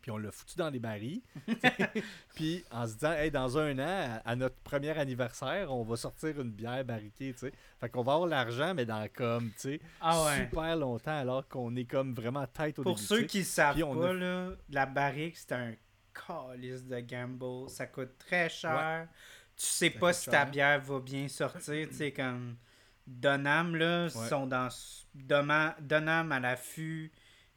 puis on l'a foutu dans les barils. puis en se disant, hey, dans un an, à, notre premier anniversaire, on va sortir une bière barriquée, tu sais. Fait qu'on va avoir l'argent, mais dans comme, tu sais, ah super longtemps, alors qu'on est comme vraiment tête au Pour ceux qui savent pas, là, la barrique, c'est un calice de gamble. Ça coûte très cher. Tu sais pas si ta bière va bien sortir, tu sais, comme... Donham, là, sont dans... Donham à l'affût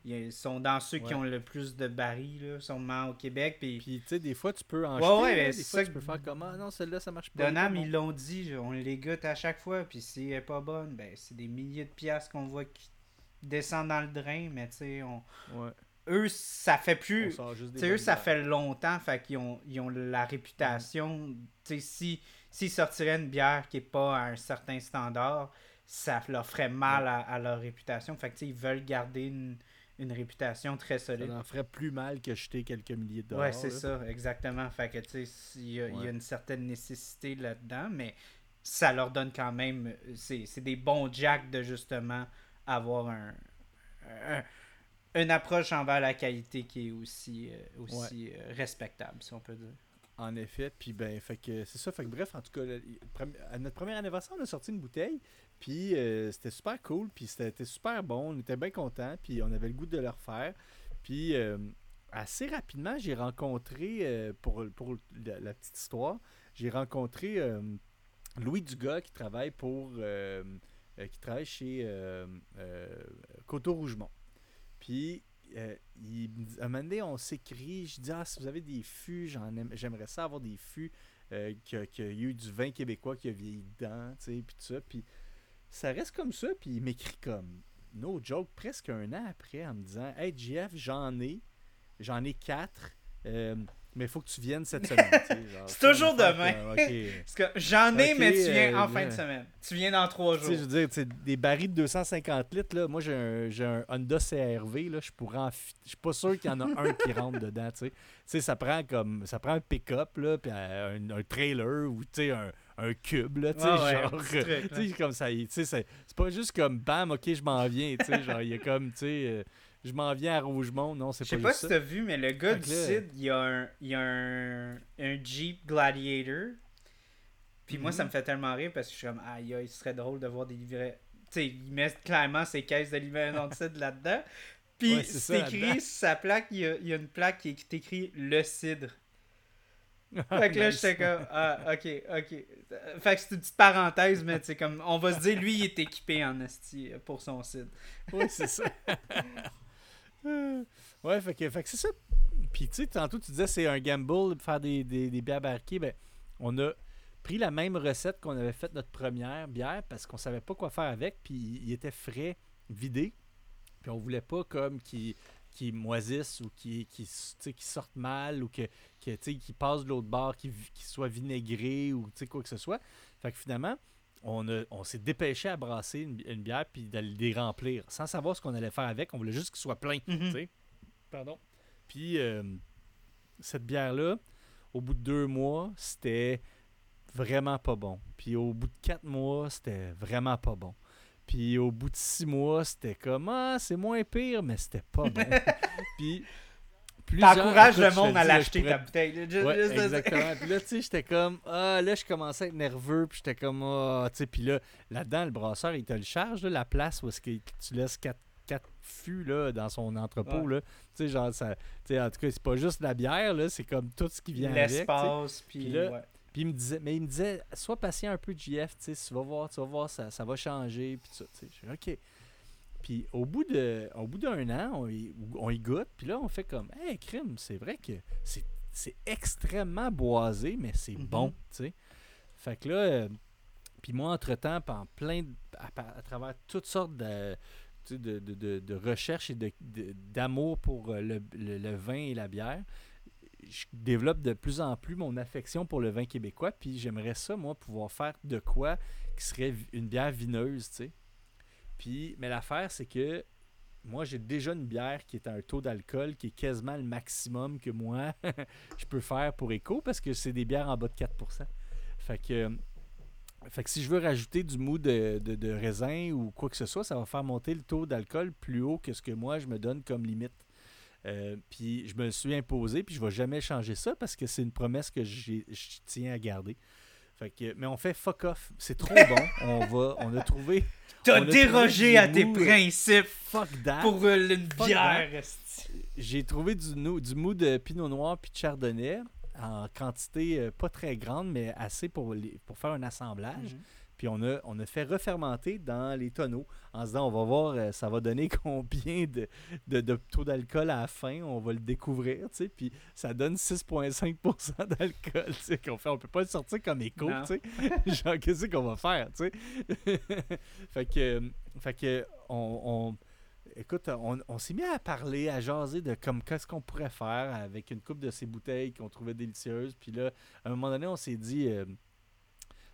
ils sont dans ceux qui ont le plus de barils, là, sûrement au Québec. Puis, puis tu sais, des fois, tu peux en ouais, ouais, des fois, tu peux faire comment? Ah, Non, celle-là, ça marche pas. Donham, ils l'ont dit, on les goûte à chaque fois. Puis si elle n'est pas bonne, ben c'est des milliers de piastres qu'on voit qui descendent dans le drain. Mais tu sais, on... eux, ça fait plus. Tu sais, eux, ça fait longtemps. Fait qu'ils ont, ils ont la réputation. Tu sais, si s'ils sortiraient une bière qui n'est pas à un certain standard, ça leur ferait mal à, à leur réputation. Fait que tu sais, ils veulent garder une une réputation très solide. Ça en ferait plus mal que jeter quelques milliers de dollars. Ouais, c'est ça, exactement. Fait que, tu sais, il y, a une certaine nécessité là-dedans, mais ça leur donne quand même. C'est des bons jacks de justement avoir un, une approche envers la qualité qui est aussi, euh, aussi euh, respectable, si on peut dire. En effet, puis ben, fait que c'est ça. Fait que bref, en tout cas, à notre premier anniversaire, on a sorti une bouteille, puis euh, c'était super cool, puis c'était super bon, on était bien contents, puis on avait le goût de le refaire. Puis euh, assez rapidement, j'ai rencontré, euh, pour, pour la, petite histoire, j'ai rencontré Louis Dugas qui travaille pour, qui travaille chez euh, euh, Coteau Rougemont. Puis euh, il, un moment donné, on s'écrit. Je dis Ah, si vous avez des fûts, j'aimerais ça avoir des fûts, euh, qu'il y a eu du vin québécois qui a vieilli dedans, tu sais, puis tout ça. Puis ça reste comme ça, puis il m'écrit comme No joke, presque un an après, en me disant Hey, JF, j'en ai, j'en ai quatre, euh, mais il faut que tu viennes cette semaine. C'est toujours demain. j'en ai, mais tu viens euh, en fin là. de semaine. Tu viens dans trois jours. je veux dire, des barils de 250 litres, là, moi j'ai un, un Honda CRV, là, je pourrais en fi- Je suis pas sûr qu'il y en a un qui rentre dedans, ça prend comme. Ça prend un pick-up, puis euh, un, un trailer ou, un, un cube, là, tu sais, ouais, genre. sais, comme ça, il- tu sais, c'est pas juste comme bam, ok, je m'en viens, tu sais, genre, il y a comme, tu sais, euh, je m'en viens à Rougemont, non, c'est Je pas sais pas si t'as vu, mais le gars du site, il y a un, il y a un, un Jeep Gladiator. Puis moi, ça Mhm. me fait tellement rire parce que je suis comme, aïe, aïe, ce serait drôle de voir des livrets. Tu sais, il met clairement ses caisses de livraison de cidre là-dedans. Puis Ouais, c'est c'est écrit sur sa plaque, il y, a, il y a une plaque qui est écrit le cidre. Fait que là, j'étais comme, ah, ok, ok. Fait que c'est une petite parenthèse, mais sais, comme, on va se dire, lui, il est équipé en esti pour son cidre. Oui, c'est ça. Ouais, fait que, fait que c'est ça. Puis, tu sais, tantôt, tu disais c'est un gamble de faire des, des, bières barriquées. Ben, on a pris la même recette qu'on avait faite notre première bière parce qu'on savait pas quoi faire avec. Puis, il était frais, vidé. Puis, on voulait pas comme qui moisissent ou qui, qui, sortent mal ou que, que, qui passent de l'autre bord, qui, qui soient vinaigrés ou quoi que ce soit. Fait que finalement, on, a- on s'est dépêché à brasser une, bi- une bière puis d'aller les remplir sans savoir ce qu'on allait faire avec. On voulait juste qu'il soit plein. Mhm. Pardon. Puis euh, cette bière-là, au bout de deux mois, c'était vraiment pas bon. Puis au bout de quatre mois, c'était vraiment pas bon. Puis au bout de six mois, c'était comme Ah, c'est moins pire, mais c'était pas bon. Puis T'encourages le monde à l'acheter ta bouteille. Ouais, exactement. Puis là, tu sais, j'étais comme, ah, là, je commençais à être nerveux, puis j'étais comme, ah, tu sais, puis là, là-dedans, le brasseur, il te le charge, là, la place où est-ce que tu laisses quatre, quatre fûts, là, dans son entrepôt, Ouais. là. Tu sais, genre, ça, tu sais, en tout cas, c'est pas juste la bière, là, c'est comme tout ce qui vient avec, l'espace, puis là, ouais. Puis il me disait, mais il me disait, sois patient un peu, JF, tu sais, tu vas voir, tu vas voir, ça, ça va changer, puis tout ça, OK. Puis au bout de, au bout d'un an, on y, on y goûte, puis là, on fait comme, hey, crime, c'est vrai que c'est, c'est extrêmement boisé, mais c'est Mhm. bon, tu sais. Fait que là, euh, puis moi, entre-temps, en plein, à, à travers toutes sortes de, de, de, de- de recherches et d'amour pour euh, le, le- le vin et la bière, je développe de plus en plus mon affection pour le vin québécois, puis j'aimerais ça, moi, pouvoir faire de quoi qui serait une bière vineuse, tu sais. Puis, mais l'affaire, c'est que moi, j'ai déjà une bière qui est à un taux d'alcool qui est quasiment le maximum que moi, je peux faire pour Eco, parce que c'est des bières en bas de 4%. Fait que, fait que si je veux rajouter du mou de, de- de raisin ou quoi que ce soit, ça va faire monter le taux d'alcool plus haut que ce que moi, je me donne comme limite. Euh, puis je me le suis imposé, puis je vais jamais changer ça parce que c'est une promesse que je tiens à garder. Fait que, mais on fait fuck off. C'est trop bon. On va, on a trouvé T'as dérogé à tes principes fuck that. pour euh, une Fuck bière. J'ai trouvé du, nou- du mou de pinot noir puis de chardonnay en quantité euh, pas très grande, mais assez pour, les- pour faire un assemblage. Mhm. Puis on a, on a fait refermenter dans les tonneaux en se disant on va voir euh, ça va donner combien de, de, de taux d'alcool à la fin, on va le découvrir, tu sais. Puis ça donne 6,5% d'alcool, tu sais, qu'on fait. On peut pas le sortir comme écho, tu sais. Genre, qu'est-ce qu'on va faire, tu sais? fait que, fait que on, on- écoute, on, on s'est mis à parler, à jaser de comme qu'est-ce qu'on pourrait faire avec une coupe de ces bouteilles qu'on trouvait délicieuses. Puis là, à un moment donné, on s'est dit, euh,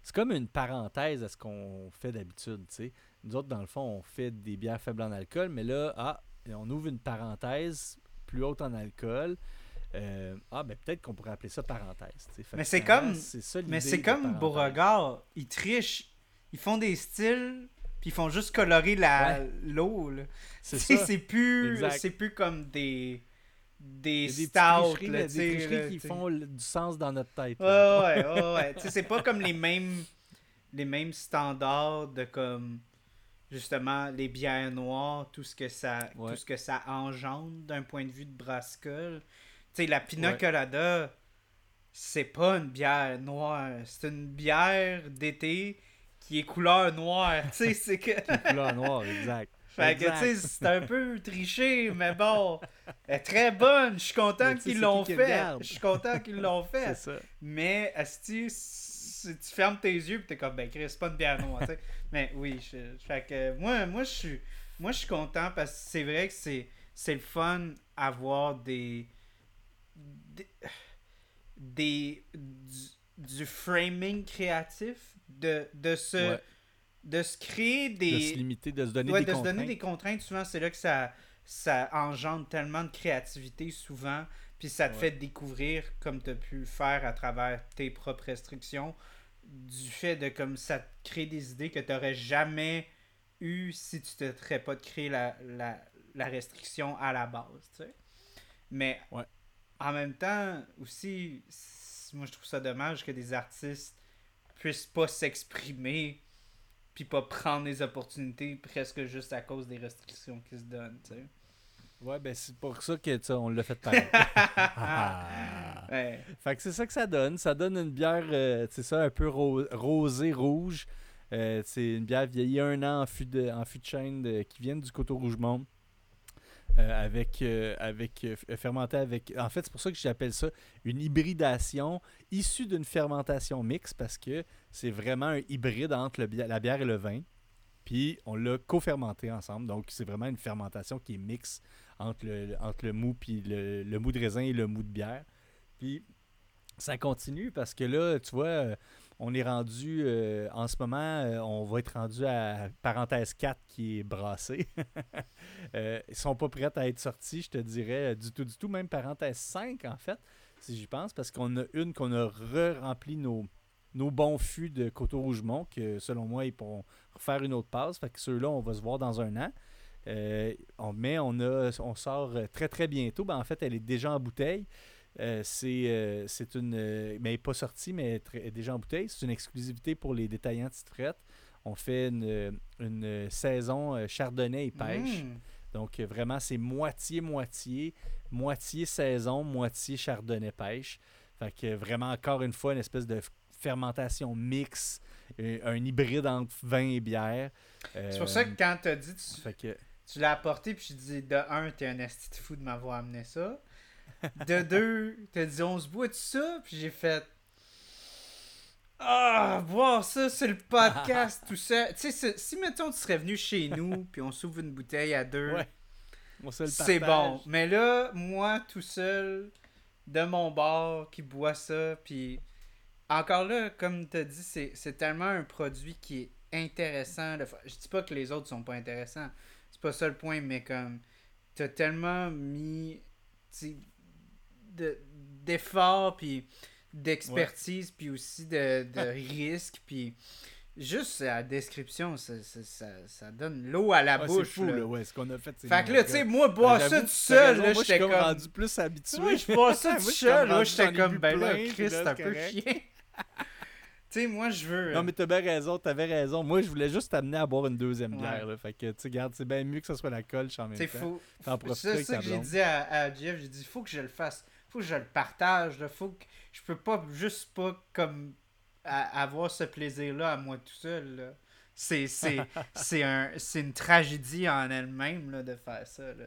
c'est comme une parenthèse à ce qu'on fait d'habitude, tu sais. Nous autres, dans le fond, on fait des bières faibles en alcool, mais là, ah, on ouvre une parenthèse plus haute en alcool. Euh, ah, ben peut-être qu'on pourrait appeler ça parenthèse. Mais c'est comme- ça Mais c'est comme. Beauregard. Ils trichent. Ils font des styles, puis ils font juste colorer la l'eau. C'est plus, c'est plus comme des, des, des stouts, là, des tricheries qui font le- du sens dans notre tête. Ouais, là. ouais, ouais, ouais. tu sais, c'est pas comme les mêmes les mêmes standards de comme justement les bières noires, tout ce que ça Ouais. tout ce que ça engendre d'un point de vue de brassicole. Tu sais, la Pina Ouais. Colada, c'est pas une bière noire, c'est une bière d'été qui est couleur noire, tu sais, c'est que Couleur noire, exact. Fait que, tu sais, c'est un peu triché, mais bon, elle est très bonne. Je suis content qu'ils l'ont fait. Je suis content qu'ils l'ont fait. ça. Mais, Asti, si tu fermes tes yeux, pis t'es comme, ben, Chris, c'est pas une bière noire, tu sais. Mais oui, je, fait que, moi, moi, je suis, moi, je suis content parce que c'est vrai que c'est, c'est le fun avoir des, des, des- du, du framing créatif, de, de Ouais. De se créer des, De se limiter, de se donner Ouais, des de se contraintes. donner des contraintes, souvent, c'est là que ça, ça engendre tellement de créativité, souvent. Puis ça te Ouais. fait découvrir, comme tu as pu le faire à travers tes propres restrictions, du fait de comme ça te crée des idées que tu n'aurais jamais eu si tu te serais pas de créer la, la, la restriction à la base. tu sais. Mais Ouais. en même temps, aussi, moi je trouve ça dommage que des artistes puissent pas s'exprimer puis pas prendre les opportunités presque juste à cause des restrictions qui se donnent, tu sais. Ouais, ben c'est pour ça que on l'a fait pareil. Ouais. Fait que c'est ça que ça donne. Ça donne une bière, euh, c'est ça, un peu ro- rosée, rouge. Euh, c'est une bière vieillie un an en fût de, en fût de chêne de- qui vient du Coteau Rougemont. Euh, avec, euh, avec euh, f- fermenté avec. En fait, c'est pour ça que j'appelle ça une hybridation issue d'une fermentation mixte parce que c'est vraiment un hybride entre la bière et le vin. Puis on l'a co-fermenté ensemble. Donc c'est vraiment une fermentation qui est mixte entre le, entre le mou puis le, le mou de raisin et le mou de bière. Puis ça continue parce que là, tu vois, euh, on est rendu, euh, en ce moment, euh, on va être rendu à parenthèse 4 qui est brassé. euh, ils sont pas prêts à être sortis, je te dirais, euh, du tout, du tout, même parenthèse 5 en fait, si j'y pense, parce qu'on a une qu'on a re-rempli nos, bons fûts de Coteau Rougemont, que selon moi, ils pourront refaire une autre passe. Fait que ceux-là, on va se voir dans un an. Mais on, a, on sort très très bientôt. Ben, en fait, elle est déjà en bouteille. Euh, c'est euh, une. euh, mais elle n'est pas sortie, mais elle est très- déjà en bouteille. C'est une exclusivité pour les détaillants de Tite On fait une, une saison euh, chardonnay et pêche. Mm. Donc, euh, vraiment, c'est moitié-moitié. Moitié saison, moitié chardonnay pêche. Fait que euh, vraiment, encore une fois, une espèce de fermentation mix, euh, un hybride entre vin et bière. C'est pour ça que quand t'as dit, tu, Fait que, tu l'as apporté, puis je dis de un, t'es un esti fou de m'avoir amené ça. De deux, t'as dit on se boit de ça, puis j'ai fait. Ah, boire ça sur le podcast, tout ça. Tu sais, si- mettons tu serais venu chez nous, puis on s'ouvre une bouteille à deux, Ouais, c'est bon. Mais là, moi tout seul, de mon bar, qui boit ça, puis encore là, comme t'as dit, c'est c'est tellement un produit qui est intéressant. de Je dis pas que les autres sont pas intéressants. C'est pas ça le point, mais comme t'as tellement mis tu sais, de- d'efforts puis d'expertise puis aussi de, de risque puis juste la description ça, ça, ça- ça donne l'eau à la Ouais, bouche c'est fou, là. là, ouais, ce qu'on a fait. c'est fait que là tu sais moi boire ça tout seul là moi, je j'étais suis comme rendu plus habitué. Ouais, je bois ça Moi, tout je suis seul là j'étais comme ben là Chris c'est un c'est peu chiant tu sais moi je veux Non, mais t'as bien raison, t'avais raison. Moi, je voulais juste t'amener à boire une deuxième Ouais. bière. Là. Fait que, tu sais, garde, c'est bien mieux que ce soit la colche en même C'est temps. fou. T'en profites C'est ça que j'ai dit à, à Jeff. J'ai dit, faut que je le fasse. Faut que je le partage. Là. Faut que je peux pas juste pas comme à- avoir ce plaisir-là à moi tout seul. là. C'est c'est c'est un c'est une tragédie en elle-même là, de faire ça. Là.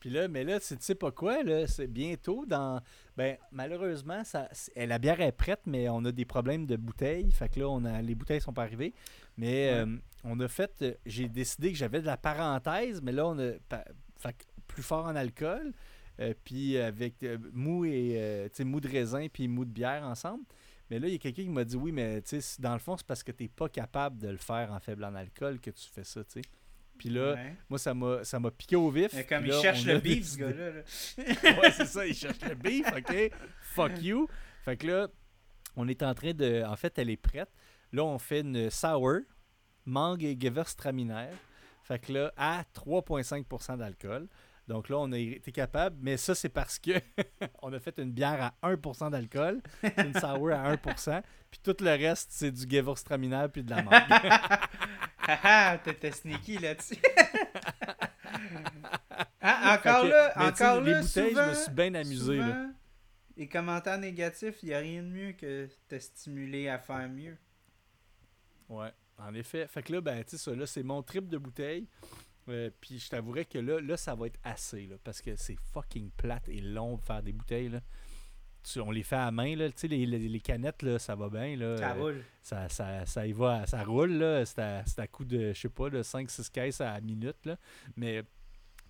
Puis là, mais là, tu sais pas quoi, là, c'est bientôt dans... Ben, malheureusement, ça, c'est- la bière est prête, mais on a des problèmes de bouteilles. Fait que là, on a, les bouteilles sont pas arrivées. Mais Ouais. euh, on a fait... euh, J'ai décidé que j'avais de la parenthèse, mais là, on a... fait plus fort en alcool. Euh, puis avec euh, mou et... euh, tu mou de raisin puis mou de bière ensemble. Mais là, il y a quelqu'un qui m'a dit, oui, mais tu dans le fond, c'est parce que t'es pas capable de le faire en faible en alcool que tu fais ça, tu sais. Puis là, Ouais. moi, ça m'a ça m'a piqué au vif. Mais comme il là, cherche le beef, ce gars-là. là. ouais, c'est ça, il cherche le beef, ok? Fuck you. Fait que là, on est en train de. En fait, elle est prête. Là, on fait une sour, mangue et gewürztraminer. Fait que là, à 3,5% d'alcool. Donc là, on a été capable, mais ça, c'est parce que on a fait une bière à 1% d'alcool, une sour à 1%, puis tout le reste, c'est du Gewürztraminer puis de la menthe. Haha, t'étais sneaky là-dessus. Ah, encore que- là, encore les là, bouteilles, souvent, je me suis bien amusé. là. souvent, Les commentaires négatifs, il n'y a rien de mieux que te stimuler à faire mieux. Ouais, en effet. Fait que là, ben, tu sais, ça, là, c'est mon trip de bouteille. Euh, puis je t'avouerais que là, là, ça va être assez, là, parce que c'est fucking plate et long de faire des bouteilles, là. Tu- on les fait à main, là. Tu sais, les, les- les canettes, là, ça va bien, là. Ça roule. ça, ça, ça y va, ça roule, là. C'est à, c'est à coup de, je sais pas, de 5-6 caisses à la minute, là. Mais,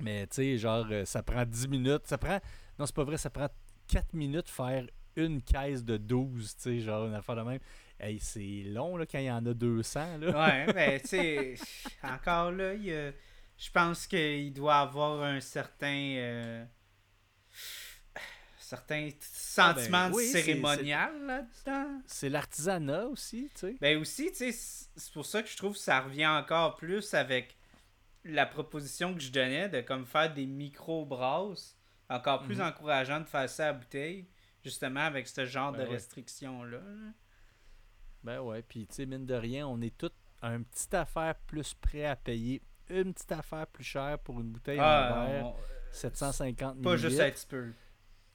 mais tu sais, genre, euh, ça prend 10 minutes. Ça prend, non, c'est pas vrai, ça prend 4 minutes faire une caisse de 12, tu sais, genre, une affaire de même. Hey, c'est long, là, quand il y en a 200, là. Ouais, mais tu sais, encore là, il y a- je pense qu'il doit avoir un certain. euh, certain sentiment ben oui, c'est- cérémonial là-dedans. C'est l'artisanat aussi, tu sais. Ben aussi, tu sais, c'est pour ça que je trouve que ça revient encore plus avec la proposition que je donnais de comme faire des micro-brasses. Encore plus Mhm. encourageant de faire ça à bouteille, justement avec ce genre Ben de ouais. restrictions-là. là. Ben ouais, puis tu sais, mine de rien, on est tous un petit affaire plus prêt à payer une petite affaire plus chère pour une bouteille en Ah, verre, on- 750 pas juste un petit peu.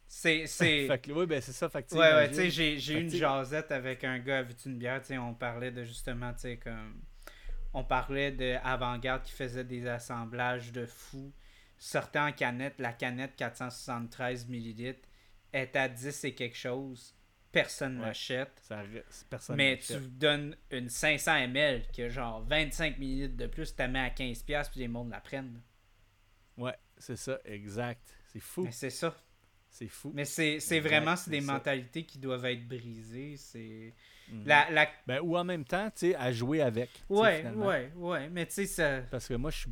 C'est. c'est... fait que, oui, ben c'est ça. Fait que, tu sais, Ouais, ouais, imagine- tu sais, j'ai, eu une jasette avec un gars avec une bière, tu on parlait de justement, tu sais, comme. On parlait de Avant-Garde qui faisait des assemblages de fous. Sortait en canette, la canette 473 ml est à 10 et quelque chose. Personne Ouais. l'achète. Personne Mais tu donnes une 500 ml qui a genre 25 ml de plus, tu la mets à 15$ puis les mondes la prennent. Ouais, c'est ça, exact. C'est fou. Mais c'est ça. C'est fou. Mais c'est, vraiment c'est des ça. mentalités qui doivent être brisées. C'est. Mhm. La, la Ben, ou en même temps, tu sais, à jouer avec. Ouais, ouais, ouais. Mais tu sais, ça. Parce que moi, je suis.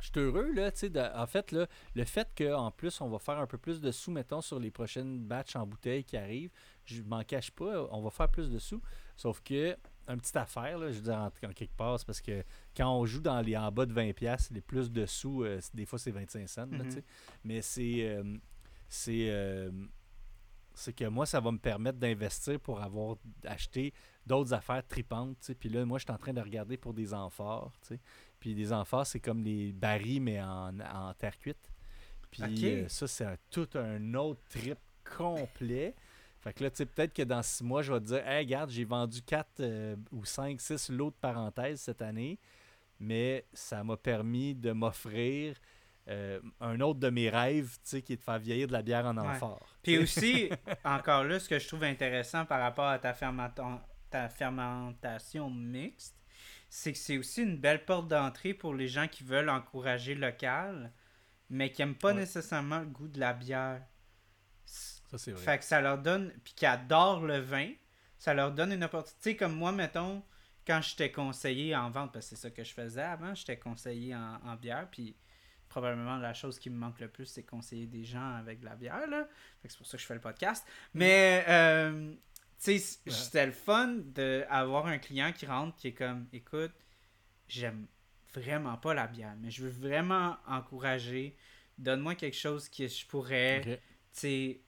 Je suis heureux, là, tu sais, en fait, là, le fait qu'en plus, on va faire un peu plus de sous, mettons, sur les prochaines batchs en bouteille qui arrivent, je m'en cache pas, on va faire plus de sous. Sauf que, une petite affaire, là, je veux dire, en, en quelque part, parce que quand on joue dans les en bas de 20$, les plus de sous, euh, des fois, c'est 25 cents, là, sais. Mais c'est. euh, c'est. euh, c'est que moi, ça va me permettre d'investir pour avoir acheté d'autres affaires tripantes. tu sais. Puis là, moi, je suis en train de regarder pour des amphores. tu sais. Puis des amphores, c'est comme les barils, mais en, en terre cuite. Puis euh, ça, c'est tout un autre trip complet. Fait que là, tu sais, peut-être que dans six mois, je vais te dire, hey, regarde, j'ai vendu 4 ou 5, 6 lots de parenthèses cette année, mais ça m'a permis de m'offrir euh, un autre de mes rêves, tu sais, qui est de faire vieillir de la bière en Ouais. amphore. Puis aussi, encore là, ce que je trouve intéressant par rapport à ta, fermenta- ta fermentation mixte, c'est que c'est aussi une belle porte d'entrée pour les gens qui veulent encourager local, mais qui n'aiment pas Ouais. nécessairement le goût de la bière. Ça, c'est vrai. Fait que ça leur donne, puis qui adorent le vin, ça leur donne une opportunité. Tu sais, comme moi, mettons, quand j'étais conseillé en vente, parce que c'est ça que je faisais avant, j'étais conseillé en, en bière, puis probablement la chose qui me manque le plus, c'est conseiller des gens avec de la bière, là. Fait que c'est pour ça que je fais le podcast. Mais, euh, sais, c'était le fun d'avoir un client qui rentre, qui est comme, écoute, j'aime vraiment pas la bière, mais je veux vraiment encourager, donne-moi quelque chose que je pourrais Ok. tu sais,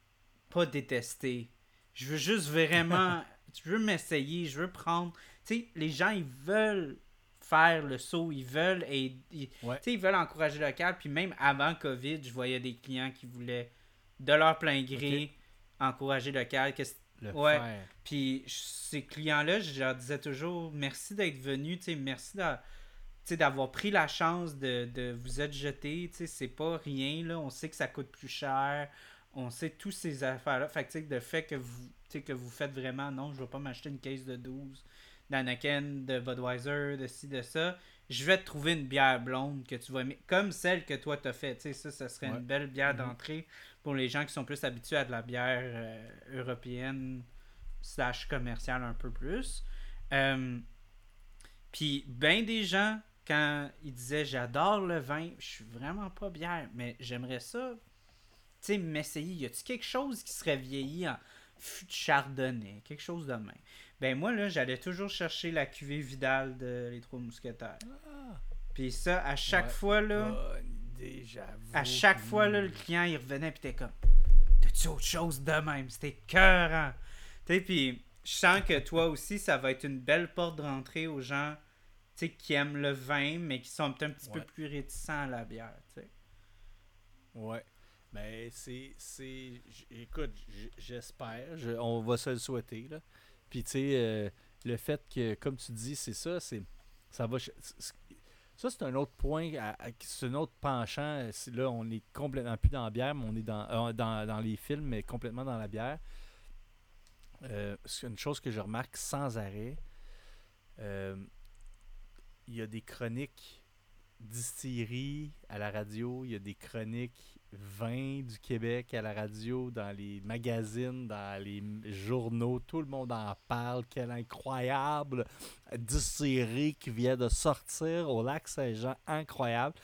pas détester. Je veux juste vraiment, je veux m'essayer, je veux prendre. Tu sais, les gens, ils veulent faire le saut, ils veulent et ils, Ouais. ils veulent encourager le local. Puis même avant Covid, je voyais des clients qui voulaient, de leur plein gré, encourager le local. Que Le Ouais. faire. puis ces clients-là, je leur disais toujours merci d'être venu, tu sais, merci d'avoir pris la chance de, de vous être jeté, c'est pas rien, là, on sait que ça coûte plus cher, on sait tous ces affaires-là, fait que le fait que vous, que vous faites vraiment, non, je vais pas m'acheter une caisse de 12 d'Anaken, de Budweiser, de ci, de ça, je vais te trouver une bière blonde que tu vas aimer, comme celle que toi t'as fait, tu sais, ça, ça serait Ouais. une belle bière Mhm. d'entrée pour les gens qui sont plus habitués à de la bière euh, européenne slash commerciale un peu plus. Euh, Puis ben des gens, quand ils disaient j'adore le vin, je suis vraiment pas bière, mais j'aimerais ça, tu sais, m'essayer. Y a-t-il quelque chose qui serait vieilli en fût de chardonnay, quelque chose de même? Ben moi là, j'allais toujours chercher la cuvée Vidal de Les Trois Mousquetaires. Ah, Puis ça, à chaque Ouais. fois là, bonne À chaque fois, là, le client, il revenait, puis t'es comme, t'as-tu autre chose de même? C'était cœur, Tu sais, puis je sens que toi aussi, ça va être une belle porte de rentrée aux gens qui aiment le vin, mais qui sont un petit peu plus réticents à la bière. sais. Ouais. Mais c'est. Écoute, j'espère. on va se le souhaiter. Là. Puis, tu sais, euh, le fait que, comme tu dis, c'est ça, c'est. Ça va. Ça, c'est un autre point, c'est un autre penchant. Là, on est complètement plus dans la bière, mais on est dans, euh, dans, dans les films, mais complètement dans la bière. Euh, c'est une chose que je remarque sans arrêt. Euh, il y a des chroniques distilleries à la radio, il y a des chroniques vins du Québec à la radio, dans les magazines, dans les journaux, tout le monde en parle. Quelle incroyable distillerie qui vient de sortir au lac Saint-Jean, incroyable.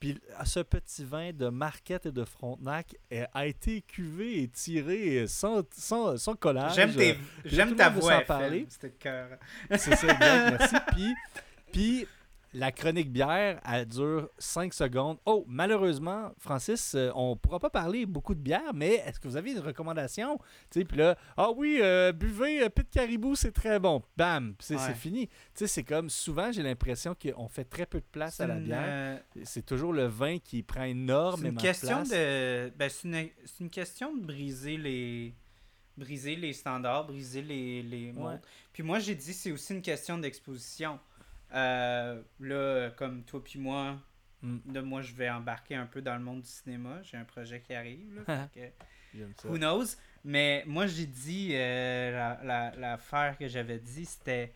Puis ce petit vin de Marquette et de Frontenac a été cuvé et tiré sans, sans, sans collage. J'aime ta voix. C'est ça, bien, merci. Puis, puis la chronique bière, elle dure 5 secondes. Oh, malheureusement, Francis, euh, on ne pourra pas parler beaucoup de bière, mais est-ce que vous avez une recommandation? Puis là, ah oui, euh, buvez euh, Pit Caribou, c'est très bon. Bam, c'est fini. C'est comme souvent, j'ai l'impression qu'on fait très peu de place à la bière. C'est toujours le vin qui prend énormément de place. De... Ben, c'est une... une question de briser les briser les standards, briser les, les Puis moi, j'ai dit c'est aussi une question d'exposition. Euh, là, comme toi puis moi, mm. moi, je vais embarquer un peu dans le monde du cinéma. J'ai un projet qui arrive. Là, who knows? Mais moi, j'ai dit, euh, l'affaire la, que j'avais dit, c'était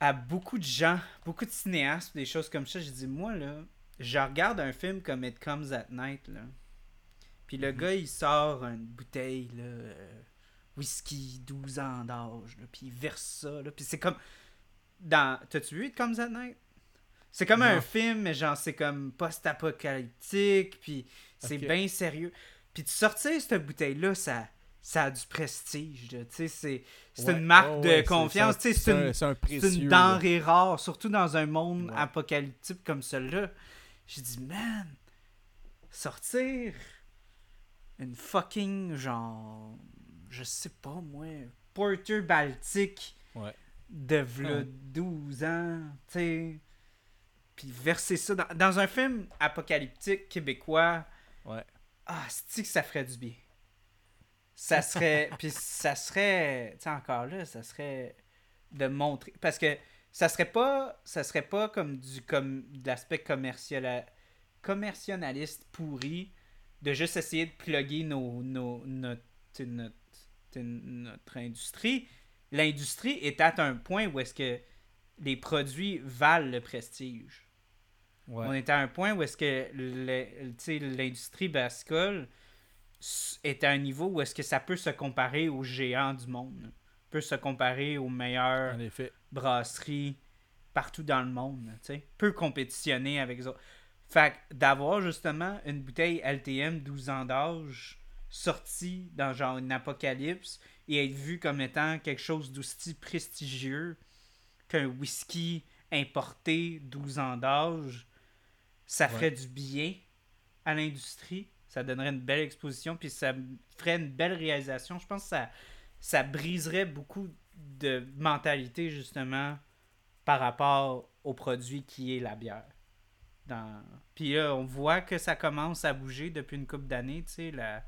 à beaucoup de gens, beaucoup de cinéastes, des choses comme ça. J'ai dit, moi, là, je regarde un film comme It Comes at Night, là. Puis le mm-hmm. gars, il sort une bouteille, là, euh, whisky, 12 ans d'âge, puis il verse ça, là. Puis c'est comme dans. T'as-tu vu It Comes at Night? C'est comme un film, mais genre, c'est comme post-apocalyptique, puis c'est bien sérieux. Puis de sortir cette bouteille-là, ça, ça a du prestige. Tu sais, c'est une marque de confiance. C'est une, une denrée rare, surtout dans un monde apocalyptique comme celui-là. J'ai dit, man, sortir une fucking, genre, je sais pas moi, Porter Baltique de v'là 12 ans, tu sais. Puis verser ça dans, un film apocalyptique québécois. Ouais. Ah, cest que ça ferait du bien? Ça serait. puis ça serait. Tu sais, encore là, ça serait de montrer. Parce que ça serait pas. Ça serait pas comme du comme de l'aspect commercial commercialiste pourri de juste essayer de plugger nos, nos, notre, notre, notre industrie l'industrie est à un point où est-ce que les produits valent le prestige. On est à un point où est-ce que l'industrie bascule est à un niveau où est-ce que ça peut se comparer aux géants du monde. Peut se comparer aux meilleures brasseries partout dans le monde. Peut compétitionner avec les autres. Fait d'avoir justement une bouteille LTM 12 ans d'âge sortie dans genre une apocalypse et être vu comme étant quelque chose d'aussi prestigieux qu'un whisky importé 12 ans d'âge, ça ferait du bien à l'industrie. Ça donnerait une belle exposition, puis ça ferait une belle réalisation. Je pense que ça, ça briserait beaucoup de mentalité, justement, par rapport au produit qui est la bière. Dans... Puis là, on voit que ça commence à bouger depuis une couple d'années, tu sais, la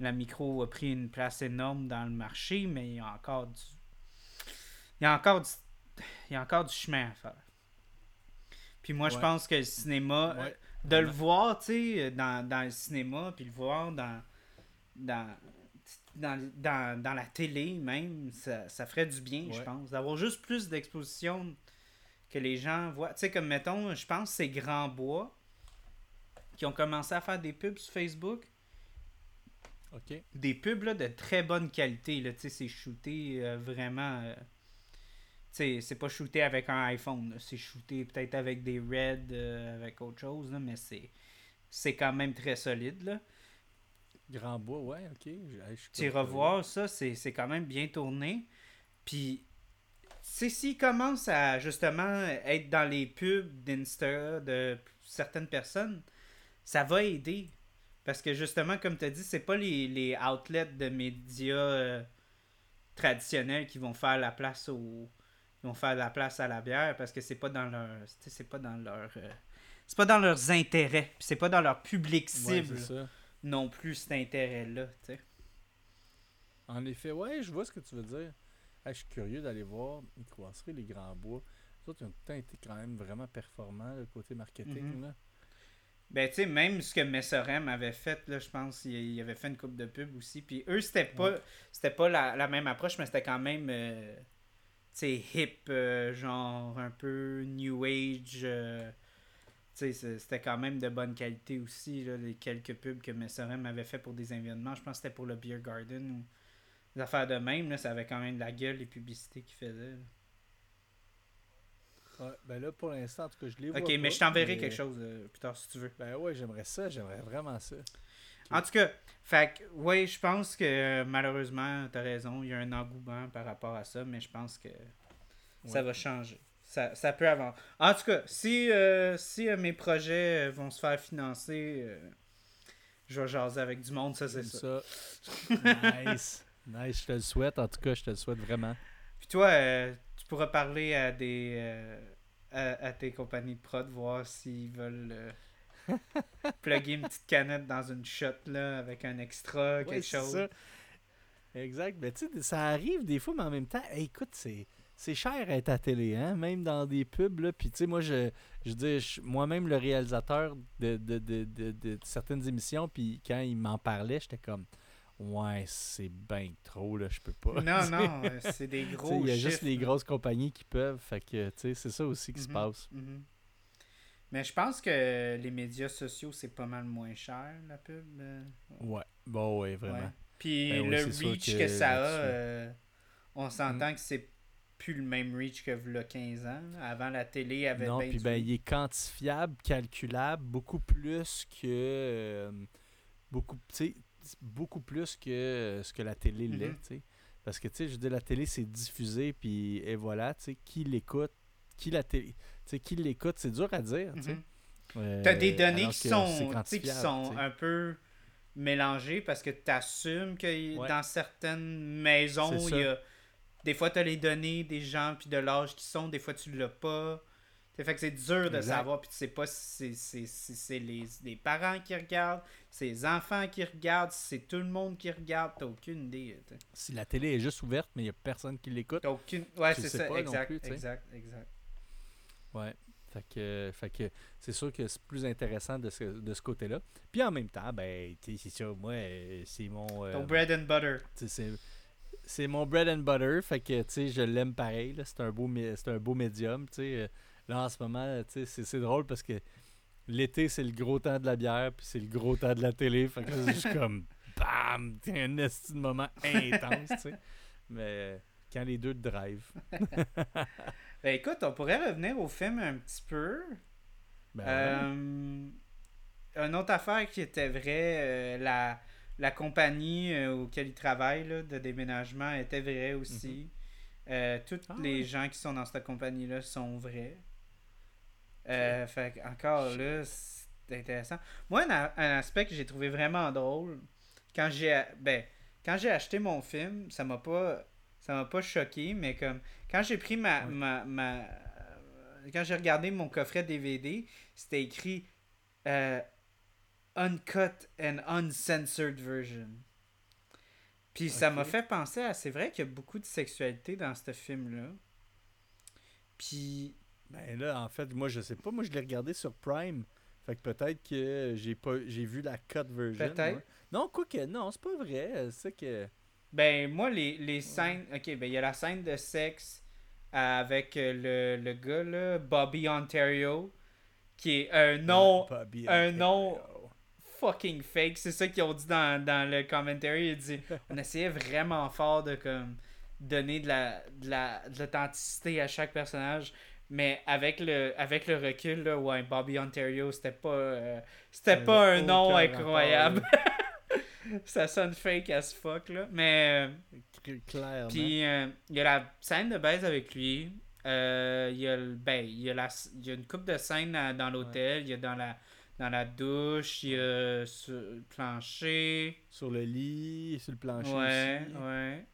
la micro a pris une place énorme dans le marché, mais il y a encore du. Il y a encore du. Il y a encore du chemin à faire. Puis moi, je pense que le cinéma, euh, de le voir, tu sais, dans, dans, le cinéma, puis le voir dans, dans, dans, dans, la télé même, ça, ça ferait du bien, je pense. D'avoir juste plus d'exposition que les gens voient. Tu sais, comme mettons, je pense c'est Grand Bois qui ont commencé à faire des pubs sur Facebook. Des pubs de très bonne qualité. Là, c'est shooté euh, vraiment. Euh, c'est pas shooté avec un iPhone. C'est shooté peut-être avec des Red, euh, avec autre chose, mais c'est quand même très solide. Là. Grand bois, ouais, ok. Tu revoir ça, c'est quand même bien tourné. Puis, c'est s'il commence à justement être dans les pubs d'Insta de certaines personnes, ça va aider. Parce que justement, comme tu as dit, c'est pas les, les outlets de médias euh, traditionnels qui vont faire la place au. Ils vont faire la place à la bière parce que c'est pas dans leur. C'est pas dans leur. euh, c'est pas dans leurs intérêts. puis C'est pas dans leur public cible non plus cet intérêt-là. tu sais. En effet, ouais, je vois ce que tu veux dire. Hey, je suis curieux d'aller voir Microbrasserie Les Grands Bois. Les autres, ils ont tout le temps été quand même vraiment performants, le côté marketing. Mhm. là. Ben, tu sais, même ce que Messerem avait fait, là, je pense, il, avait fait une coupe de pub aussi. Puis eux, c'était pas, c'était pas la, la même approche, mais c'était quand même, euh, tu sais, hip, euh, genre un peu new age. euh, tu sais, c'était quand même de bonne qualité aussi, là, les quelques pubs que Messerem avait fait pour des événements. Je pense que c'était pour le Beer Garden ou des affaires de même, là, ça avait quand même de la gueule, les publicités qu'ils faisaient. là. Ouais, ben là, pour l'instant, en tout cas, je vois Ok, mais pas, je t'enverrai mais- quelque chose euh, plus tard si tu veux. Ben ouais, j'aimerais ça, j'aimerais vraiment ça. En tout cas, fait que, ouais, je pense que euh, malheureusement, t'as raison, il y a un engouement par rapport à ça, mais je pense que ça Ouais. va changer. Ça, ça peut avancer. En tout cas, si, euh, si euh, mes projets vont se faire financer, euh, je vais jaser avec du monde, ça c'est ça. ça. nice. Nice, je te le souhaite. En tout cas, je te le souhaite vraiment. Puis toi, pourras parler à des euh, à, à tes compagnies de prod, voir s'ils veulent euh, plugger une petite canette dans une shot là, avec un extra, quelque chose. ça. Exact. Mais tu sais, ça arrive des fois, mais en même temps, hey, écoute, c'est. C'est cher être à télé, hein? même dans des pubs. Là. Puis, tu sais, moi, je, je dis, moi-même, le réalisateur de, de, de, de- de certaines émissions, puis quand il m'en parlait, j'étais comme, ouais, c'est bien trop, là, je peux pas. Non, non, euh, c'est des gros Il y a juste les là. grosses compagnies qui peuvent. Fait que, tu sais, c'est ça aussi qui se Mhm, passe. mhm. Mais je pense que les médias sociaux, c'est pas mal moins cher, la pub. euh, Ouais. Bon, ouais, vraiment. ouais. Puis Ben le reach que que, ça a, euh, on s'entend que c'est plus le même reach que le 15 ans. Avant, la télé avait Non, puis ben, il est quantifiable, calculable, beaucoup plus que. euh, beaucoup, tu sais, beaucoup plus que ce que la télé l'est, Mhm. tu sais. Parce que, tu sais, je dire, la télé, c'est diffusé, puis et voilà, tu sais, qui l'écoute, qui la télé. Tu sais, qui l'écoute, c'est dur à dire, tu sais. Mhm. Euh, T'as des données qui sont, qui sont un peu mélangées parce que tu assumes que Ouais. dans certaines maisons, il y a, des fois tu as les données des gens puis de l'âge qui sont, des fois tu l'as pas. Fait que c'est dur de Exact. savoir puis tu sais pas si c'est- c'est si c'est les, les parents qui regardent, c'est les enfants qui regardent, si c'est tout le monde qui regarde, t'as aucune idée. t'sais. Si la télé est juste ouverte, mais il n'y a personne qui l'écoute. T'as aucune. Ouais, c'est ça, exact, plus, exact, exact. Ouais. Fait que, fait que c'est sûr que c'est plus intéressant de ce, de ce côté-là. Puis en même temps, ben, tu sais, c'est ça, moi, euh, c'est mon. euh, Ton bread and butter. tu sais, c'est, c'est mon bread and butter. Fait que, tu sais, je l'aime pareil. là. C'est un beau, c'est un beau médium. Tu sais. Là, en ce moment, tu sais, c'est, drôle parce que l'été, c'est le gros temps de la bière, puis c'est le gros temps de la télé. Fait que là, c'est juste comme, bam, t'as un esti de moment intense, tu sais. Mais quand les deux te drive, Ben écoute, on pourrait revenir au film un petit peu. ben, Euh, une autre affaire qui était vraie, euh, la, la compagnie euh, auquel il travaille là, de déménagement était vraie aussi. Euh, tous Ah les ouais. gens qui sont dans cette compagnie-là sont vrais. Euh, fait encore là, c'est intéressant. Moi, un, aspect que j'ai trouvé vraiment drôle, quand j'ai ben, quand j'ai acheté mon film, ça m'a pas ça m'a pas choqué, mais comme quand j'ai pris ma, ma, ma- quand j'ai regardé mon coffret DVD, c'était écrit euh, Uncut and Uncensored Version. Puis ça m'a fait penser à. C'est vrai qu'il y a beaucoup de sexualité dans ce film-là. Puis. Ben là, en fait, moi, je sais pas. Moi, je l'ai regardé sur Prime. Fait que peut-être que j'ai pas j'ai vu la cut version. Peut-être. Non, quoi que non, c'est pas vrai. C'est que. Ben, moi, les, les scènes. Ok, ben, il y a la scène de sexe avec euh, le, le gars, là, Bobby Ontario, qui est un nom un nom- fucking fake. C'est ça qu'ils ont dit dans, dans le commentary. Il dit on essayait vraiment fort de comme donner de la de la de l'authenticité à chaque personnage. Mais avec le avec le recul, là, ouais, Bobby Ontario, c'était pas euh, c'était pas un nom incroyable. ça sonne fake as fuck là. Mais euh, Cl- Clairement. puis euh, il y a la scène de baise avec lui. Euh, il y a ben, il y a la il y a une coupe de scènes dans l'hôtel, il y a dans la dans la douche, il y a sur le plancher. Sur le lit, sur le plancher Ouais, aussi. ouais.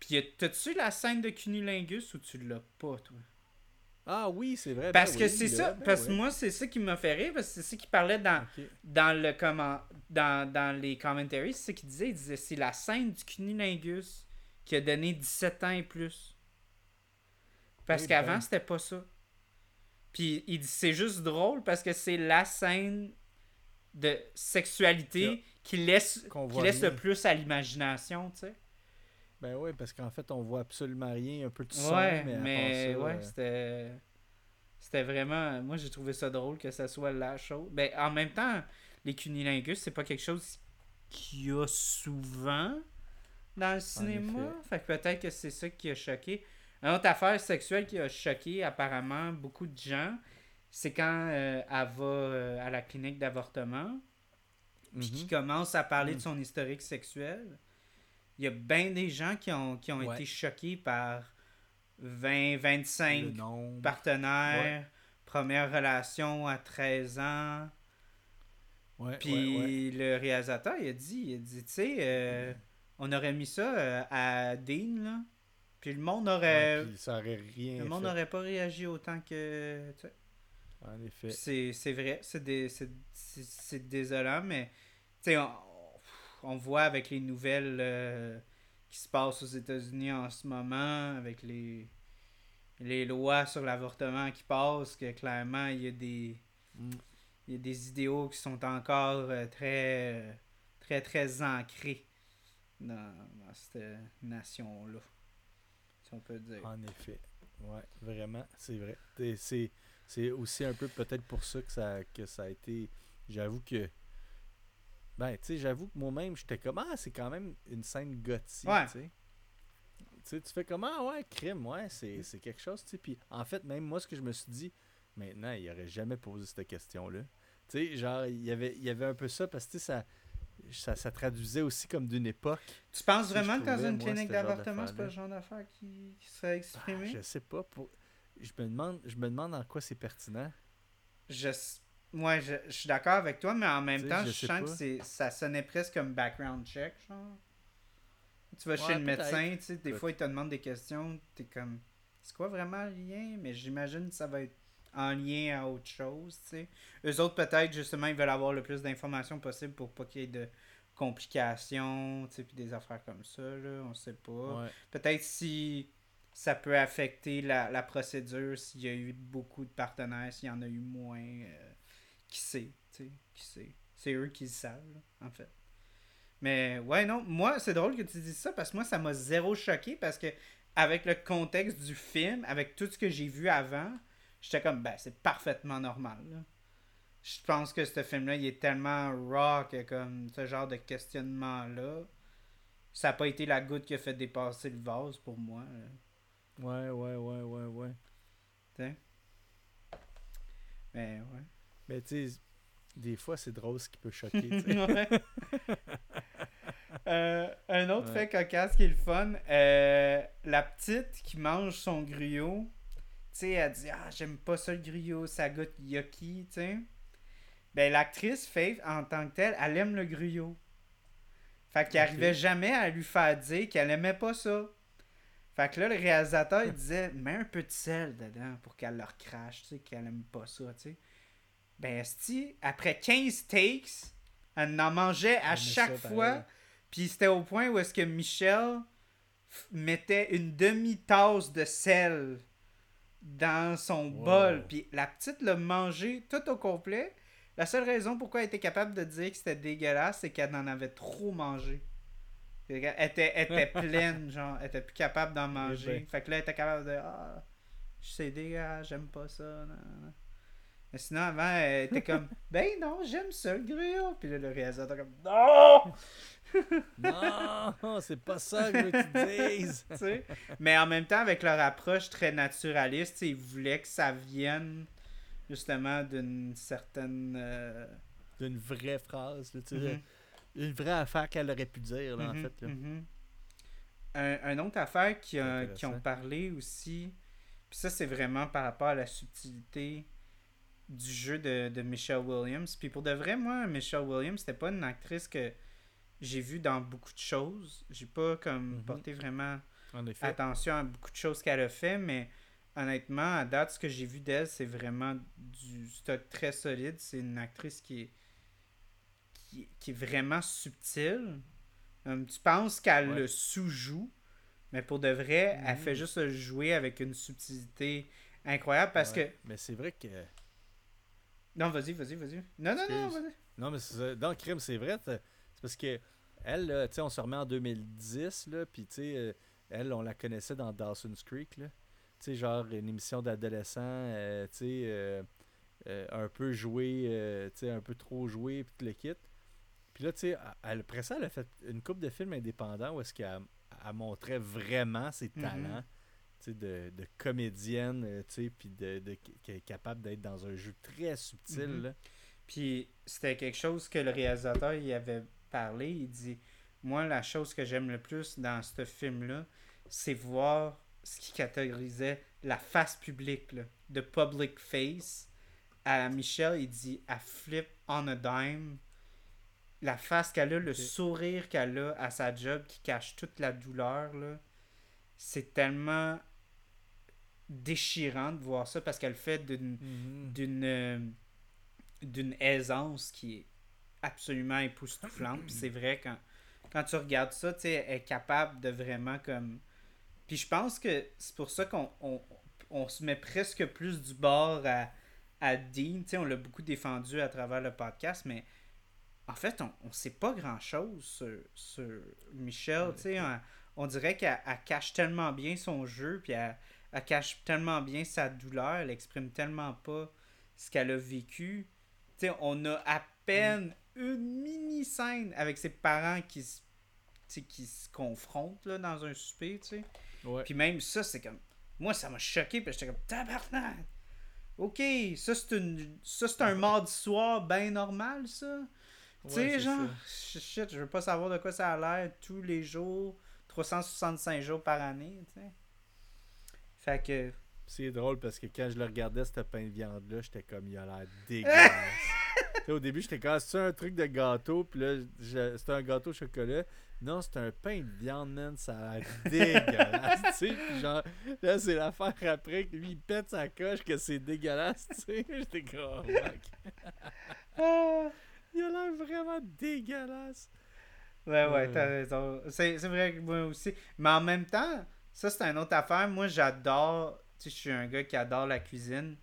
Puis t'as-tu la scène de Cunilingus ou tu l'as pas, toi? Ah oui, c'est vrai. Parce ben que oui, c'est là, ça, ben parce que ouais. moi, c'est ça qui m'a fait rire, parce que c'est ça qui parlait dans, dans le comment dans, dans les commentaries, c'est ça qu'il disait. Il disait c'est la scène du cunilingus qui a donné 17 ans et plus. Parce Eh qu'avant, ben. c'était pas ça. Puis il dit c'est juste drôle parce que c'est la scène de sexualité qui laisse, qui le plus à l'imagination, tu sais. Ben oui, parce qu'en fait, on voit absolument rien, un peu de son, Ouais, mais, ça, ouais, euh, c'était. C'était vraiment. Moi, j'ai trouvé ça drôle que ça soit la chose. Ben, en même temps, les cunilingus, c'est pas quelque chose qu'il y a souvent dans le cinéma. Fait que peut-être que c'est ça qui a choqué. Une autre affaire sexuelle qui a choqué apparemment beaucoup de gens, c'est quand euh, elle va euh, à la clinique d'avortement puis mhm. qui commence à parler de Mm. son historique sexuel, il y a bien des gens qui ont, qui ont Ouais. été choqués par 20, 25 le nombre. partenaires, première relation à 13 ans. Ouais, Puis le réalisateur, il a dit, il a dit, tu sais, euh, on aurait mis ça euh, à Dean, là. Puis le monde aurait... Ouais, ça aurait rien le monde n'aurait pas réagi autant que... tu sais. en effet. C'est vrai, c'est dé- c'est- c'est- c'est désolant, mais tu sais, on, on voit avec les nouvelles euh, qui se passent aux États-Unis en ce moment, avec les, les lois sur l'avortement qui passent, que clairement, il y a des, il y a des idéaux qui sont encore euh, très, très, très ancrés dans, cette nation-là, si on peut dire. En effet. Ouais, vraiment, c'est vrai. C'est aussi un peu peut-être pour ça que ça, que ça a été. J'avoue que. Ben, tu sais, j'avoue que moi-même, j'étais comme, ah, c'est quand même une scène gothique, Ouais. tu sais. Tu sais, fais comment, ah, ouais, crime, ouais, c'est, c'est quelque chose, tu sais. Puis, en fait, même moi, ce que je me suis dit, maintenant, il aurait jamais posé cette question-là. Tu sais, genre, il y avait, il y avait un peu ça, parce que, tu sais, ça, ça, ça traduisait aussi comme d'une époque. Tu penses vraiment que dans une clinique d'avortement, c'est pas le genre d'affaire qui, qui serait Ah, exprimé? je sais pas, pour... je, me demande, je me demande en quoi c'est pertinent. Je, s- ouais, je, je suis d'accord avec toi, mais en même Tu sais, temps, je sens que pas. c'est, ça sonnait presque comme background check, genre. Tu vas chez le médecin, tu sais, des fois, il te demande des questions, t'es comme, c'est quoi vraiment le lien? Mais j'imagine que ça va être en lien à autre chose, tu sais. Eux autres, peut-être, justement, ils veulent avoir le plus d'informations possible pour pas qu'il y ait de complications, tu sais, puis des affaires comme ça, là, on sait pas. Ouais. Peut-être si ça peut affecter la, la procédure, s'il y a eu beaucoup de partenaires, s'il y en a eu moins, euh, qui sait, tu sais, qui sait. C'est eux qui le savent, là, en fait. Mais ouais, non, moi, c'est drôle que tu dises ça parce que moi, ça m'a zéro choqué parce que avec le contexte du film, avec tout ce que j'ai vu avant, j'étais comme, ben, c'est parfaitement normal, là. Je pense que ce film-là, il est tellement raw que comme ce genre de questionnement-là, ça n'a pas été la goutte qui a fait dépasser le vase pour moi. là. Ouais, ouais, ouais, ouais, ouais. T'sais. Mais ouais. Mais tu sais, des fois, c'est drôle ce qui peut choquer. tu sais. Ouais. Euh, un autre Ouais. fait cocasse qui est le fun, euh, la petite qui mange son griot, tu sais, elle dit Ah, j'aime pas ça le griot, ça goûte yucky, tu sais. Ben, l'actrice Faith, en tant que telle, elle aime le griot. Fait qu'il Ok. arrivait jamais à lui faire dire qu'elle aimait pas ça. Fait que là, le réalisateur, il disait Mets un peu de sel dedans pour qu'elle leur crache, tu sais, qu'elle aime pas ça, tu sais. Ben, esti, après 15 takes, elle en mangeait à chaque ça, fois. Puis c'était au point où est-ce que Michel mettait une demi-tasse de sel dans son Wow. bol. Puis la petite l'a mangé tout au complet. La seule raison pourquoi elle était capable de dire que c'était dégueulasse, c'est qu'elle en avait trop mangé. Était, elle était pleine, genre, elle était plus capable d'en manger. ben. Fait que là, elle était capable de Ah, c'est dégueulasse, j'aime pas ça. nan, nan. Mais sinon, avant, elle était comme Ben non, j'aime ça le griot. Puis là, le réalisateur, comme Non! non, c'est pas ça que je veux que tu dises. Mais en même temps, avec leur approche très naturaliste, ils voulaient que ça vienne justement d'une certaine. euh, D'une vraie phrase, là, tu sais, mhm, une vraie affaire qu'elle aurait pu dire, là, en mhm, fait. Là. mhm. Un, un autre affaire qui, a- qui ont parlé aussi, puis ça, c'est vraiment par rapport à la subtilité. Du jeu de, de Michelle Williams. Puis pour de vrai, moi, Michelle Williams, c'était pas une actrice que j'ai vue dans beaucoup de choses. J'ai pas comme Mhm. porté vraiment attention à beaucoup de choses qu'elle a fait, mais honnêtement, à date, ce que j'ai vu d'elle, c'est vraiment du stock très solide. C'est une actrice qui est, qui, qui est vraiment subtile. Hum, tu penses qu'elle Ouais. le sous-joue, mais pour de vrai, elle Mhm. fait juste le jouer avec une subtilité incroyable parce Ouais. que. Mais c'est vrai que. Non, vas-y, vas-y, vas-y. Non, non, non, vas-y. Non, mais c'est ça. dans le crime, c'est vrai. C'est parce que elle, tu sais, on se remet en 2010, là, puis tu sais, euh, elle, on la connaissait dans Dawson's Creek, là. Tu sais, genre une émission d'adolescents, euh, tu sais, euh, euh, un peu joué, tu sais, un peu trop joué, puis tout le kit. Puis là, tu sais, après ça, elle a fait une coupe de films indépendants où est-ce qu'elle elle montrait vraiment ses Mhm. talents. De, de comédienne, euh, tu puis de, de- qui est capable d'être dans un jeu très subtil. Là. Puis c'était quelque chose que le réalisateur il avait parlé. Il dit Moi, la chose que j'aime le plus dans ce film-là, c'est voir ce qui catégorisait la face publique, là, de public face. À Michel, il dit à flip on a dime. La face qu'elle a, le sourire qu'elle a à sa job qui cache toute la douleur, là, c'est tellement déchirant de voir ça parce qu'elle fait d'une d'une euh, d'une aisance qui est absolument époustouflante. C'est vrai, quand, quand tu regardes ça, tu sais, elle est capable de vraiment comme... Puis je pense que c'est pour ça qu'on on, on se met presque plus du bord à, à Dean. Tu sais, on l'a beaucoup défendu à travers le podcast, mais en fait, on ne sait pas grand-chose sur, sur. Tu sais, on, on dirait qu'elle elle cache tellement bien son jeu, puis elle, elle cache tellement bien sa douleur, elle exprime tellement pas ce qu'elle a vécu. On a à peine une mini-scène avec ses parents qui se, qui se confrontent là, dans un souper, tu sais. Ouais. Puis même ça, c'est comme... Moi, ça m'a choqué, puis j'étais comme... Tabarnak! Ok, ça c'est une... ça c'est un mardi soir bien normal, ça. Tu sais, genre, ça. shit, je veux pas savoir de quoi ça a l'air tous les jours, 365 jours par année, tu sais. Fait que... C'est drôle parce que quand je le regardais, ce pain de viande-là, j'étais comme, il a l'air dégueulasse. Au début, j'étais comme, Ah, c'est un truc de gâteau, puis là, c'était un gâteau au chocolat. Non, c'est un pain de viande, man, ça a l'air dégueulasse, tu sais. Puis genre, là, c'est l'affaire après que lui, il pète sa coche que c'est dégueulasse, tu sais. J'étais comme, oh, il a l'air vraiment dégueulasse. Ouais, ouais, Ouais. t'as raison. C'est vrai que moi aussi. Mais en même temps, ça, c'est une autre affaire. Moi, j'adore. Tu sais, je suis un gars qui adore la cuisine.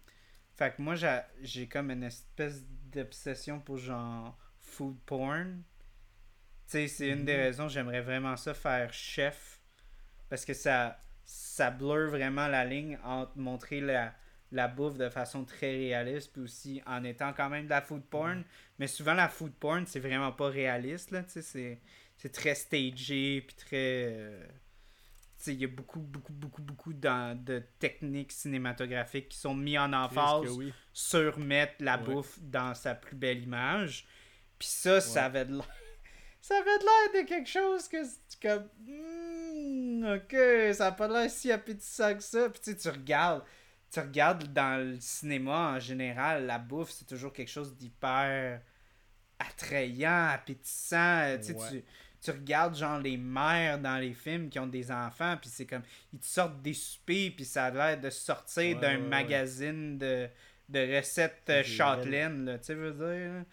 Fait que moi, j'ai- comme une espèce d'obsession pour genre food porn. Tu sais, c'est une des Mhm. raisons j'aimerais vraiment ça faire chef. Parce que ça, ça blur vraiment la ligne entre montrer la, la bouffe de façon très réaliste, puis aussi en étant quand même de la food porn. Mais souvent, la food porn, c'est vraiment pas réaliste, là, tu sais, c'est, très stagé, puis très... euh, il y a beaucoup, beaucoup, beaucoup, beaucoup de techniques cinématographiques qui sont mis en emphase oui. sur mettre la Ouais. bouffe dans sa plus belle image. Puis ça, ça avait de l'air... Ça avait de l'air de quelque chose que c'est comme... Hmm, ok, ça a pas l'air si appétissant que ça. Puis tu sais, tu regardes... Tu regardes dans le cinéma en général, la bouffe, c'est toujours quelque chose d'hyper attrayant, appétissant. Tu sais, Ouais. tu, tu regardes genre les mères dans les films qui ont des enfants, puis c'est comme... Ils te sortent des soupers, puis ça a l'air de sortir Ouais, d'un ouais, magazine de, de recettes euh, Des châtelaines, là, tu sais, veux dire. là.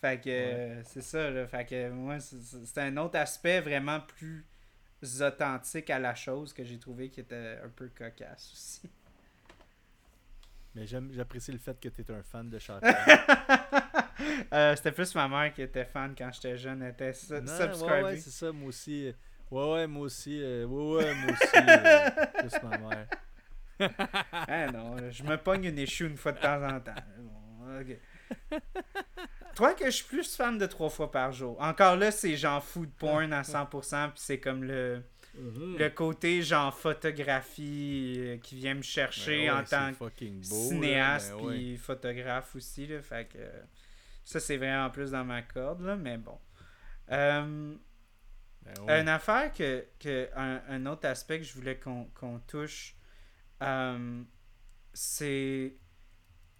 Fait que euh, c'est ça, là. Fait que moi, c'est- un autre aspect vraiment plus authentique à la chose que j'ai trouvé qui était un peu cocasse aussi. Mais j'aime- j'apprécie le fait que tu es un fan de Chantal. Euh, C'était plus ma mère qui était fan quand j'étais jeune, elle était su- Non, subscribée. ouais, ouais, c'est ça, moi aussi. euh, Ouais, ouais, moi aussi. euh, ouais, ouais, moi aussi. plus ma mère. Ah non, je me pogne une échoue une fois de temps en temps. Bon, ok. Toi que je suis plus fan de trois fois par jour. Encore là, c'est genre food porn à 100%, puis c'est comme le, Mhm. le côté genre photographie qui vient me chercher Ben ouais, en tant que beau, cinéaste ben ouais. puis photographe aussi. Là, fait que ça, c'est vraiment plus dans ma corde, là, mais bon. Euh, Ben ouais. une affaire que, que un, un autre aspect que je voulais qu'on touche, euh, c'est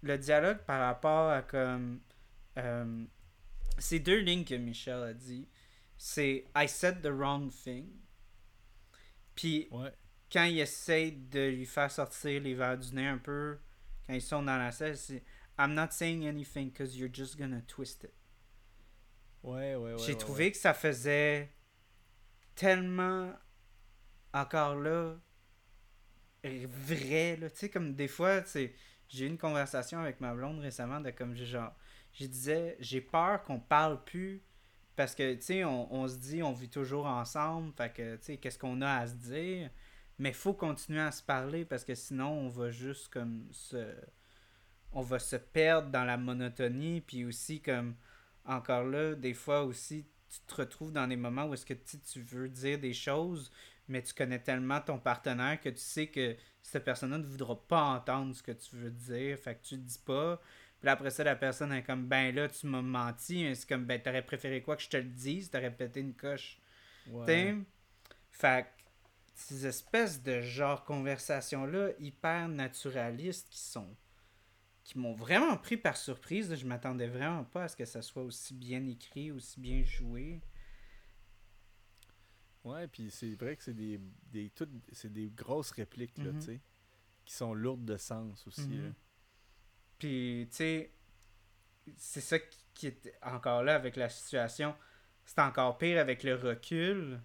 le dialogue par rapport à comme. Euh, c'est deux lignes que Michel a dit. C'est I said the wrong thing. Puis Ouais. quand il essaie de lui faire sortir les verres du nez un peu, quand ils sont dans la salle, c'est I'm not saying anything because you're just gonna twist it. Ouais, ouais, ouais. J'ai ouais, trouvé ouais. que ça faisait tellement encore là vrai là, tu sais comme des fois, tu sais, j'ai eu une conversation avec ma blonde récemment de comme genre je disais j'ai peur qu'on parle plus parce que tu sais on, on se dit on vit toujours ensemble, fait que tu sais qu'est-ce qu'on a à se dire? Mais faut continuer à se parler parce que sinon on va juste comme se on va se perdre dans la monotonie puis aussi comme encore là des fois aussi tu te retrouves dans des moments où est-ce que tu, tu veux dire des choses mais tu connais tellement ton partenaire que tu sais que cette personne-là ne voudra pas entendre ce que tu veux dire fait que tu le dis pas puis après ça la personne est comme ben là tu m'as menti mais c'est comme ben t'aurais préféré quoi que je te le dise? T'aurais pété une coche Ouais. T'sais? Fait que ces espèces de genre conversations-là hyper naturalistes qui sont. Qui m'ont vraiment pris par surprise. Je m'attendais vraiment pas à ce que ça soit aussi bien écrit, aussi bien joué. Ouais, puis c'est vrai que c'est des, des, toutes- c'est des grosses répliques, là, tu sais, qui sont lourdes de sens aussi. Mhm. Puis, tu sais, c'est ça qui, est encore là avec la situation. C'est encore pire avec le recul.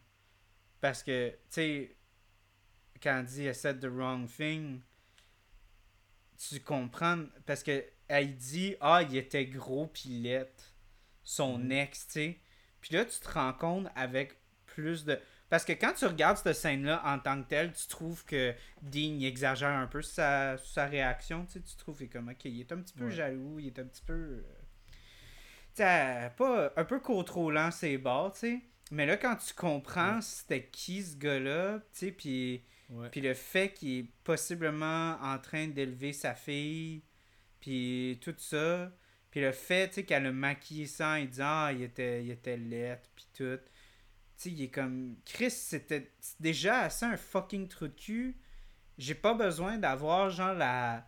Parce que, tu sais, quand elle dit I said the wrong thing, tu comprends. Parce que elle dit Ah, il était gros pilette, son Mhm. ex, tu sais. Puis là, tu te rends compte avec plus de. Parce que quand tu regardes cette scène-là en tant que telle, tu trouves que Dean exagère un peu sa, sa réaction. Tu sais, tu trouves qu'il est comme, ok, il est un petit peu Ouais. jaloux, il est un petit peu. euh, tu sais, pas un peu contrôlant ses bords, tu sais. Mais là, quand tu comprends c'était qui ce gars-là, tu sais, puis Ouais. puis le fait qu'il est possiblement en train d'élever sa fille, puis tout ça, puis le fait tu sais, qu'elle a maquillé ça en disant ah, il était, il était laid, puis tout. Tu sais, il est comme. Chris, c'était déjà assez un fucking trou de cul. J'ai pas besoin d'avoir, genre, la.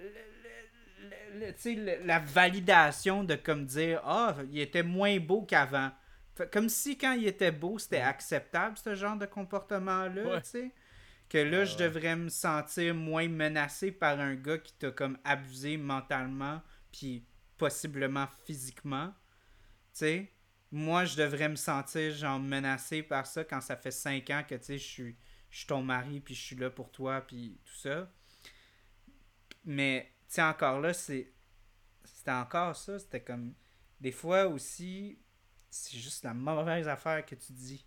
le- le- le- le- tu sais, le- la validation de comme dire ah, il était moins beau qu'avant. Comme si quand il était beau, c'était acceptable, ce genre de comportement-là, Ouais. tu sais. Que là, je ouais. devrais me sentir moins menacé par un gars qui t'a comme abusé mentalement, puis possiblement physiquement. Tu sais, moi, je devrais me sentir genre menacé par ça quand ça fait 5 ans que, tu sais, je suis, je suis ton mari, puis je suis là pour toi, puis tout ça. Mais, tu sais, encore là, c'est. C'était encore ça. C'était comme. Des fois aussi, c'est juste la mauvaise affaire que tu dis.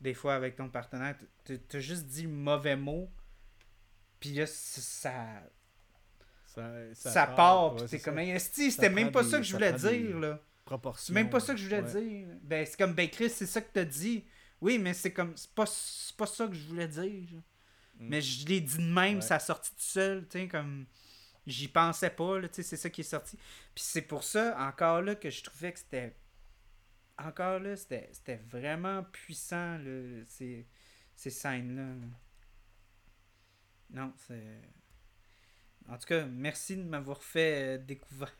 Des fois avec ton partenaire. Tu as juste dit le mauvais mot. Puis là, ça. Ça, Ça, part. ouais, puis c'est t'es comme. c'était même pas des- ça que je voulais dire, là. Proportion. C'est même pas ça que je voulais ouais. dire. Ben, c'est comme, ben, Chris, c'est ça que t'as dit. Oui, mais c'est comme, c'est pas, pas ça que je voulais dire. Mm. Mais je l'ai dit de même, Ouais. ça a sorti tout seul, tu sais, comme, j'y pensais pas, là, tu sais, c'est ça qui est sorti. Puis c'est pour ça, encore là, que je trouvais que c'était, encore là, c'était, c'était vraiment puissant, là, ces, ces scènes-là. là. Non, c'est... En tout cas, merci de m'avoir fait euh, découvrir.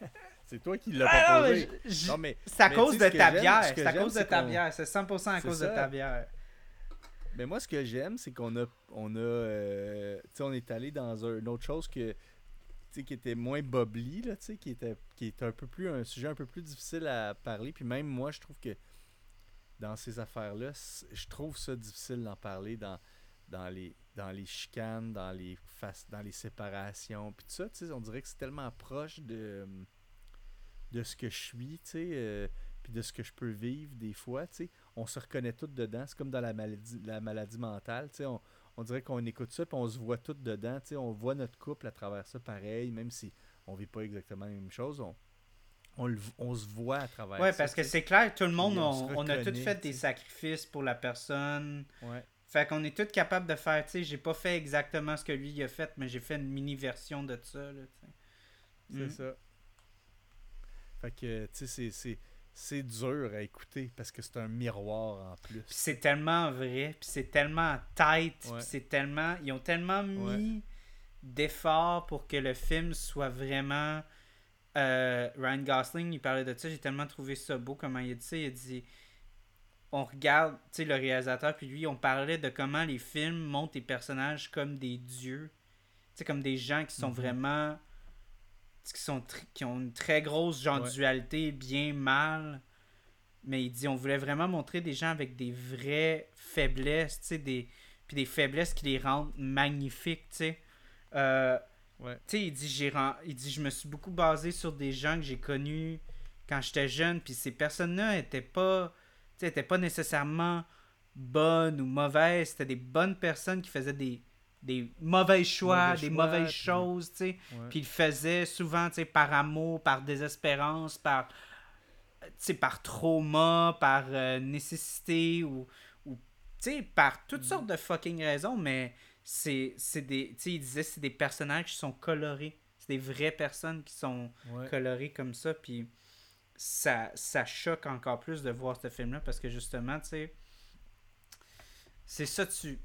C'est toi qui l'as Ah, non, mais proposé. je- je- Non, mais, c'est à mais cause de ta bière. C'est à cause de ta bière. C'est 100% à C'est cause de ta bière. Mais moi, ce que j'aime, c'est qu'on a, on a, euh, tu sais, on est allé dans un- une autre chose que, qui était moins bubbly, là, qui était, qui un peu plus, un sujet un peu plus difficile à parler. Puis même moi, je trouve que dans ces affaires-là, je trouve ça difficile d'en parler dans, dans les, dans les chicanes, dans les dans les séparations, puis tout ça, on dirait que c'est tellement proche de, de ce que je suis, euh, puis de ce que je peux vivre des fois, on se reconnaît tous dedans. C'est comme dans la maladie, la maladie mentale, on, on dirait qu'on écoute ça, puis on se voit tous dedans, tu sais, on voit notre couple à travers ça pareil, même si on vit pas exactement la même chose, on, on, le- on se voit à travers Ouais, ça. parce que c'est clair, tout le monde, on on, se on a tous fait des sacrifices pour la personne. Ouais, Fait qu'on est tous capables de faire, tu sais, j'ai pas fait exactement ce que lui a fait, mais j'ai fait une mini-version de ça, c'est Mm. ça. Fait que, tu sais, c'est- c'est- dur à écouter parce que c'est un miroir en plus. C'est tellement vrai, puis c'est tellement tight, Ouais. c'est tellement... Ils ont tellement mis d'efforts pour que le film soit vraiment. Euh, Ryan Gosling, il parlait de ça, j'ai tellement trouvé ça beau comment il a dit ça. Il a dit on regarde, tu sais, le réalisateur, puis lui, on parlait de comment les films montrent les personnages comme des dieux. Tu sais, comme des gens qui sont Mhm. vraiment. Qui, sont tr- qui ont une très grosse genre Ouais. dualité, bien mal. Mais il dit, on voulait vraiment montrer des gens avec des vraies faiblesses, tu sais, des. Puis des faiblesses qui les rendent magnifiques, tu sais. Euh, Ouais. tu sais, il dit, j'ai ren- il dit, je me suis beaucoup basé sur des gens que j'ai connus quand j'étais jeune, puis ces personnes-là étaient pas, tu sais, étaient pas nécessairement bonnes ou mauvaises, c'était des bonnes personnes qui faisaient des, des mauvais choix, Mauvais des choix, mauvaises puis- choses, tu sais. Ouais. Puis il faisait souvent, tu sais, par amour, par désespérance, par, tu sais, par trauma, par euh, nécessité ou, ou tu sais, par toutes sortes de fucking raisons, mais c'est c'est des, tu sais, il disait c'est des personnages qui sont colorés. C'est des vraies personnes qui sont Ouais. colorées comme ça, puis ça, ça choque encore plus de voir ce film-là parce que justement, tu sais, c'est ça, tu.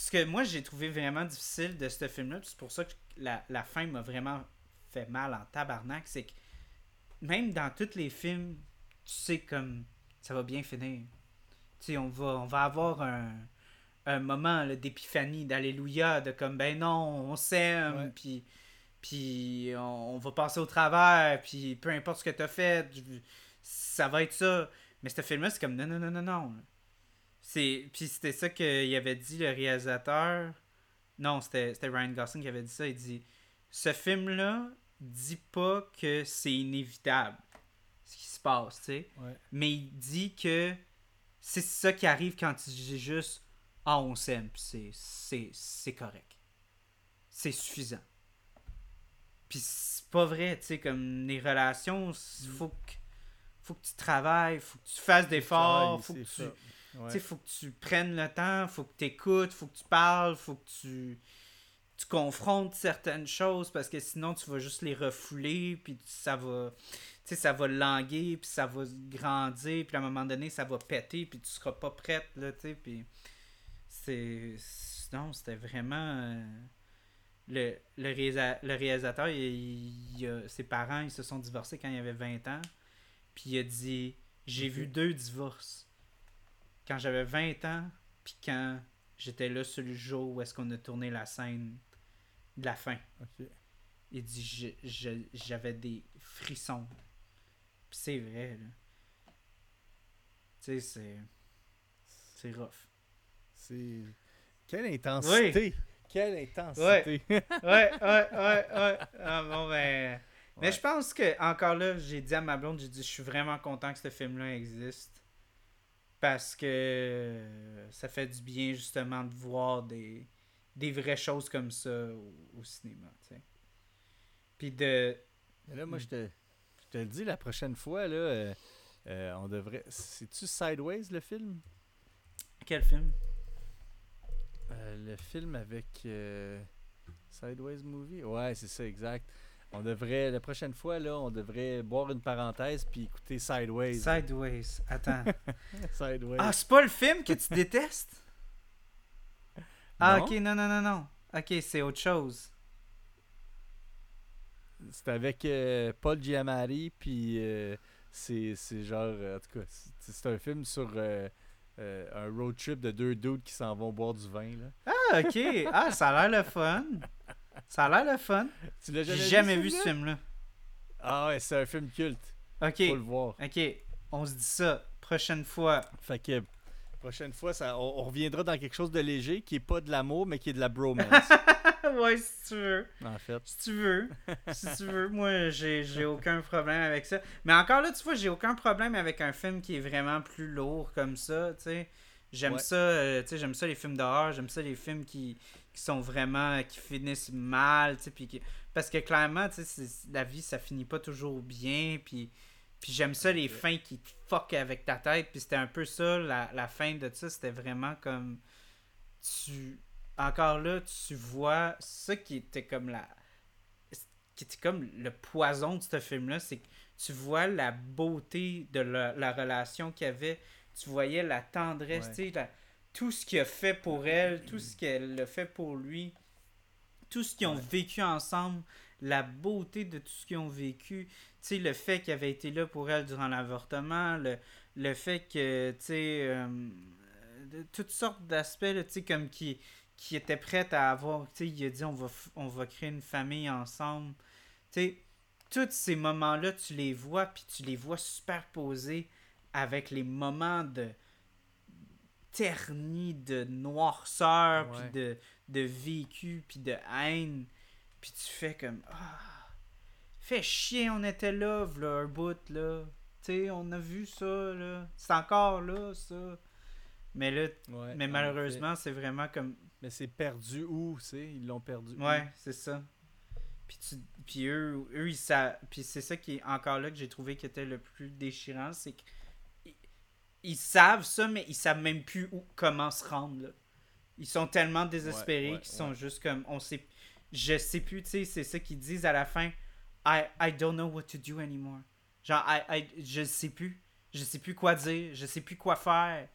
Ce que moi j'ai trouvé vraiment difficile de ce film-là, c'est pour ça que la, la fin m'a vraiment fait mal en tabarnak, c'est que même dans tous les films, tu sais comme ça va bien finir. Tu sais, on va, on va avoir un, un moment d'épiphanie, d'alléluia, de comme ben non, on s'aime, puis puis on, on va passer au travers, puis peu importe ce que t'as fait, ça va être ça. Mais ce film-là, c'est comme non, non, non, non, non. C'est... Puis c'était ça qu'il avait dit, le réalisateur. Non, c'était, c'était Ryan Gosling qui avait dit ça. Il dit Ce film-là dit pas que c'est inévitable ce qui se passe, tu sais. Ouais. Mais il dit que c'est ça qui arrive quand tu dis juste Ah, on s'aime, c'est, c'est, c'est correct. C'est suffisant. Puis c'est pas vrai, tu sais, comme les relations, il faut que, faut que tu travailles, faut que tu fasses d'efforts, faut que tu. Ouais. Tu sais, faut que tu prennes le temps, faut que tu écoutes, faut que tu parles, faut que tu, tu confrontes certaines choses parce que sinon tu vas juste les refouler, puis ça va, tu sais, ça va languer, puis ça va grandir, puis à un moment donné ça va péter, puis tu seras pas prête, là, tu sais, puis c'est... Non, c'était vraiment... euh, Le, le, réalisa- le réalisateur, il, il ses parents, ils se sont divorcés quand il avait 20 ans, puis il a dit, j'ai vu deux divorces quand j'avais 20 ans, puis quand j'étais là sur le jour où est-ce qu'on a tourné la scène de la fin. Il dit j'avais des frissons. Puis c'est vrai, là. Tu sais, c'est. C'est rough. C'est. Quelle intensité! Quelle intensité! Ouais, ouais, ouais, ouais. Ah, bon, ben. Mais je pense que, encore là, j'ai dit à ma blonde, j'ai dit, je suis vraiment content que ce film-là existe. Parce que ça fait du bien, justement, de voir des, des vraies choses comme ça au, au cinéma, tu sais. Puis de. Là, moi, je te, je te le dis, la prochaine fois, là, euh, euh, on devrait. C'est-tu Sideways le film? Quel film? Euh, Le film avec. euh, Sideways Movie? Ouais, c'est ça, exact. On devrait, la prochaine fois, là, on devrait boire une parenthèse puis écouter Sideways. Sideways. Attends. Sideways. ah, c'est pas le film que tu détestes? Ah, Non? ok, non, non, non, non. Ok, c'est autre chose. C'est avec euh, Paul Giamatti, puis euh, c'est genre, euh, en tout cas, c'est c'est un film sur un road trip de deux dudes qui s'en vont boire du vin. Là. Ah, ok. Ah, ça a l'air le fun. Ça a l'air le fun. Tu l'as J'ai jamais, jamais vu ce film-là? film-là. Ah ouais, c'est un film culte. Ok. Faut le voir. Ok. On se dit ça. Prochaine fois. Fait que prochaine fois, ça, on, on reviendra dans quelque chose de léger qui est pas de l'amour, mais qui est de la bromance. ouais, si tu veux. en fait. Si tu veux. Si tu veux. Moi, j'ai j'ai aucun problème avec ça. Mais encore là, tu vois, j'ai aucun problème avec un film qui est vraiment plus lourd comme ça, tu sais. J'aime Ouais. ça, euh, tu sais, j'aime ça les films d'horreur, j'aime ça les films qui, qui sont vraiment, qui finissent mal, tu sais, puis qui- parce que clairement, tu sais, c'est- la vie, ça finit pas toujours bien, puis, puis j'aime ça les fins qui te fuck avec ta tête, puis c'était un peu ça, la, la fin de ça, c'était vraiment comme, tu, encore là, tu vois, ça qui était comme la, qui était comme le poison de ce film-là, c'est que tu vois la beauté de la, la relation qu'il y avait, tu voyais la tendresse, Ouais. tu sais, tout ce qu'il a fait pour elle, tout ce qu'elle a fait pour lui. tout ce qu'ils ont vécu ensemble, la beauté de tout ce qu'ils ont vécu, tu sais, le fait qu'il avait été là pour elle durant l'avortement, le, le fait que, tu sais, euh, toutes sortes d'aspects, tu sais, comme qui, qui était prête à avoir, tu sais, il a dit on va, on va créer une famille ensemble, tu sais, tous ces moments-là, tu les vois, puis tu les vois superposés avec les moments de terni, de noirceur, puis de, de vécu, puis de haine. Puis tu fais comme. Ah, fait chier, on était là, là, un bout, là. Tu sais, on a vu ça, là. C'est encore là, ça. Mais là, mais malheureusement, c'est vraiment comme. Mais c'est perdu où, c'est Ils l'ont perdu. Ouais, c'est ça. Puis, tu, puis eux, eux ils savent. Puis c'est ça qui est encore là que j'ai trouvé qui était le plus déchirant, c'est qu'ils ils savent ça, mais ils savent même plus où, comment se rendre. Là. Ils sont tellement désespérés qu'ils sont juste comme. On sait, je sais plus, tu sais, c'est ça qu'ils disent à la fin. I, I don't know what to do anymore. Genre, I, I, je sais plus. Je sais plus quoi dire. Je sais plus quoi faire.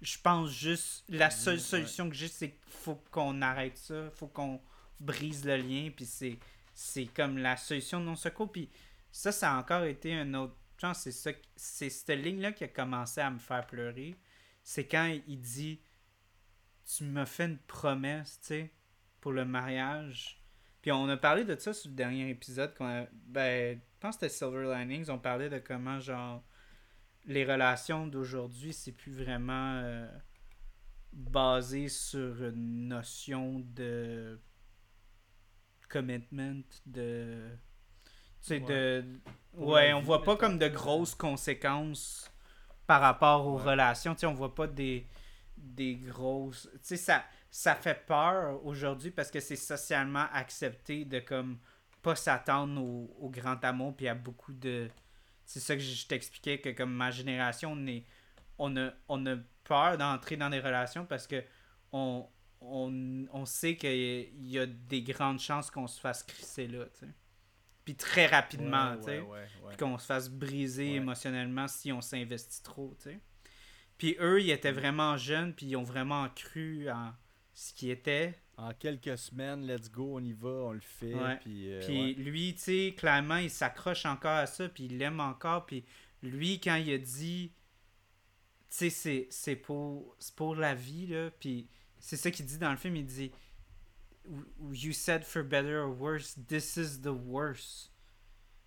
Je pense juste. La seule solution que j'ai, c'est qu'il faut qu'on arrête ça. faut qu'on brise le lien. Puis c'est c'est comme la solution de non-secours. Puis ça, ça a encore été un autre. Genre, c'est ça. C'est cette ligne-là qui a commencé à me faire pleurer. C'est quand il dit Tu m'as fait une promesse, tu sais, pour le mariage. Puis on a parlé de ça sur le dernier épisode. ben, je pense que c'était Silver Linings. On parlait de comment, genre, les relations d'aujourd'hui, c'est plus vraiment euh, basé sur une notion de commitment, de. Tu de. Ouais, on voit pas comme de grosses conséquences par rapport aux relations. Tu sais, on voit pas des, des grosses. Tu sais, ça, ça fait peur aujourd'hui parce que c'est socialement accepté de comme pas s'attendre au, au, grand amour puis à beaucoup de. C'est ça que je t'expliquais que comme ma génération, on est. On a, on a peur d'entrer dans des relations parce que on, on, sait qu'il y a des grandes chances qu'on se fasse crisser là, tu sais. Puis très rapidement, tu sais. puis qu'on se fasse briser émotionnellement si on s'investit trop, tu sais. Puis eux, ils étaient vraiment jeunes, puis ils ont vraiment cru en ce qui était. En quelques semaines, let's go, on y va, on le fait. Puis, euh, puis lui, tu sais, clairement, il s'accroche encore à ça, puis il l'aime encore. Puis lui, quand il a dit, tu sais, c'est pour, pour la vie, là, puis c'est ça qu'il dit dans le film. Il dit You said for better or worse, this is the worst.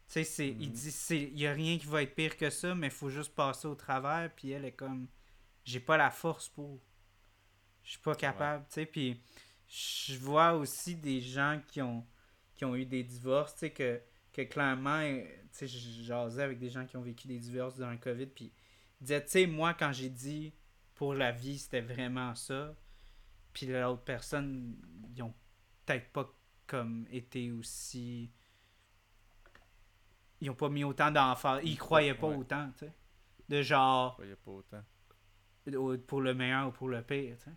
Tu sais, il mhm. dit il n'y a rien qui va être pire que ça, mais il faut juste passer au travers. Puis elle est comme J'ai pas la force pour. Je suis pas capable. Tu sais, puis je vois aussi des gens qui ont, qui ont eu des divorces, tu sais, que, que clairement, tu sais, jasais avec des gens qui ont vécu des divorces dans le COVID, puis ils disaient, tu sais, moi, quand j'ai dit pour la vie, c'était vraiment ça, puis l'autre personne, ils ont peut-être pas comme été aussi. Ils ont pas mis autant d'enfants. Ils croyaient pas autant, tu sais. De genre. Ils croyaient pas autant. Pour le meilleur ou pour le pire, tu sais.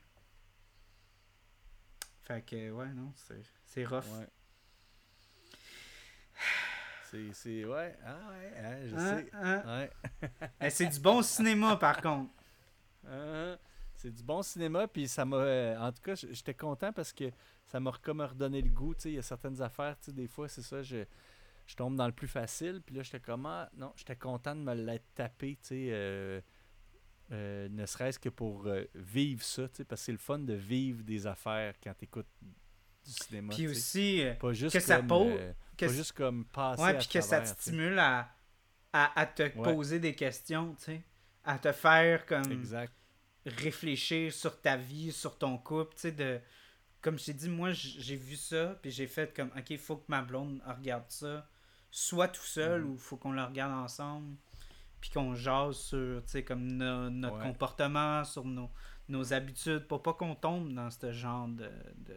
Fait que, ouais, non, c'est rough. Ouais. C'est. Ouais, ah ouais, hein, je hein, sais. Hein. Ouais. Eh, c'est du bon cinéma, par contre. Uh c'est du bon cinéma, puis ça m'a. Euh, en tout cas, j'étais content parce que ça m'a comme redonné le goût. Il y a certaines affaires, des fois, c'est ça, je, je tombe dans le plus facile, puis là, j'étais comme. Ah, non, j'étais content de me l'être tapé, tu sais. Euh, euh, ne serait-ce que pour vivre ça, parce que c'est le fun de vivre des affaires quand tu écoutes du cinéma. Puis aussi, pas juste que comme, ça pas juste comme passer Ouais, puis que ça te stimule à, à, te poser des questions, tu sais. À te faire comme. Exact réfléchir sur ta vie, sur ton couple, tu sais, de... Comme je t'ai dit, moi, j'ai vu ça, puis j'ai fait comme, OK, il faut que ma blonde regarde ça, soit tout seul, mhm. ou il faut qu'on le regarde ensemble, puis qu'on jase sur, tu sais, comme notre comportement, sur nos, nos habitudes, pour pas qu'on tombe dans ce genre de, de,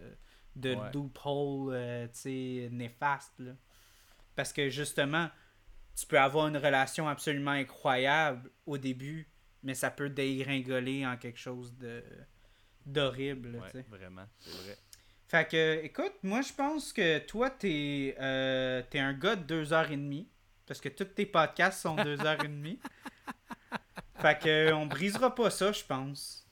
de loophole, euh, tu sais, néfaste, là. Parce que, justement, tu peux avoir une relation absolument incroyable au début, mais ça peut dégringoler en quelque chose de d'horrible. Ouais, vraiment, c'est vrai. Fait que, écoute, moi je pense que toi, t'es euh, es un gars de deux heures et demie. Parce que tous tes podcasts sont deux heures et demie. Fait que on brisera pas ça, je pense.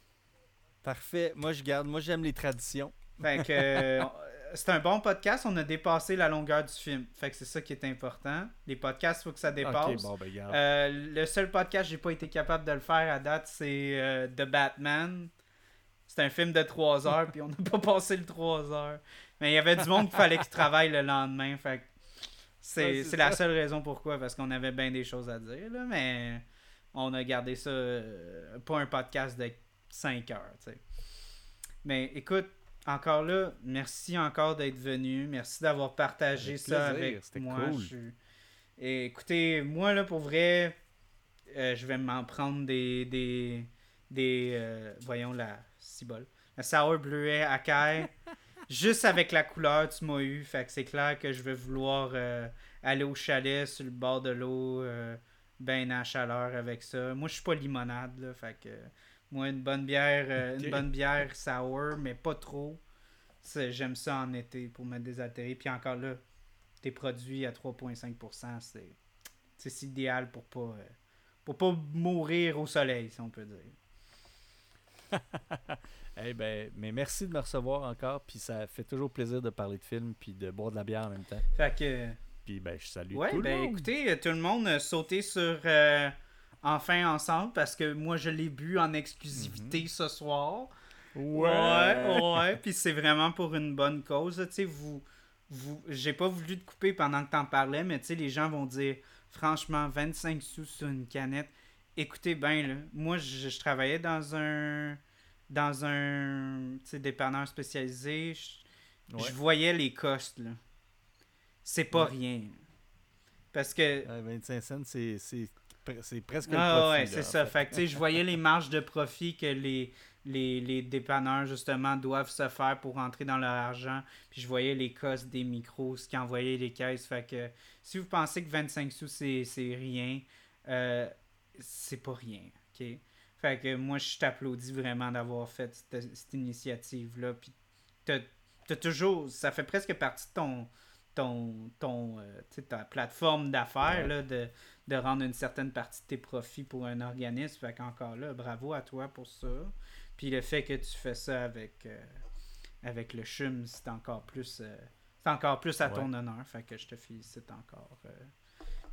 Parfait. Moi je garde. Moi j'aime les traditions. Fait que c'est un bon podcast. On a dépassé la longueur du film. Fait que c'est ça qui est important. Les podcasts, il faut que ça dépasse. Bon, ben. Euh, le seul podcast que j'ai pas été capable de le faire à date, c'est euh, The Batman. C'est un film de 3 heures, puis on n'a pas passé le 3 heures. Mais il y avait du monde qu'il fallait qu'il travaille le lendemain. Fait que c'est Ouais, la seule raison pourquoi, parce qu'on avait bien des choses à dire. Là, mais on a gardé ça, euh, pas un podcast de 5 heures. tu sais. Mais écoute, encore là, merci encore d'être venu. Merci d'avoir partagé Avec ça plaisir, avec moi. cool. Je suis- Et écoutez, moi, là, pour vrai, euh, je vais m'en prendre des. des, des euh, voyons, la cibole. La Sour Bleuet Akai. Juste avec la couleur, tu m'as eu. Fait que c'est clair que je vais vouloir euh, aller au chalet sur le bord de l'eau, ben à chaleur avec ça. Moi, je suis pas limonade, là. Fait que moi, une bonne bière, euh, une bonne bière sour, mais pas trop. J'aime ça en été pour me désaltérer. Puis encore là, tes produits à 3,5%, c'est idéal pour pas euh, pour pas mourir au soleil, si on peut dire. Eh ben, mais merci de me recevoir encore. Puis ça fait toujours plaisir de parler de films puis de boire de la bière en même temps. Fait que Puis ben, je salue ouais, tout le ben monde. écoutez, tout le monde a sauté sur euh, Enfin ensemble parce que moi je l'ai bu en exclusivité ce soir. Ouais, ouais, puis c'est vraiment pour une bonne cause. Tu sais, vous, vous, j'ai pas voulu te couper pendant que t'en parlais, mais tu sais, les gens vont dire, franchement, 25 sous sur une canette. Écoutez bien, là, moi, je, je travaillais dans un, dans un, tu sais, dépanneur spécialisé. Je, Ouais. je voyais les costes, là. C'est pas Ouais. rien. Parce que, Ouais, 25 cents, c'est, c'est, pre- c'est presque ah le profit. ouais, c'est ça. fait. Fait que, tu sais, je voyais les marges de profit que les, les, les dépanneurs, justement, doivent se faire pour rentrer dans leur argent. Puis je voyais les costes des micros, ce qui envoyait les caisses. Fait que si vous pensez que 25 sous, c'est rien, euh, c'est pas rien, OK? Fait que moi, je t'applaudis vraiment d'avoir fait cette, cette initiative-là. Puis t'as toujours... Ça fait presque partie de ton... ton, ton euh, ta plateforme d'affaires, Ouais. de, de rendre une certaine partie de tes profits pour un organisme. Fait qu'encore là, bravo à toi pour ça. Puis le fait que tu fais ça avec, euh, avec le CHUM, c'est encore plus euh, c'est encore plus à ton honneur. Fait que je te félicite encore. euh.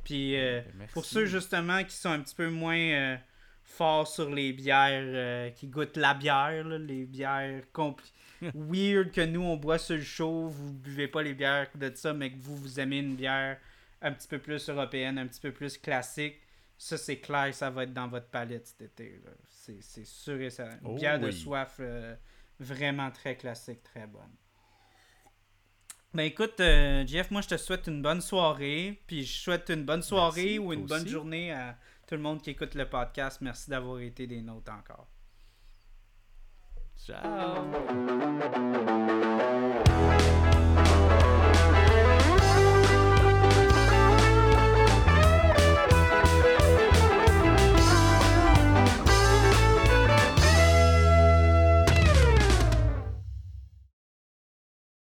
Puis Ben, merci. pour ceux justement qui sont un petit peu moins forts sur les bières, qui goûtent la bière, là, les bières compli- weird que nous on boit sur le show, vous buvez pas les bières de ça, mais que vous, vous aimez une bière un petit peu plus européenne, un petit peu plus classique, ça c'est clair, ça va être dans votre palette cet été. C'est sûr et certain. Une Oh bière de soif euh, vraiment très classique, très bonne. Ben écoute, euh, Jeff, moi je te souhaite une bonne soirée, puis je souhaite une bonne soirée Merci, ou une bonne aussi. journée à tout le monde qui écoute le podcast. Merci d'avoir été des nôtres encore. Ciao.